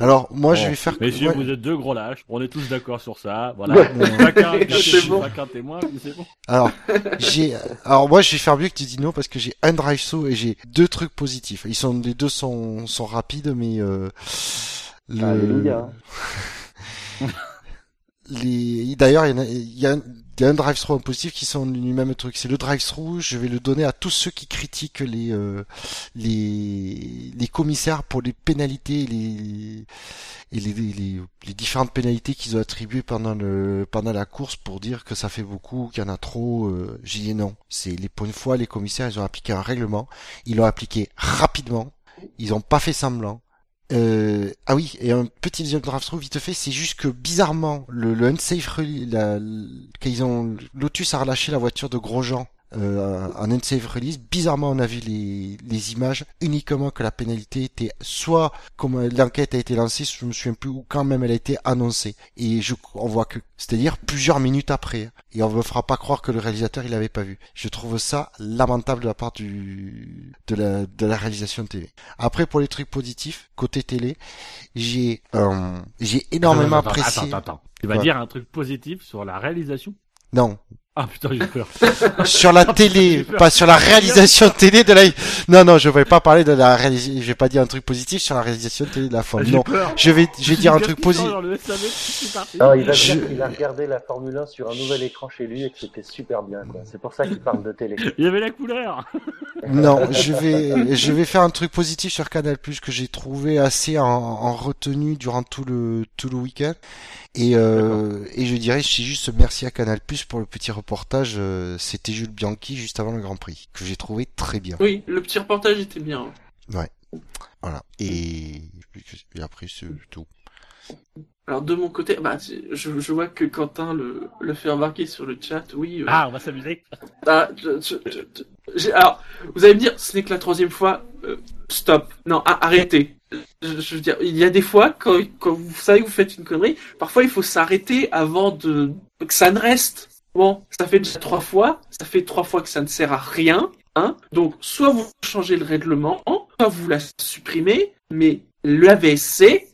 Alors moi je Bon, vais faire Messieurs, ouais. vous êtes deux gros lâches. On est tous d'accord sur ça. Voilà. Ouais. Chacun, bon. témoin. C'est bon. Alors, j'ai, alors moi, je vais faire mieux que tu Dino parce que j'ai un drive saut et j'ai deux trucs positifs. Ils sont, les deux sont, sont rapides, mais euh, le, Alléluia. les, d'ailleurs, il y a, y a un, drive-through positif qui sont du même truc. C'est le drive-through. Je vais le donner à tous ceux qui critiquent les, euh, les, les commissaires pour les pénalités, les, les, les, les différentes pénalités qu'ils ont attribuées pendant le, pendant la course pour dire que ça fait beaucoup, qu'il y en a trop. Euh, J'ai dit non. C'est les, pour une fois, les commissaires, ils ont appliqué un règlement. Ils l'ont appliqué rapidement. Ils ont pas fait semblant. Euh, ah oui, et un petit deuxième draft vite fait, c'est juste que bizarrement, le, le unsafe release, la, quand ont, Lotus a relâché la voiture de Grosjean, euh, en unsafe release, bizarrement on a vu les, les images uniquement que la pénalité était soit comme l'enquête a été lancée, je me souviens plus, ou quand même elle a été annoncée. Et je, on voit que, c'est-à-dire plusieurs minutes après. Et on me fera pas croire que le réalisateur il avait pas vu. Je trouve ça lamentable de la part du, de la, de la réalisation de télé. Après, pour les trucs positifs, côté télé, j'ai, euh, j'ai énormément Attends, apprécié. Attends, attends, attends. Tu vas dire un truc positif sur la réalisation? Non. Ah putain, j'ai peur. sur la télé, pas sur la réalisation télé de la. Non, non, je vais pas parler de la réalisation. Je vais pas dire un truc positif sur la réalisation télé de la Formule. J'ai Non, peur. je vais, je vais dire un truc positif. Non, il va Je- dire qu'il a regardé la Formule 1 sur un nouvel écran chez lui et que c'était super bien. C'est pour ça qu'il parle de télé. Il y avait la couleur. Non, je vais, je vais faire un truc positif sur Canal Plus que j'ai trouvé assez en, en retenue durant tout le tout le week-end. Et euh, et je dirais, c'est juste merci à Canal Plus pour le petit reportage. euh, C'était Jules Bianchi juste avant le Grand Prix que j'ai trouvé très bien. Oui, le petit reportage était bien. Voilà. Et, et après c'est tout. Alors de mon côté, bah, je, je vois que Quentin le, le fait remarquer sur le chat. Oui. euh, Ah, on va s'amuser. ah, je- je- je- je- j'ai- alors, vous allez me dire, ce n'est que la troisième fois. euh, stop. Non, arrêtez. Il y a des fois quand, quand vous savez vous faites une connerie, parfois il faut s'arrêter avant de que ça ne reste. Bon, ça fait déjà trois fois, ça fait trois fois que ça ne sert à rien. Hein Donc, soit vous changez le règlement, soit vous la supprimez, mais le c'est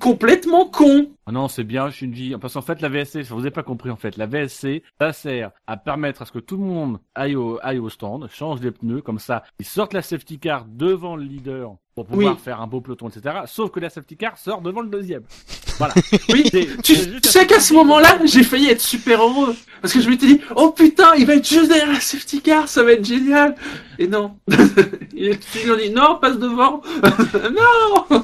complètement con. Ah non, c'est bien, Shinji. Parce qu'en fait, la VSC, je vous ai pas compris, en fait. La VSC, ça sert à permettre à ce que tout le monde aille au, aille au stand, change les pneus, comme ça, ils sortent la safety car devant le leader pour pouvoir Oui. faire un beau peloton, etc. Sauf que la safety car sort devant le deuxième. Voilà. Oui, tu, tu sais qu'à ce moment-là, j'ai failli être super heureux. Parce que je m'étais dit, oh putain, il va être juste derrière la safety car, ça va être génial. Et non. Ils ont dit, non, passe devant. non.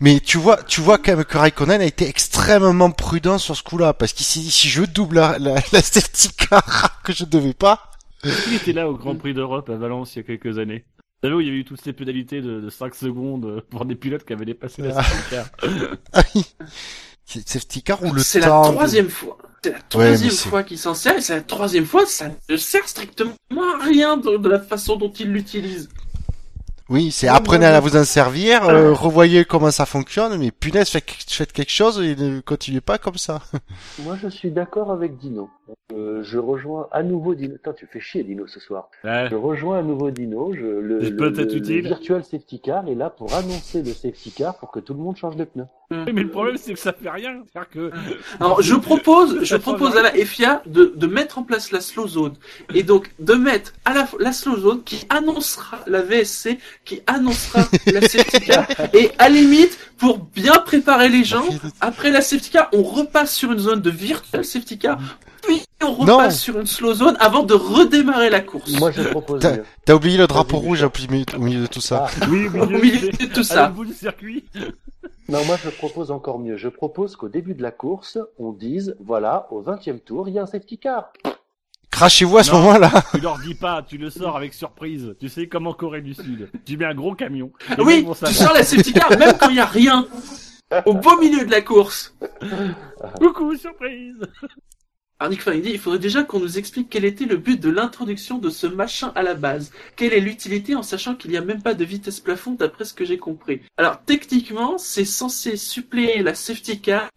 Mais tu vois, tu vois quand même que Raikkonen a été extrêmement prudent sur ce coup-là parce qu'il s'est dit si je double la, la, la safety car que je devais pas. Il était là au Grand Prix d'Europe à Valence il y a quelques années. Vous savez où il y avait eu toutes ces pénalités de, de 5 secondes euh, pour des pilotes qui avaient dépassé la Ah. safety car. Ah oui. C'est safety car ou le C'est la temps de- troisième fois. C'est la troisième c'est- fois qu'il s'en sert, et c'est la troisième fois, ça ne sert strictement à rien de, de la façon dont il l'utilise. Oui, c'est apprenez à vous en servir, euh, revoyez comment ça fonctionne, mais punaise, faites, faites quelque chose et ne continuez pas comme ça. Moi, je suis d'accord avec Dino. Euh, je rejoins à nouveau Dino. Attends, tu fais chier Dino ce soir. Ouais. Je rejoins à nouveau Dino. Je, le, le- être le- utile. le virtual safety car est là pour annoncer le safety car pour que tout le monde change de pneus. Oui, mais le problème, c'est que ça fait rien. C'est-à-dire que Alors, je propose, je propose à la FIA de, de mettre en place la slow zone. Et donc, de mettre à la, la slow zone qui annoncera la VSC, qui annoncera la safety car. Et à la limite, pour bien préparer les gens, après la safety car, on repasse sur une zone de virtual safety car. Puis on repasse Non. sur une slow zone avant de redémarrer la course. Moi, je propose T'as- mieux. T'as oublié le drapeau rouge au milieu, au milieu de tout ça. Ah, oui, Au milieu de tout à ça. bout du circuit. non, moi, je propose encore mieux. Je propose qu'au début de la course, on dise, voilà, au 20e tour, il y a un safety car. Crachez-vous à ce Non. moment-là. Tu leur dis pas, tu le sors avec surprise. Tu sais, comme en Corée du Sud. Tu mets un gros camion. Oui, tu sors la safety car même quand il n'y a rien. Au beau milieu de la course. Coucou, surprise. Alors Nick Fan, il dit, il faudrait déjà qu'on nous explique quel était le but de l'introduction de ce machin à la base. Quelle est l'utilité en sachant qu'il n'y a même pas de vitesse plafond d'après ce que j'ai compris. Alors techniquement, c'est censé suppléer la safety car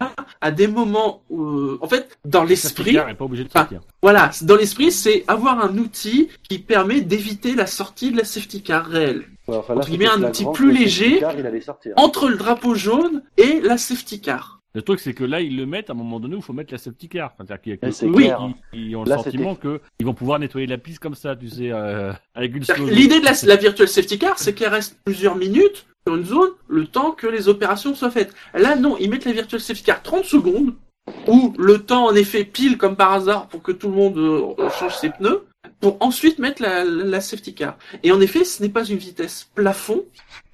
à des moments où, euh, en fait, dans l'esprit, Safety car est pas obligé de Ah. sortir. voilà, dans l'esprit, c'est avoir un outil qui permet d'éviter la sortie de la safety car réelle. Ouais, enfin, Entre c'était guillemets, un outil plus léger. car, il allait sortir. Entre le drapeau jaune et la safety car. Le truc, c'est que là, ils le mettent à un moment donné où il faut mettre la safety car. C'est-à-dire qu'il y a que Mais eux clair. qui ont le Là, sentiment que ils vont pouvoir nettoyer la piste comme ça, tu sais, euh, avec une zone. L'idée de la, la virtual safety car, c'est qu'elle reste plusieurs minutes sur une zone, le temps que les opérations soient faites. Là, non, ils mettent la virtual safety car 30 secondes, ou le temps, en effet, pile comme par hasard pour que tout le monde euh, change ses pneus, pour ensuite mettre la, la- la safety car. Et en effet, ce n'est pas une vitesse plafond,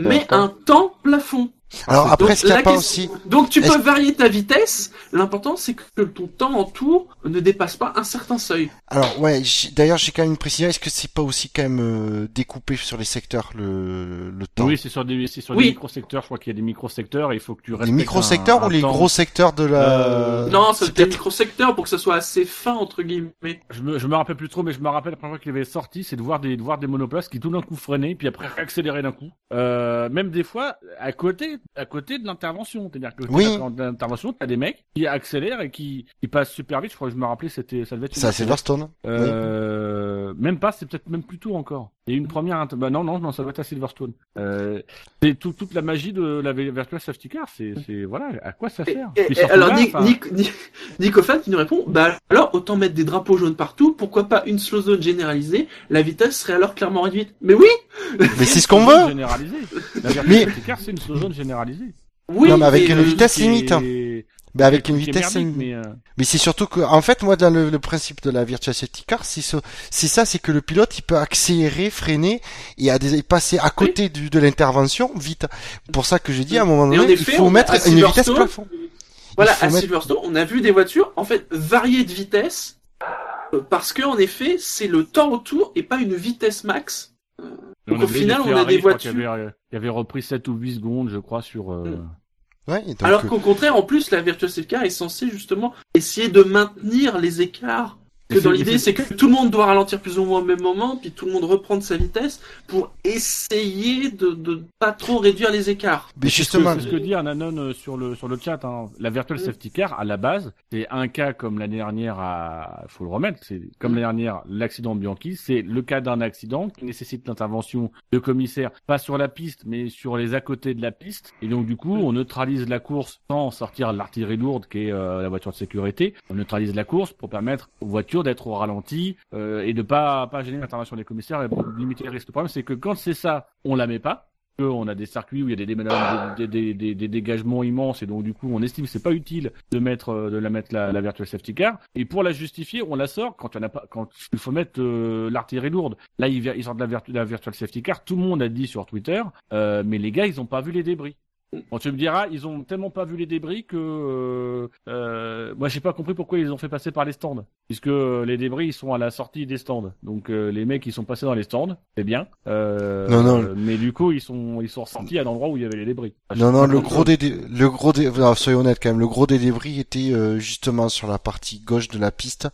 mais D'accord. un temps plafond. Alors après, Donc, ce qu'il n'y a pas question- aussi, Donc tu peux varier ta vitesse, l'important c'est que ton temps en tour ne dépasse pas un certain seuil. alors ouais, d'ailleurs j'ai quand même une précision, est-ce que c'est pas aussi quand même euh, découpé sur les secteurs le, le temps? Oui, c'est sur des, c'est sur Oui. des micro-secteurs. Je crois qu'il y a des micro-secteurs et il faut que tu Les respectes micro-secteurs un- ou les temps. gros secteurs de la... Euh, non, c'est des micro-secteurs pour que ça soit assez fin entre guillemets. Je me, je me rappelle plus trop, mais je me rappelle la première fois qu'il avait sorti, c'est de voir des, de voir des monoplaces qui tout d'un coup freinaient, puis après accéléraient d'un coup. Euh, même des fois, à côté, à côté de l'intervention. C'est-à-dire que Oui. dans l'intervention, t'as des mecs qui accélèrent et qui, qui passent super vite. Je crois que je me rappelais, c'était, ça devait être une C'est. Silverstone. Euh, même pas, c'est peut-être même plus tôt encore. Il y a une première. Bah non, non, non, ça va être à Silverstone. Euh, c'est tout- toute la magie de la v- Virtual Safety Car. C'est, c'est voilà, à quoi ça Et- sert? et- et alors, là, Nick, enfin, Nick, Nick, Hoffman qui nous répond, bah alors autant mettre des drapeaux jaunes partout, pourquoi pas une slow zone généralisée, la vitesse serait alors clairement réduite. Mais oui, Mais c'est ce qu'on veut. La Virtual Mais- Safety Car, c'est une zone généralisée. oui, Non, mais avec et une vitesse limite. hein. Mais avec une vitesse merdique, mais, euh, Mais c'est surtout que, en fait, moi, dans le, le principe de la virtual safety car, c'est ce- c'est ça, c'est que le pilote, il peut accélérer, freiner et, à des, et passer à côté du, de l'intervention vite. Pour ça que j'ai dit, à un moment donné, effet, il faut mettre une vitesse plafond. Voilà, à mettre- Silverstone, on a vu des voitures, en fait, variées de vitesse, euh, parce que, en effet, c'est le temps autour et pas une vitesse max. on Donc, a au final, on a des voitures- Qui avaient, euh, qui avaient repris 7 ou 8 secondes, je crois, sur. euh, Mm. Ouais, et donc, Alors euh, qu'au contraire, en plus, la Safety Car est censée, justement, essayer de maintenir les écarts. Que dans l'idée, c'est que tout le monde doit ralentir plus ou moins au même moment, puis tout le monde reprendre sa vitesse pour essayer de, de pas trop réduire les écarts. mais ce justement, C'est ce que dit Ananon euh, sur le, sur le chat. hein. La Virtual Mm. Safety Car, à la base, c'est un cas comme l'année dernière à, faut le remettre, c'est comme l'année dernière, l'accident Bianchi, c'est le cas d'un accident qui nécessite l'intervention de commissaires, pas sur la piste, mais sur les à côté de la piste. Et donc, du coup, on neutralise la course sans sortir l'artillerie lourde qui est euh, la voiture de sécurité. On neutralise la course pour permettre aux voitures d'être au ralenti euh, et de pas, pas gêner l'intervention des commissaires et limiter les risques. Le problème, c'est que quand c'est ça, on la met pas on a des circuits où il y a des, dégagements immenses et donc du coup on estime que c'est pas utile de mettre euh, de la mettre la, virtual safety car. Et pour la justifier on la sort quand a pas quand il faut mettre euh, l'artillerie lourde. Là ils, sortent la virtual safety car. Tout le monde a dit sur Twitter euh, mais les gars ils ont pas vu les débris Bon, tu me diras, ils ont tellement pas vu les débris que euh, euh, moi j'ai pas compris pourquoi ils les ont fait passer par les stands, puisque euh, les débris ils sont à la sortie des stands. Donc euh, les mecs ils sont passés dans les stands, c'est bien. Euh, Non, non. mais du coup ils sont ils sont ressortis à l'endroit où il y avait les débris. non, non, le gros des, dé- le gros des, non, soyons honnêtes quand même, le gros des débris était euh, justement sur la partie gauche de la piste.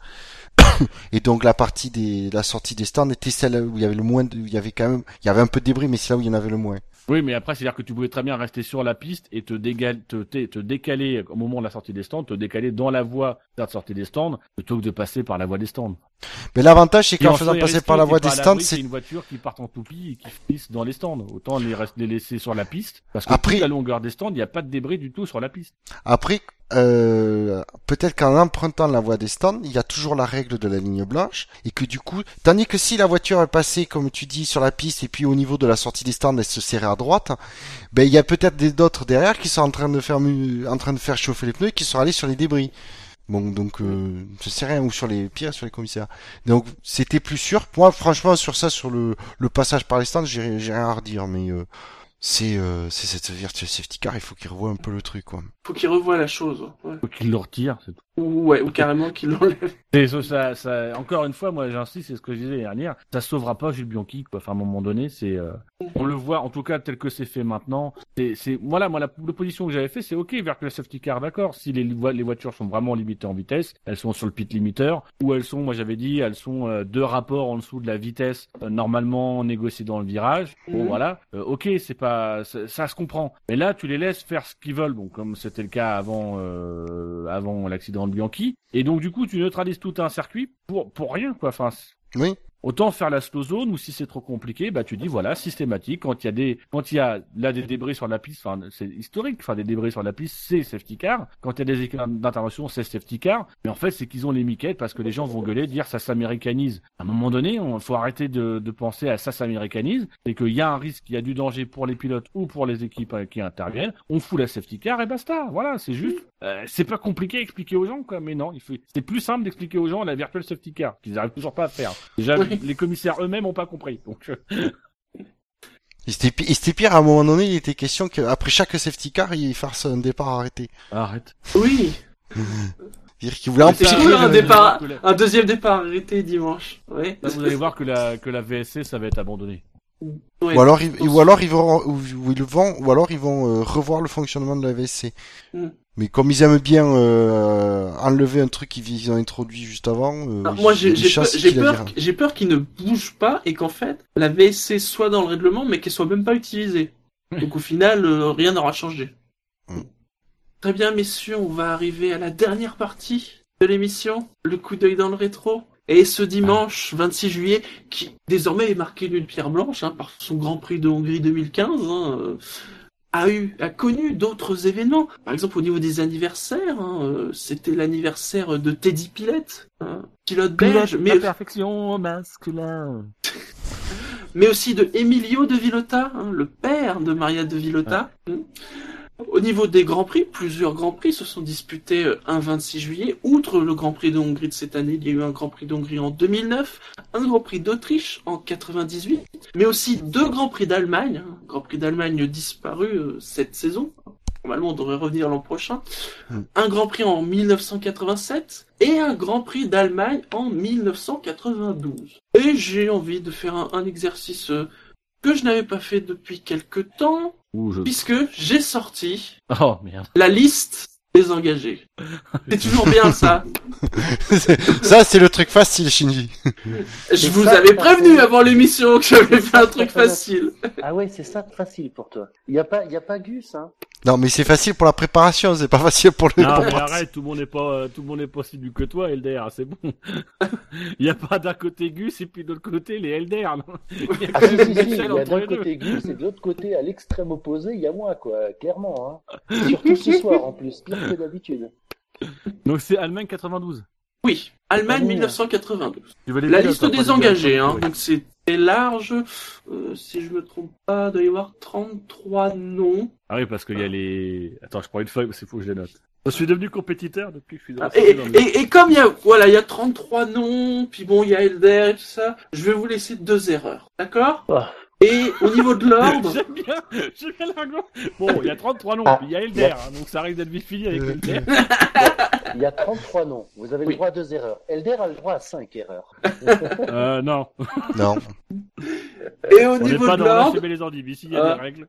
Et donc la partie des, la sortie des stands était celle où il y avait le moins, de, il y avait quand même, il y avait un peu de débris, mais c'est là où il y en avait le moins. Oui, mais après, c'est-à-dire que tu pouvais très bien rester sur la piste et te, te, te, te décaler au moment de la sortie des stands, te décaler dans la voie de la sortie des stands, plutôt que de passer par la voie des stands. Mais l'avantage, c'est qu'en en faisant passer par la voie des stands, c'est une voiture qui parte en toupie et qui finisse dans les stands. Autant les, laisser sur la piste, parce que Après- toute la longueur des stands, il n'y a pas de débris du tout sur la piste. Après, euh, peut-être qu'en empruntant la voie des stands, il y a toujours la règle de la ligne blanche, et que du coup, tandis que si la voiture est passée, comme tu dis, sur la piste, et puis au niveau de la sortie des stands, elle se serrait à droite, ben il y a peut-être des d'autres derrière qui sont en train de faire en train de faire chauffer les pneus, et qui sont allés sur les débris. Bon, donc euh, je sais rien, ou sur les pires, sur les commissaires. Donc c'était plus sûr. Moi, franchement, sur ça, sur le, passage par les stands, j'ai rien à redire, mais euh, c'est euh, cette virtual safety car, il faut qu'ils revoient un peu le truc, quoi. Faut qu'il revoie la chose. Ouais. Faut qu'ils le retirent, c'est tout. Ou, ouais, ou carrément qu'il l'enlève. Et ça, ça, ça- encore une fois, moi j'insiste, c'est ce que je disais l'année dernière, ça sauvera pas Jules Bianchi, quoi. Enfin, à un moment donné, c'est, euh, on le voit, en tout cas tel que c'est fait maintenant. C'est, c'est, voilà, moi la l'opposition que j'avais fait, c'est ok vers le safety car, d'accord. Si les, vo- les voitures sont vraiment limitées en vitesse, elles sont sur le pit limiteur, ou elles sont, moi j'avais dit, elles sont euh, deux rapports en dessous de la vitesse euh, normalement négociée dans le virage. Bon Mhm. voilà, ok, c'est pas, ça, ça se comprend. Mais là, tu les laisses faire ce qu'ils veulent, bon comme c'était le cas avant, euh, avant l'accident de Bianchi. Et donc du coup, tu neutralises tout un circuit pour pour rien quoi. Enfin, Oui. Autant faire la slow zone ou si c'est trop compliqué, bah tu dis voilà systématique quand il y a des quand il y a là des débris sur la piste, enfin c'est historique, enfin des débris sur la piste c'est safety car. Quand il y a des équipes d'intervention c'est safety car. Mais en fait c'est qu'ils ont les miquettes parce que les gens vont gueuler dire ça s'américanise. À un moment donné, il faut arrêter de, de penser à ça s'américanise, c'est qu'il y a un risque, il y a du danger pour les pilotes ou pour les équipes euh, qui interviennent. On fout la safety car et basta. Voilà, c'est juste. Euh, c'est pas compliqué à expliquer aux gens quoi, mais non, il faut. C'est plus simple d'expliquer aux gens la virtual safety car qu'ils arrivent toujours pas à faire. les commissaires eux-mêmes ont pas compris. Donc, euh, c'était c'était pire, à un moment donné, il était question qu'après chaque safety car, il fasse un départ arrêté. arrête. Oui. C'est-à-dire qu'il voulait C'est empêcher... cool, un euh, départ, que la- un deuxième départ arrêté dimanche. Ouais. Là, vous allez voir que la, que la VSC, ça va être abandonné. Ouais. Ou alors, ils, ou alors ils vont, ou, ou ils vont, ou alors ils vont euh, revoir le fonctionnement de la VSC. Mm. Mais comme ils aiment bien euh, enlever un truc qu'ils ont introduit juste avant, euh, Ah, moi, j'ai peur, peur, qu'il ne bouge pas et qu'en fait, la VSC soit dans le règlement, mais qu'elle soit même pas utilisée. Donc au final, euh, rien n'aura changé. Mm. Très bien, messieurs, on va arriver à la dernière partie de l'émission. Le coup d'œil dans le rétro. Et ce dimanche 26 juillet, qui désormais est marqué d'une pierre blanche hein, par son Grand Prix de Hongrie 2015, hein, euh, a eu, a connu d'autres événements. Par exemple, au niveau des anniversaires, hein, euh, c'était l'anniversaire de Teddy Pillette, hein, pilote belge, mais, perfection masculin. mais aussi de Emilio de Villota, hein, le père de Maria de Villota. Au niveau des Grands Prix, plusieurs Grands Prix se sont disputés euh, un 26 juillet. Outre le Grand Prix de Hongrie de cette année, il y a eu un Grand Prix d'Hongrie en 2009, un Grand Prix d'Autriche en 98, mais aussi deux Grands Prix d'Allemagne. Grand Prix d'Allemagne disparu euh, cette saison. Normalement, on devrait revenir l'an prochain. Mm. Un Grand Prix en 1987 et un Grand Prix d'Allemagne en 1992. Et j'ai envie de faire un, un exercice euh, que je n'avais pas fait depuis quelque temps, Ouh, je... puisque j'ai sorti Oh merde. la liste des engagés. C'est toujours bien ça. ça, c'est le truc facile, Shinji. Je vous ça, avais prévenu avant l'émission que j'avais fait un truc facile. Ah ouais, c'est ça facile pour toi. Il y a pas, il y a pas Gus, hein. Non, mais c'est facile pour la préparation, c'est pas facile pour le Non pour mais arrête, tout le monde n'est pas, euh, tout le monde n'est pas aussi nul que toi, Elder, c'est bon. Il y a pas d'un côté Gus et puis de l'autre côté les Elder. non? Il y a Ah si, si, si, il y a d'un côté Gus et de l'autre côté, à l'extrême opposé, il y a moi, quoi, clairement, hein. Surtout ce soir, en plus, pire que d'habitude. Donc c'est Allemagne 92. Oui, Allemagne Ah oui. 1992. Tu veux les La liste hein, des engagés, hein. donc c'était large. Euh, si je me trompe pas, il doit y avoir 33 noms. Ah oui, parce qu'il y a les. Attends, je prends une feuille, parce qu'il faut que je les note. Je suis devenu compétiteur depuis que je suis dans Ah, le Et, dans le- et, et comme il y a, voilà, il y a 33 noms, puis bon, il y a Elder et tout ça, je vais vous laisser deux erreurs, d'accord? Ah. Et au niveau de l'ordre, J'aime bien, j'aime bien l'argument. Bon, il y a 33 noms, Ah, il y a Elder, hein, donc ça arrive d'être vite fini avec Euh. Elder. Il y a 33 noms. Vous avez Oui. le droit à deux erreurs. Elder a le droit à 5 erreurs. Euh, non. Non. et au On niveau pas de l'ordre, les il y a Ah. des règles.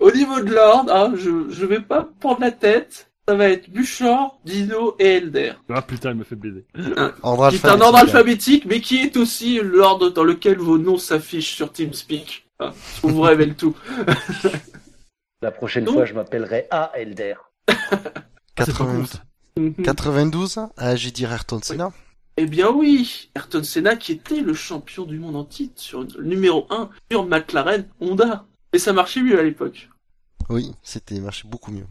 au niveau de l'ordre, hein, je, je vais pas prendre la tête. Ça va être Buchor, Dino et Elder. Ah putain, il me fait baiser. Ordre Qui est un alphabétique. ordre alphabétique, mais qui est aussi l'ordre dans lequel vos noms s'affichent sur TeamSpeak. Hein, on vous révèle tout. La prochaine Donc- fois, je m'appellerai A. Elder. Ah, c'est pas 80 cool, ça. Mhm. 92, ah, j'ai dit Ayrton Senna. Eh bien oui, Ayrton Senna qui était le champion du monde en titre sur le numéro 1 sur McLaren Honda. Et ça marchait mieux à l'époque. Oui, c'était marché beaucoup mieux.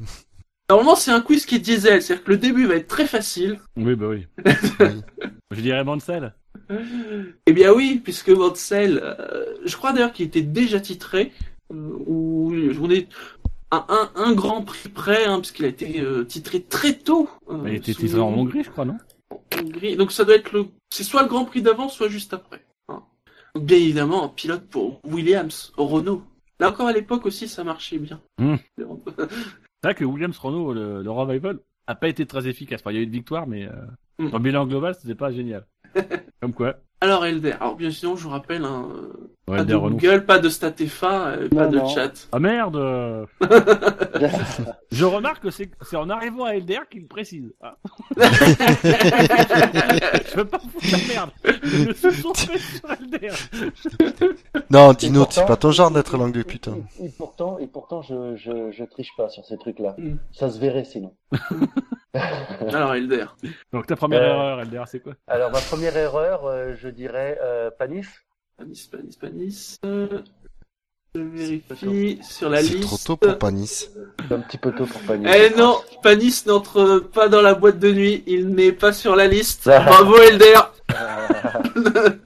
Normalement c'est un quiz qui est diesel, c'est-à-dire que le début va être très facile. Oui, bah oui. Je dirais Mansell. Eh bien oui, puisque Mansell, euh, je crois d'ailleurs qu'il était déjà titré, euh, ou on est à un, un grand prix près, hein, puisqu'il a été euh, titré très tôt. euh, Il était titré en Hongrie, je crois, non? Hongrie. Donc ça doit être le, c'est soit le Grand Prix d'avant, soit juste après. hein. Bien évidemment, un pilote pour Williams, Renault. Là encore à l'époque aussi, ça marchait bien. Hmm. C'est vrai que Williams Renault, le, le revival, a pas été très efficace. Enfin, il y a eu une victoire, mais euh, Mm. dans le bilan global, c'était pas génial. Comme quoi. Alors Elder, alors bien sinon, je vous rappelle, hein, Ouais, pas de. Google, pas de Statefa, euh, pas Non, de non. chat. Ah merde euh, Je remarque que c'est en arrivant à Elder qu'il précise. Ah. Je veux pas foutre la merde. Je me suis trompé sur Elder. Non, Dino, c'est pas ton genre d'être langue de putain. Et, et pourtant, et pourtant, je, je, je triche pas sur ces trucs-là. Mm. Ça se verrait sinon. Alors Elder. Donc ta première Euh. erreur, Elder, c'est quoi? Alors, ma première erreur, euh, je dirais euh, Panis. Panis, Panis, Panis. euh, je vérifie sur la C'est liste. trop tôt pour Panis. C'est un petit peu tôt pour Panis. Eh non, Panis n'entre pas dans la boîte de nuit, il n'est pas sur la liste. Bravo Elder.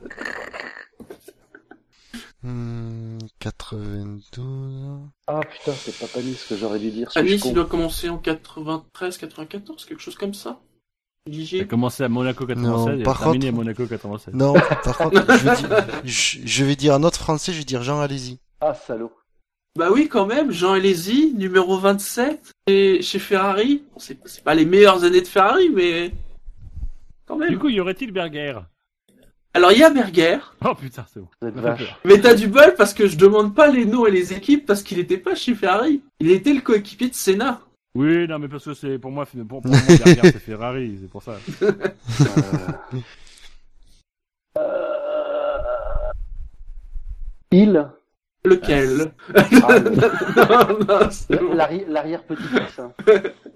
Hmm, 92. Ah putain, c'est pas Panis que j'aurais dû dire. Panis, il doit commencer en 93, 94, quelque chose comme ça. J'ai commencé à Monaco 96 Non, et terminé contre- à Monaco 96. Non, par contre, je vais, dire, je, je vais dire un autre français, je vais dire Jean Alési. Ah, salaud. Bah oui, quand même, Jean Alesi, numéro 27, et chez Ferrari. Bon, c'est c'est pas les meilleures années de Ferrari, mais quand même. Du coup, y aurait-il Berger? Alors il y a Berger, Oh putain, c'est bon. Mais t'as du bol parce que je demande pas les noms et les équipes parce qu'il était pas chez Ferrari. Il était le coéquipier de Senna. Oui, non, mais parce que c'est pour moi, pour, pour moi Berger, c'est Ferrari, c'est pour ça. Il. Lequel? Ah, le- Non, non, c'est bon. l'arri- L'arrière-petit-fils. hein.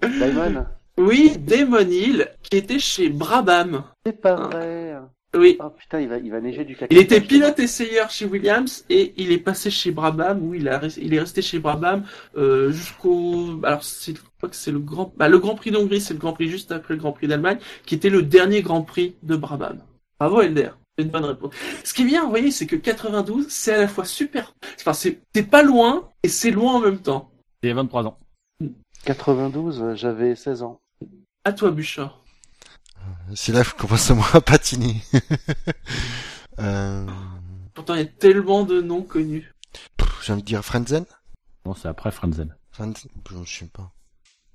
Diamond. Oui, Damon Hill, qui était chez Brabham. C'est pas vrai. Oui, Oui. Oh putain, il va, il va neiger du caca. Il était pilote essayeur chez Williams et il est passé chez Brabham où il, a, il est resté chez Brabham euh, jusqu'au. Alors c'est, crois que c'est le grand, bah, le Grand Prix d'Hongrie, c'est le Grand Prix juste après le Grand Prix d'Allemagne, qui était le dernier Grand Prix de Brabham. Bravo Elder. C'est une bonne réponse. Ce qui est bien, vous voyez, c'est que 92, c'est à la fois super. Enfin, c'est, pas loin et c'est loin en même temps. Il y a 23 ans. 92, euh, j'avais 16 ans. À toi, Bouchard. C'est là que je commence à moi à patiner. euh, Pourtant, il y a tellement de noms connus. J'ai envie de dire Frenzen Non, c'est après Frenzen. Frenzen Je sais pas.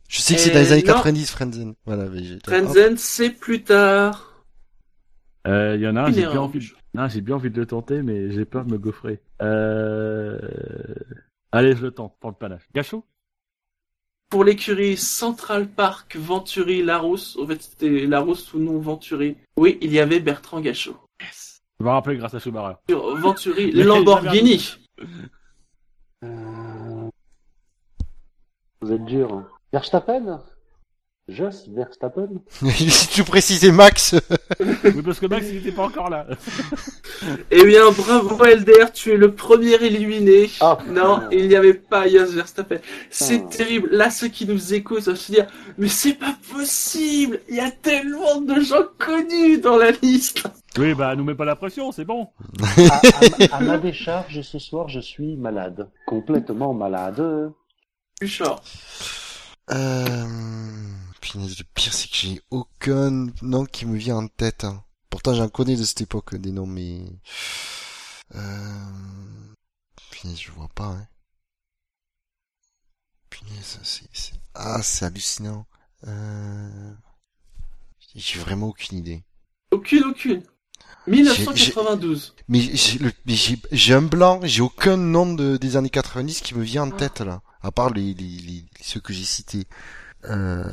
Je sais que c'est Euh, dans les années non. 90, Frenzen. Voilà. Frenzen, c'est plus tard. Euh, Il y en a un, j'ai bien envie. Bouchard. Non, j'ai bien envie de le tenter, mais j'ai peur de me gaufrer. Euh... Allez, je le tente pour le panache. Gachot Pour l'écurie Central Park Venturi Larousse, en fait c'était Larousse ou non Venturi. Oui, il y avait Bertrand Gachot. Yes. Je me rappelle grâce à Schumacher. Sur Venturi Lamborghini. Euh, Vous êtes dur. hein. Verstappen Jos Verstappen si tu précisais Max, Oui, parce que Max, il n'était pas encore là. Eh bien, bravo Elder, tu es le premier éliminé. Ah, Non, il n'y avait pas Jos Verstappen. C'est Ah. terrible. Là, ceux qui nous écoutent vont se dire, mais c'est pas possible. Il y a tellement de gens connus dans la liste. Oui, bah, nous mets pas la pression, c'est bon. à, à ma- à ma décharge, ce soir, je suis malade. Complètement malade. Bouchard. Euh... punaise, le pire c'est que j'ai aucun nom qui me vient en tête. hein. Pourtant j'en connais de cette époque des noms, mais... Euh... Punaise, je vois pas, hein. Punaise, c'est... Ah, c'est hallucinant. Euh... J'ai vraiment aucune idée. Aucune, aucune. 1992. Mais j'ai un blanc, j'ai aucun nom de, des années 90 qui me vient en tête là, à part les, les, les- ceux que j'ai cités. Euh,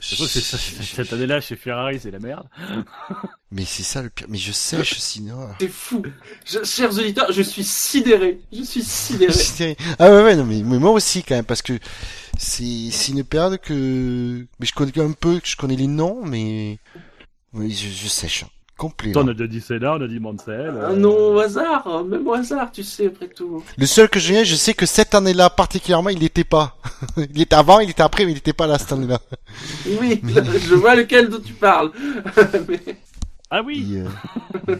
C'est sûr que c'est ça, cette année-là, chez Ferrari, c'est la merde. mais c'est ça le pire. Mais je sèche sinon. C'est fou. Je- chers auditeurs, je suis sidéré. Je suis sidéré. Ah ouais ouais non mais, mais moi aussi quand même parce que c'est c'est une période que mais je connais un peu, que je connais les noms mais oui je, je sèche complet. On a déjà dit Senna, on a dit Mansell. Euh, nom au hasard, même au hasard, tu sais, après tout. Le seul que je viens, je sais que cette année-là particulièrement, il était pas. il était avant, il était après, mais il était pas là cette année-là. Oui, je vois lequel dont tu parles. Mais- Ah oui Et, euh,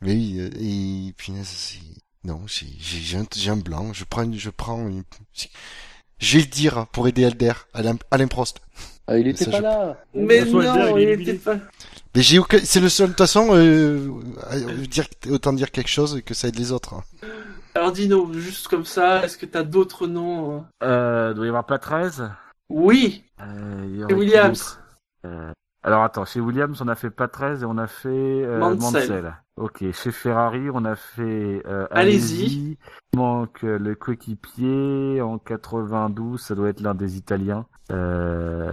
mais oui, euh, et punaise, c'est... Non, j'ai, j'ai, j'ai un, j'ai un blanc, je prends, une- je prends une... Je vais le dire pour aider Elder, Alain, Alain Prost. Ah, il était Ça, pas je- là. Mais non, il était pas. Mais j'ai aucun... C'est le seul, de toute façon, euh, euh, dire, autant dire quelque chose que ça aide les autres. hein. Alors Dino, juste comme ça, est-ce que t'as d'autres noms euh? Euh, doit y avoir pas 13. Oui, Euh, Williams. Euh, alors attends, chez Williams, on a fait pas 13 et on a fait euh, Mansell. Mansell. Ok, chez Ferrari, on a fait euh, Allez-y. Il manque euh, le coéquipier en 92, ça doit être l'un des Italiens. Euh,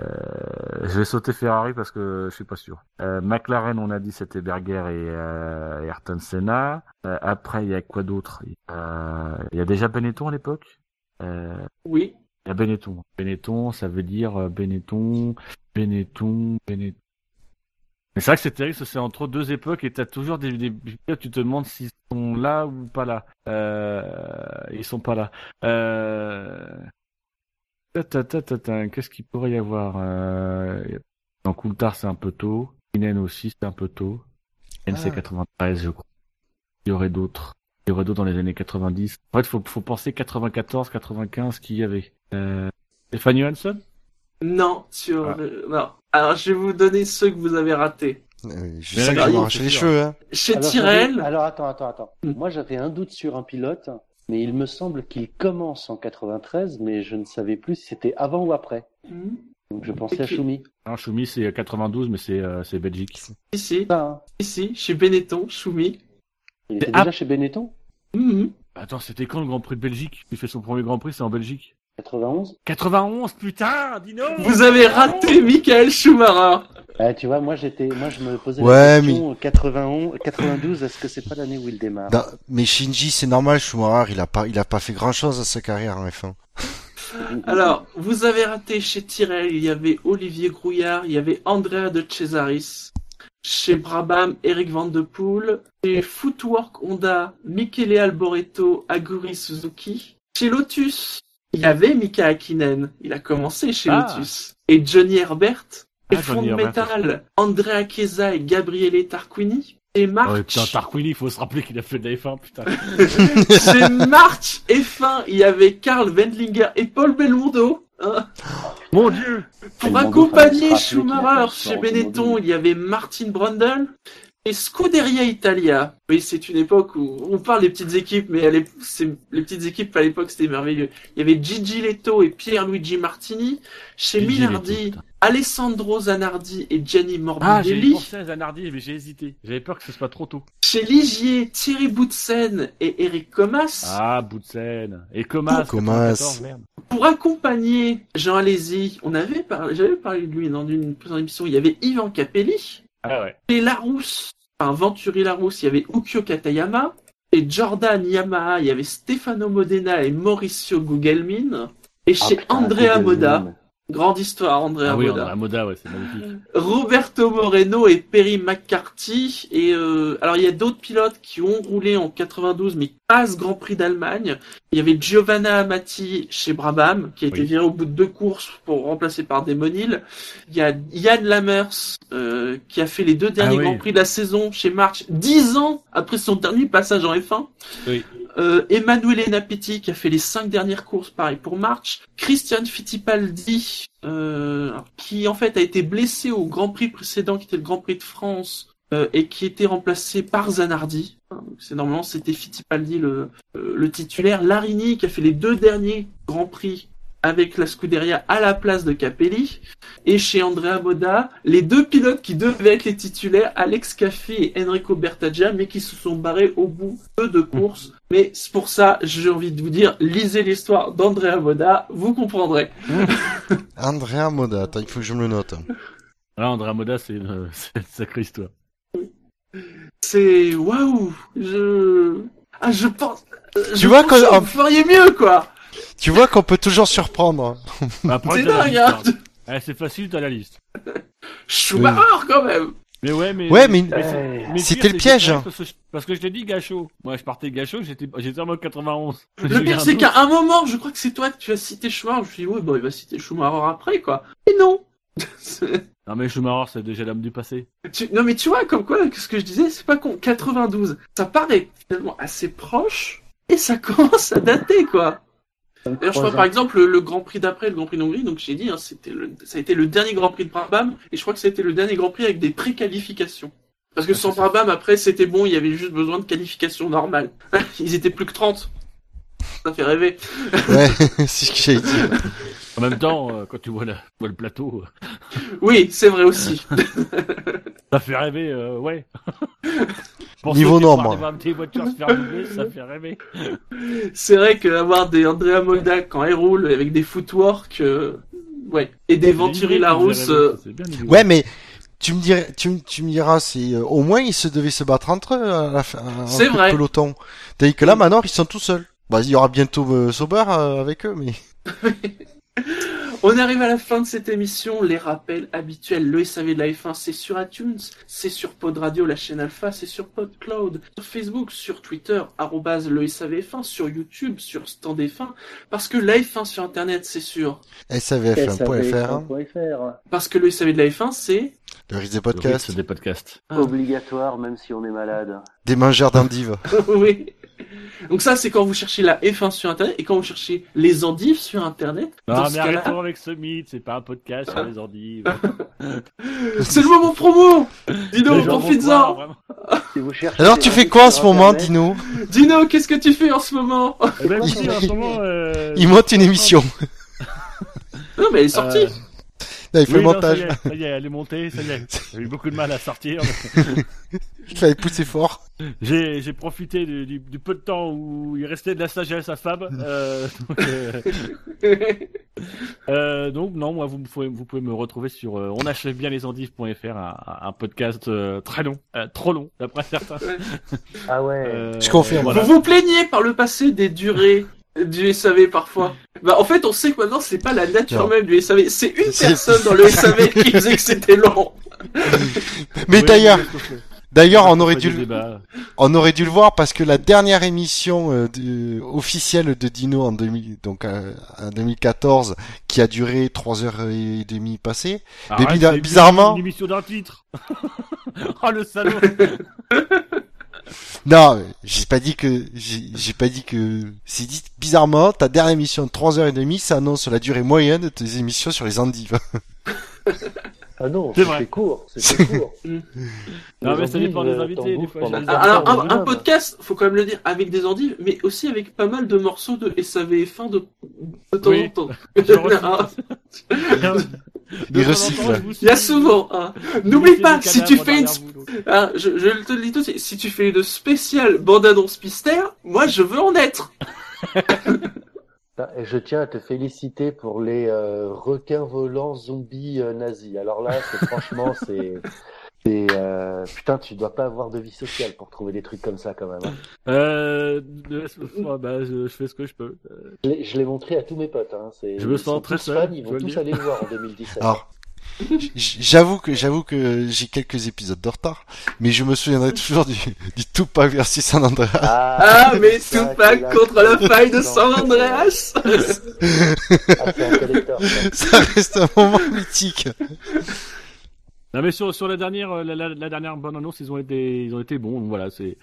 je vais sauter Ferrari parce que je suis pas sûr. Euh, McLaren, on a dit c'était Berger et euh, Ayrton Senna. Euh, après, il y a quoi d'autre? Il y a- il y a déjà Benetton à l'époque? Euh, Oui. il y a Benetton. Benetton, ça veut dire Benetton, Benetton, Benetton. Mais c'est vrai que c'est terrible, c'est entre deux époques et t'as toujours des, des, tu te demandes s'ils sont là ou pas là. Euh, ils sont pas là. Euh... Qu'est-ce qu'il pourrait y avoir euh... Dans Coulthard, c'est un peu tôt. Inen aussi, c'est un peu tôt. NC Ah. 93, je crois. Il y aurait d'autres. Il y aurait d'autres dans les années 90. En fait, faut, faut penser 94, 95 qu'il y avait. Euh... Stéphane Johansson? Non, sur Ah. le- non. Alors je vais vous donner ceux que vous avez ratés. Euh, je vais c'est m'arracher les cheveux, hein. Chez Alors, Tyrell, Alors attends, attends, attends. Hmm. Moi j'avais un doute sur un pilote, mais il me semble qu'il commence en 93, mais je ne savais plus si c'était avant ou après. Hmm, Donc je pensais à Ok. Schumi. Non, Schumi, c'est 92, mais c'est euh, c'est Belgique. ici, hein. ici, chez Benetton, Choumi. Il était Ah. déjà chez Benetton? Mhm. Attends, c'était quand le Grand Prix de Belgique? Il fait son premier Grand Prix, c'est en Belgique. 91? 91, putain, Dino Vous avez raté Michael Schumacher. Ah, Tu vois, moi j'étais, moi je me posais Ouais, la question 91, 92, est-ce que c'est pas l'année où il démarre? Non, mais Shinji, c'est normal, Schumacher, il a pas, il a pas fait grand chose dans sa carrière en F1. Alors, vous avez raté chez Tyrell, il y avait Olivier Grouillard, il y avait Andrea de Cesaris, Chez Brabham, Eric Van de Poel. Chez Footwork Honda, Michele Alboreto, Aguri Suzuki. Chez Lotus, il y avait Mika Hakkinen. Il a commencé chez Ah. Lotus. Et Johnny Herbert. Et Ah, Fond Johnny Herbert, Metal, Andrea Chiesa et Gabriele Tarquini. Et March. Oh, putain, Tarquini, il faut se rappeler qu'il a fait de la F1, putain. Chez March F1, il y avait Karl Wendlinger et Paul Belmondo. hein. Mon dieu Pour accompagner Schumacher chez Benetton, il y avait Martin Brundle et Scuderia Italia. Oui, c'est une époque où on parle des petites équipes, mais à les petites équipes à l'époque c'était merveilleux. Il y avait Gigi Leto et Pierluigi Martini. Chez Gigi Minardi, Leto. Alessandro Zanardi et Gianni Ah, j'ai Morbidelli. pensé à Zanardi, mais j'ai hésité. J'avais peur que ce soit trop tôt. Chez Ligier, Thierry Boutsen et Eric Comas. Ah, bout de scène. Et Comas. Comas. 94, merde. Pour accompagner Jean Alési, on avait parlé, j'avais parlé de lui dans une précédente émission, il y avait Ivan Capelli. Ah ouais. Chez Larousse, enfin Venturi Larousse, il y avait Ukyo Katayama. Et Jordan Yamaha, il y avait Stefano Modena et Mauricio Gugelmin. Et Ah, chez putain, Andrea Moda. Grande histoire Andrea Ah oui, on Moda. a un Moda, ouais, c'est magnifique. Roberto Moreno et Perry McCarthy. Et euh, alors il y a d'autres pilotes qui ont roulé en 92, mais pas ce Grand Prix d'Allemagne. Il y avait Giovanna Amati chez Brabham, qui a été Oui. viré au bout de deux courses pour remplacer par Demonil. Il y a Yann Lammers, euh, qui a fait les deux derniers Ah oui. Grands Prix de la saison chez March, dix ans après son dernier passage en F1. Oui. Euh, Emanuele Napetti qui a fait les cinq dernières courses, pareil pour March. Christian Fittipaldi, euh, qui en fait a été blessé au Grand Prix précédent, qui était le Grand Prix de France, euh, et qui était remplacé par Zanardi. Donc C'est normalement c'était Fittipaldi le, euh, le titulaire. Larini qui a fait les deux derniers Grands Prix avec la Scuderia à la place de Capelli. Et chez Andrea Moda, les deux pilotes qui devaient être les titulaires, Alex Caffi et Enrico Bertaggia, mais qui se sont barrés au bout de deux courses. Mais c'est pour ça, j'ai envie de vous dire, lisez l'histoire d'Andrea Moda, vous comprendrez. Andrea Moda, attends, il faut que je me le note. Là, Andrea Moda, c'est une, sacrée histoire. C'est waouh, je ah je pense. je vois pense quand- que vous feriez mieux quoi. Tu vois qu'on peut toujours surprendre. Après, C'est t'as la dingue. liste, Hein hein. Ouais, c'est facile, t'as la liste. Schumacher quand même. Mais ouais, mais. Ouais, mais- c'est- mais C'était pire, le c'est piège. que- Parce que, je- parce que je t'ai dit gâchot. Moi, je partais gâchot, j'étais, j'étais en mode 91. J'ai Le pire un c'est qu'à un moment, je crois que c'est toi que tu as cité Schumacher. Je me suis dit ouais bon il va citer Schumacher après quoi. Et non. C'est- Non, mais Schumacher, c'est déjà l'homme du passé. Tu- Non mais tu vois, comme quoi, ce que je disais, c'est pas con. 92, ça paraît finalement assez proche et ça commence à dater quoi. D'ailleurs, je crois par exemple le, Grand Prix d'après, le Grand Prix d'Hongrie, donc j'ai dit, hein, c'était le, ça a été le dernier Grand Prix de Brabham et je crois que c'était le dernier Grand Prix avec des préqualifications. Parce que sans Brabham après c'était bon, il y avait juste besoin de qualification normale. Ils étaient plus que 30. Ça fait rêver. Ouais, c'est ce que j'allais dire. En même temps, euh, quand tu vois, la, vois le plateau, euh, Oui, c'est vrai aussi. ça fait rêver, euh, ouais. Pour Niveau ça fait rêver. c'est vrai qu'avoir des Andrea Molda quand ils roulent avec des footwork, euh, ouais, et des Venturi Larousse, euh. Ouais, mais tu me dirais, tu, me- tu me diras, c'est euh, au moins ils se devaient se battre entre eux à la fin, C'est vrai. peloton. Tandis que là, maintenant, ils sont tout seuls. Bah, il y aura bientôt euh, Sauber euh, avec eux, mais On arrive à la fin de cette émission. Les rappels habituels. Le SAV de la F1, c'est sur iTunes, c'est sur Pod Radio, la chaîne Alpha, c'est sur PodCloud, sur Facebook, sur Twitter, arrobase le SAVF1, sur YouTube, sur Stand F1. Parce que la F1 sur Internet, c'est sûr. savf1.fr, hein, SAVF1.fr. Parce que le SAV de la F1, c'est... le risque des Le podcasts, rythme des podcasts. Ah. Obligatoire, même si on est malade. des mangeurs d'endives. oui. Donc ça, c'est quand vous cherchez la F1 sur Internet et quand vous cherchez les endives sur Internet. Non, mais arrêtons avec ce mythe, c'est pas un podcast sur les endives. c'est le moment promo Dino, profites-en. Si Alors, tu fais quoi en ce moment, Dino Dino, qu'est-ce que tu fais en ce moment Eh ben, euh, Il monte une émission. Non, mais elle est sortie euh, il fait oui, le non, montage. Ça y, est, ça y est, elle est montée, ça y est. J'ai eu beaucoup de mal à sortir. Fallait pousser fort. J'ai, j'ai profité du, du- du peu de temps où il restait de la sagesse à Fab. Euh, donc, euh, euh, donc, non, moi, vous pouvez, vous pouvez me retrouver sur euh, onachèvebienlesendives.fr, un, un podcast euh, très long, euh, trop long, d'après certains. Ah ouais. Euh, Je confirme. voilà. Vous vous plaignez par le passé des durées du SAV parfois. Bah, en fait, on sait que maintenant, c'est pas la nature Non. même du SAV. C'est une personne dans le SAV qui faisait que c'était long. Mais Oui, d'ailleurs, d'ailleurs, on aurait dû, le- on aurait dû le voir parce que la dernière émission euh, de- officielle de Dino en 2000, donc euh, en 2014, qui a duré trois heures et demie passées. Arrête, bizarrement- Une émission d'un titre. oh le salaud. Non, mais j'ai pas dit que, j'ai pas dit que, c'est dit bizarrement, ta dernière émission de trois heures et demie, ça annonce la durée moyenne de tes émissions sur les endives. Ah non, C'est c'était court, c'était court. Non, Les mais ça dépend des endives, invités, des fois, des. Alors, un, podcast, faut quand même le dire, avec des endives, mais aussi avec pas mal de morceaux de SAVF1 de, de temps Oui. en temps. Recycle. Il y a souvent. Hein. N'oublie pas si tu fais une. Ah, je, je te le dis tout de suite, si tu fais une spéciale bande-annonce Pistère, moi je veux en être. Et je tiens à te féliciter pour les euh, requins volants zombies euh, nazis. Alors là, c'est franchement, c'est, c'est, euh, putain, tu dois pas avoir de vie sociale pour trouver des trucs comme ça quand même. hein. Euh, ouais, bah, je, je fais ce que je peux. Euh, Je l'ai- montré à tous mes potes. Hein. Je me sens très seul, fans, ils je vont tous aller le voir en 2017. Alors, j'avoue que, j'avoue que j'ai quelques épisodes de retard, mais je me souviendrai toujours du, du Tupac versus San Andreas. Ah, mais c'est ça Tupac contre la faille de. San Andreas. Ah, un. Ça reste un moment mythique. Non mais sur sur la dernière euh, la, la, la dernière bonne annonce ils ont été ils ont été bons donc voilà c'est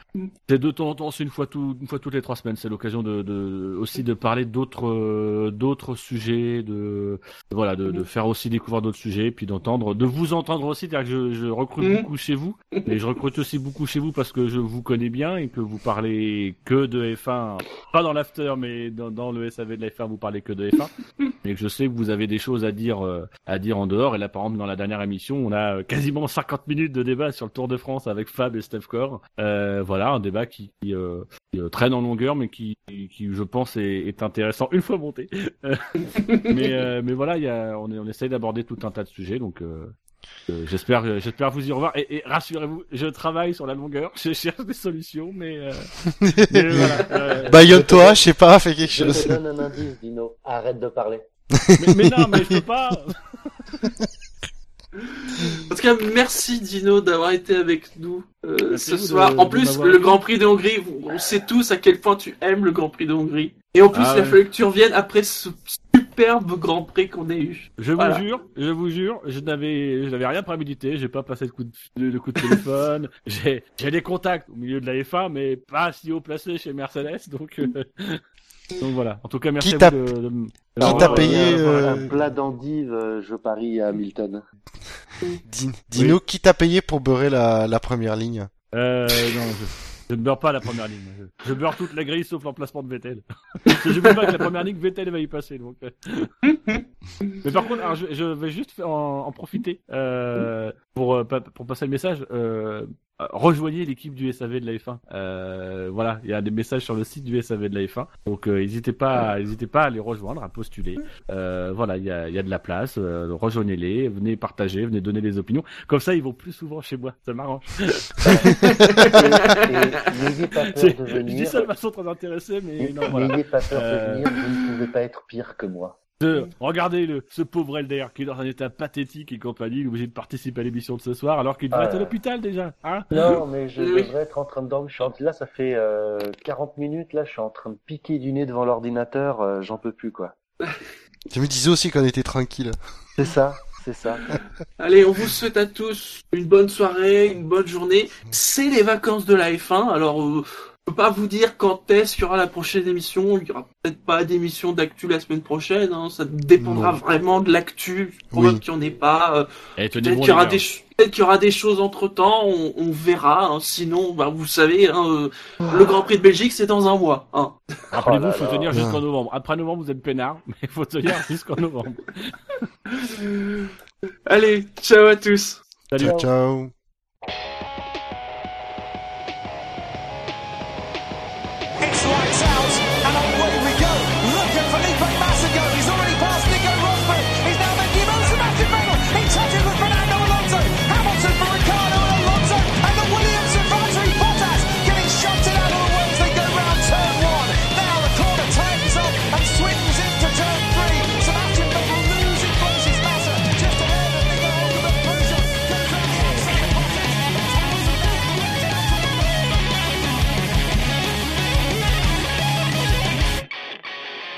c'est de temps en temps c'est une fois tout une fois toutes les trois semaines c'est l'occasion de, de aussi de parler d'autres euh, d'autres sujets de voilà de, de faire aussi découvrir d'autres sujets puis d'entendre de vous entendre aussi c'est-à-dire que je, je recrute Mhm. beaucoup chez vous mais je recrute aussi beaucoup chez vous parce que je vous connais bien et que vous parlez que de F1 pas dans l'after mais dans, dans le SAV de la F1 vous parlez que de F1 et que je sais que vous avez des choses à dire euh, à dire en dehors. Et là par exemple dans la dernière émission on a euh, quasiment 50 minutes de débat sur le Tour de France avec Fab et Steph Core euh, voilà un débat qui, qui, euh, qui, traîne en longueur mais qui, qui je pense est, est intéressant une fois monté mais euh, mais voilà il y a on, essaye d'aborder tout un tas de sujets donc euh, euh, j'espère j'espère vous y revoir et, et rassurez-vous je travaille sur la longueur je cherche des solutions mais, euh, mais voilà euh, Baillonne-toi, je sais pas, fais quelque Je chose. te donne un indice, Dino. Arrête de parler. mais, mais non mais je peux pas En tout cas, merci Dino d'avoir été avec nous euh, ce de- soir. en plus, le. Grand Prix de Hongrie, on sait tous à quel point tu aimes le Grand Prix de Hongrie. Et en plus, Ah il a ouais. fallu que tu reviennes après ce superbe Grand Prix qu'on a eu. Je Voilà. vous jure, je vous jure, je n'avais, je n'avais rien prémédité, j'ai pas passé de coup de, de coup de téléphone, j'ai, j'ai des contacts au milieu de la F1, mais pas si haut placé chez Mercedes, donc, euh, donc voilà. En tout cas, merci Qui à t'a- vous de, de, de qui m'avoir, t'a euh, payé, Un- euh, Un plat d'endive, je parie à Hamilton. Di- Dino, qui t'a payé pour beurrer la, la première ligne Euh, non, je, je ne beurre pas la première ligne. Je, je beurre toute la grille sauf l'emplacement de Vettel. je ne pas que la première ligne, Vettel va y passer. Donc. euh. Mais par contre, alors, je, je vais juste en, en profiter euh, pour, euh, pour passer le message. Euh, rejoignez l'équipe du SAV de la F1. Euh, voilà, il y a des messages sur le site du SAV de la F1. Donc euh, n'hésitez pas, n'hésitez pas à les rejoindre, à postuler. Euh, voilà, il y a, il y a de la place. euh, rejoignez-les, venez partager, venez donner des opinions. Comme ça, ils vont plus souvent chez moi. Ça m'arrange. N'ayez pas peur de Je dis venir. ça de façon très intéressée, mais non, voilà. N'ayez pas peur Euh, de venir, vous ne pouvez pas être pire que moi. De- regardez-le, ce pauvre Elder qui est dans un état pathétique et compagnie, il est obligé de participer à l'émission de ce soir alors qu'il devrait Ah. être à l'hôpital déjà. Hein? Non, mais je Oui. devrais être en train de dormir. Je suis en- Là, ça fait euh, 40 minutes, là, je suis en train de piquer du nez devant l'ordinateur, euh, j'en peux plus, quoi. Tu me disais aussi qu'on était tranquille. C'est ça, c'est ça. Allez, on vous souhaite à tous une bonne soirée, une bonne journée. C'est les vacances de la F1, alors euh, peux pas vous dire quand est-ce qu'il y aura la prochaine émission. Il y aura peut-être pas d'émission d'actu la semaine prochaine. hein. Ça dépendra Non. vraiment de l'actu. Probable Oui. qu'il n'y en ait pas. euh, Eh, Peut-être qu'il y aura des y aura choses entre temps. On, on verra. hein. Sinon, bah, vous savez, hein, euh, le Grand Prix de Belgique c'est dans un mois. Hein. Rappelez-vous, Oh là faut tenir jusqu'en novembre. Après novembre, vous êtes peinard, mais il faut tenir jusqu'en novembre. Allez, ciao à tous. Salut. ciao. ciao.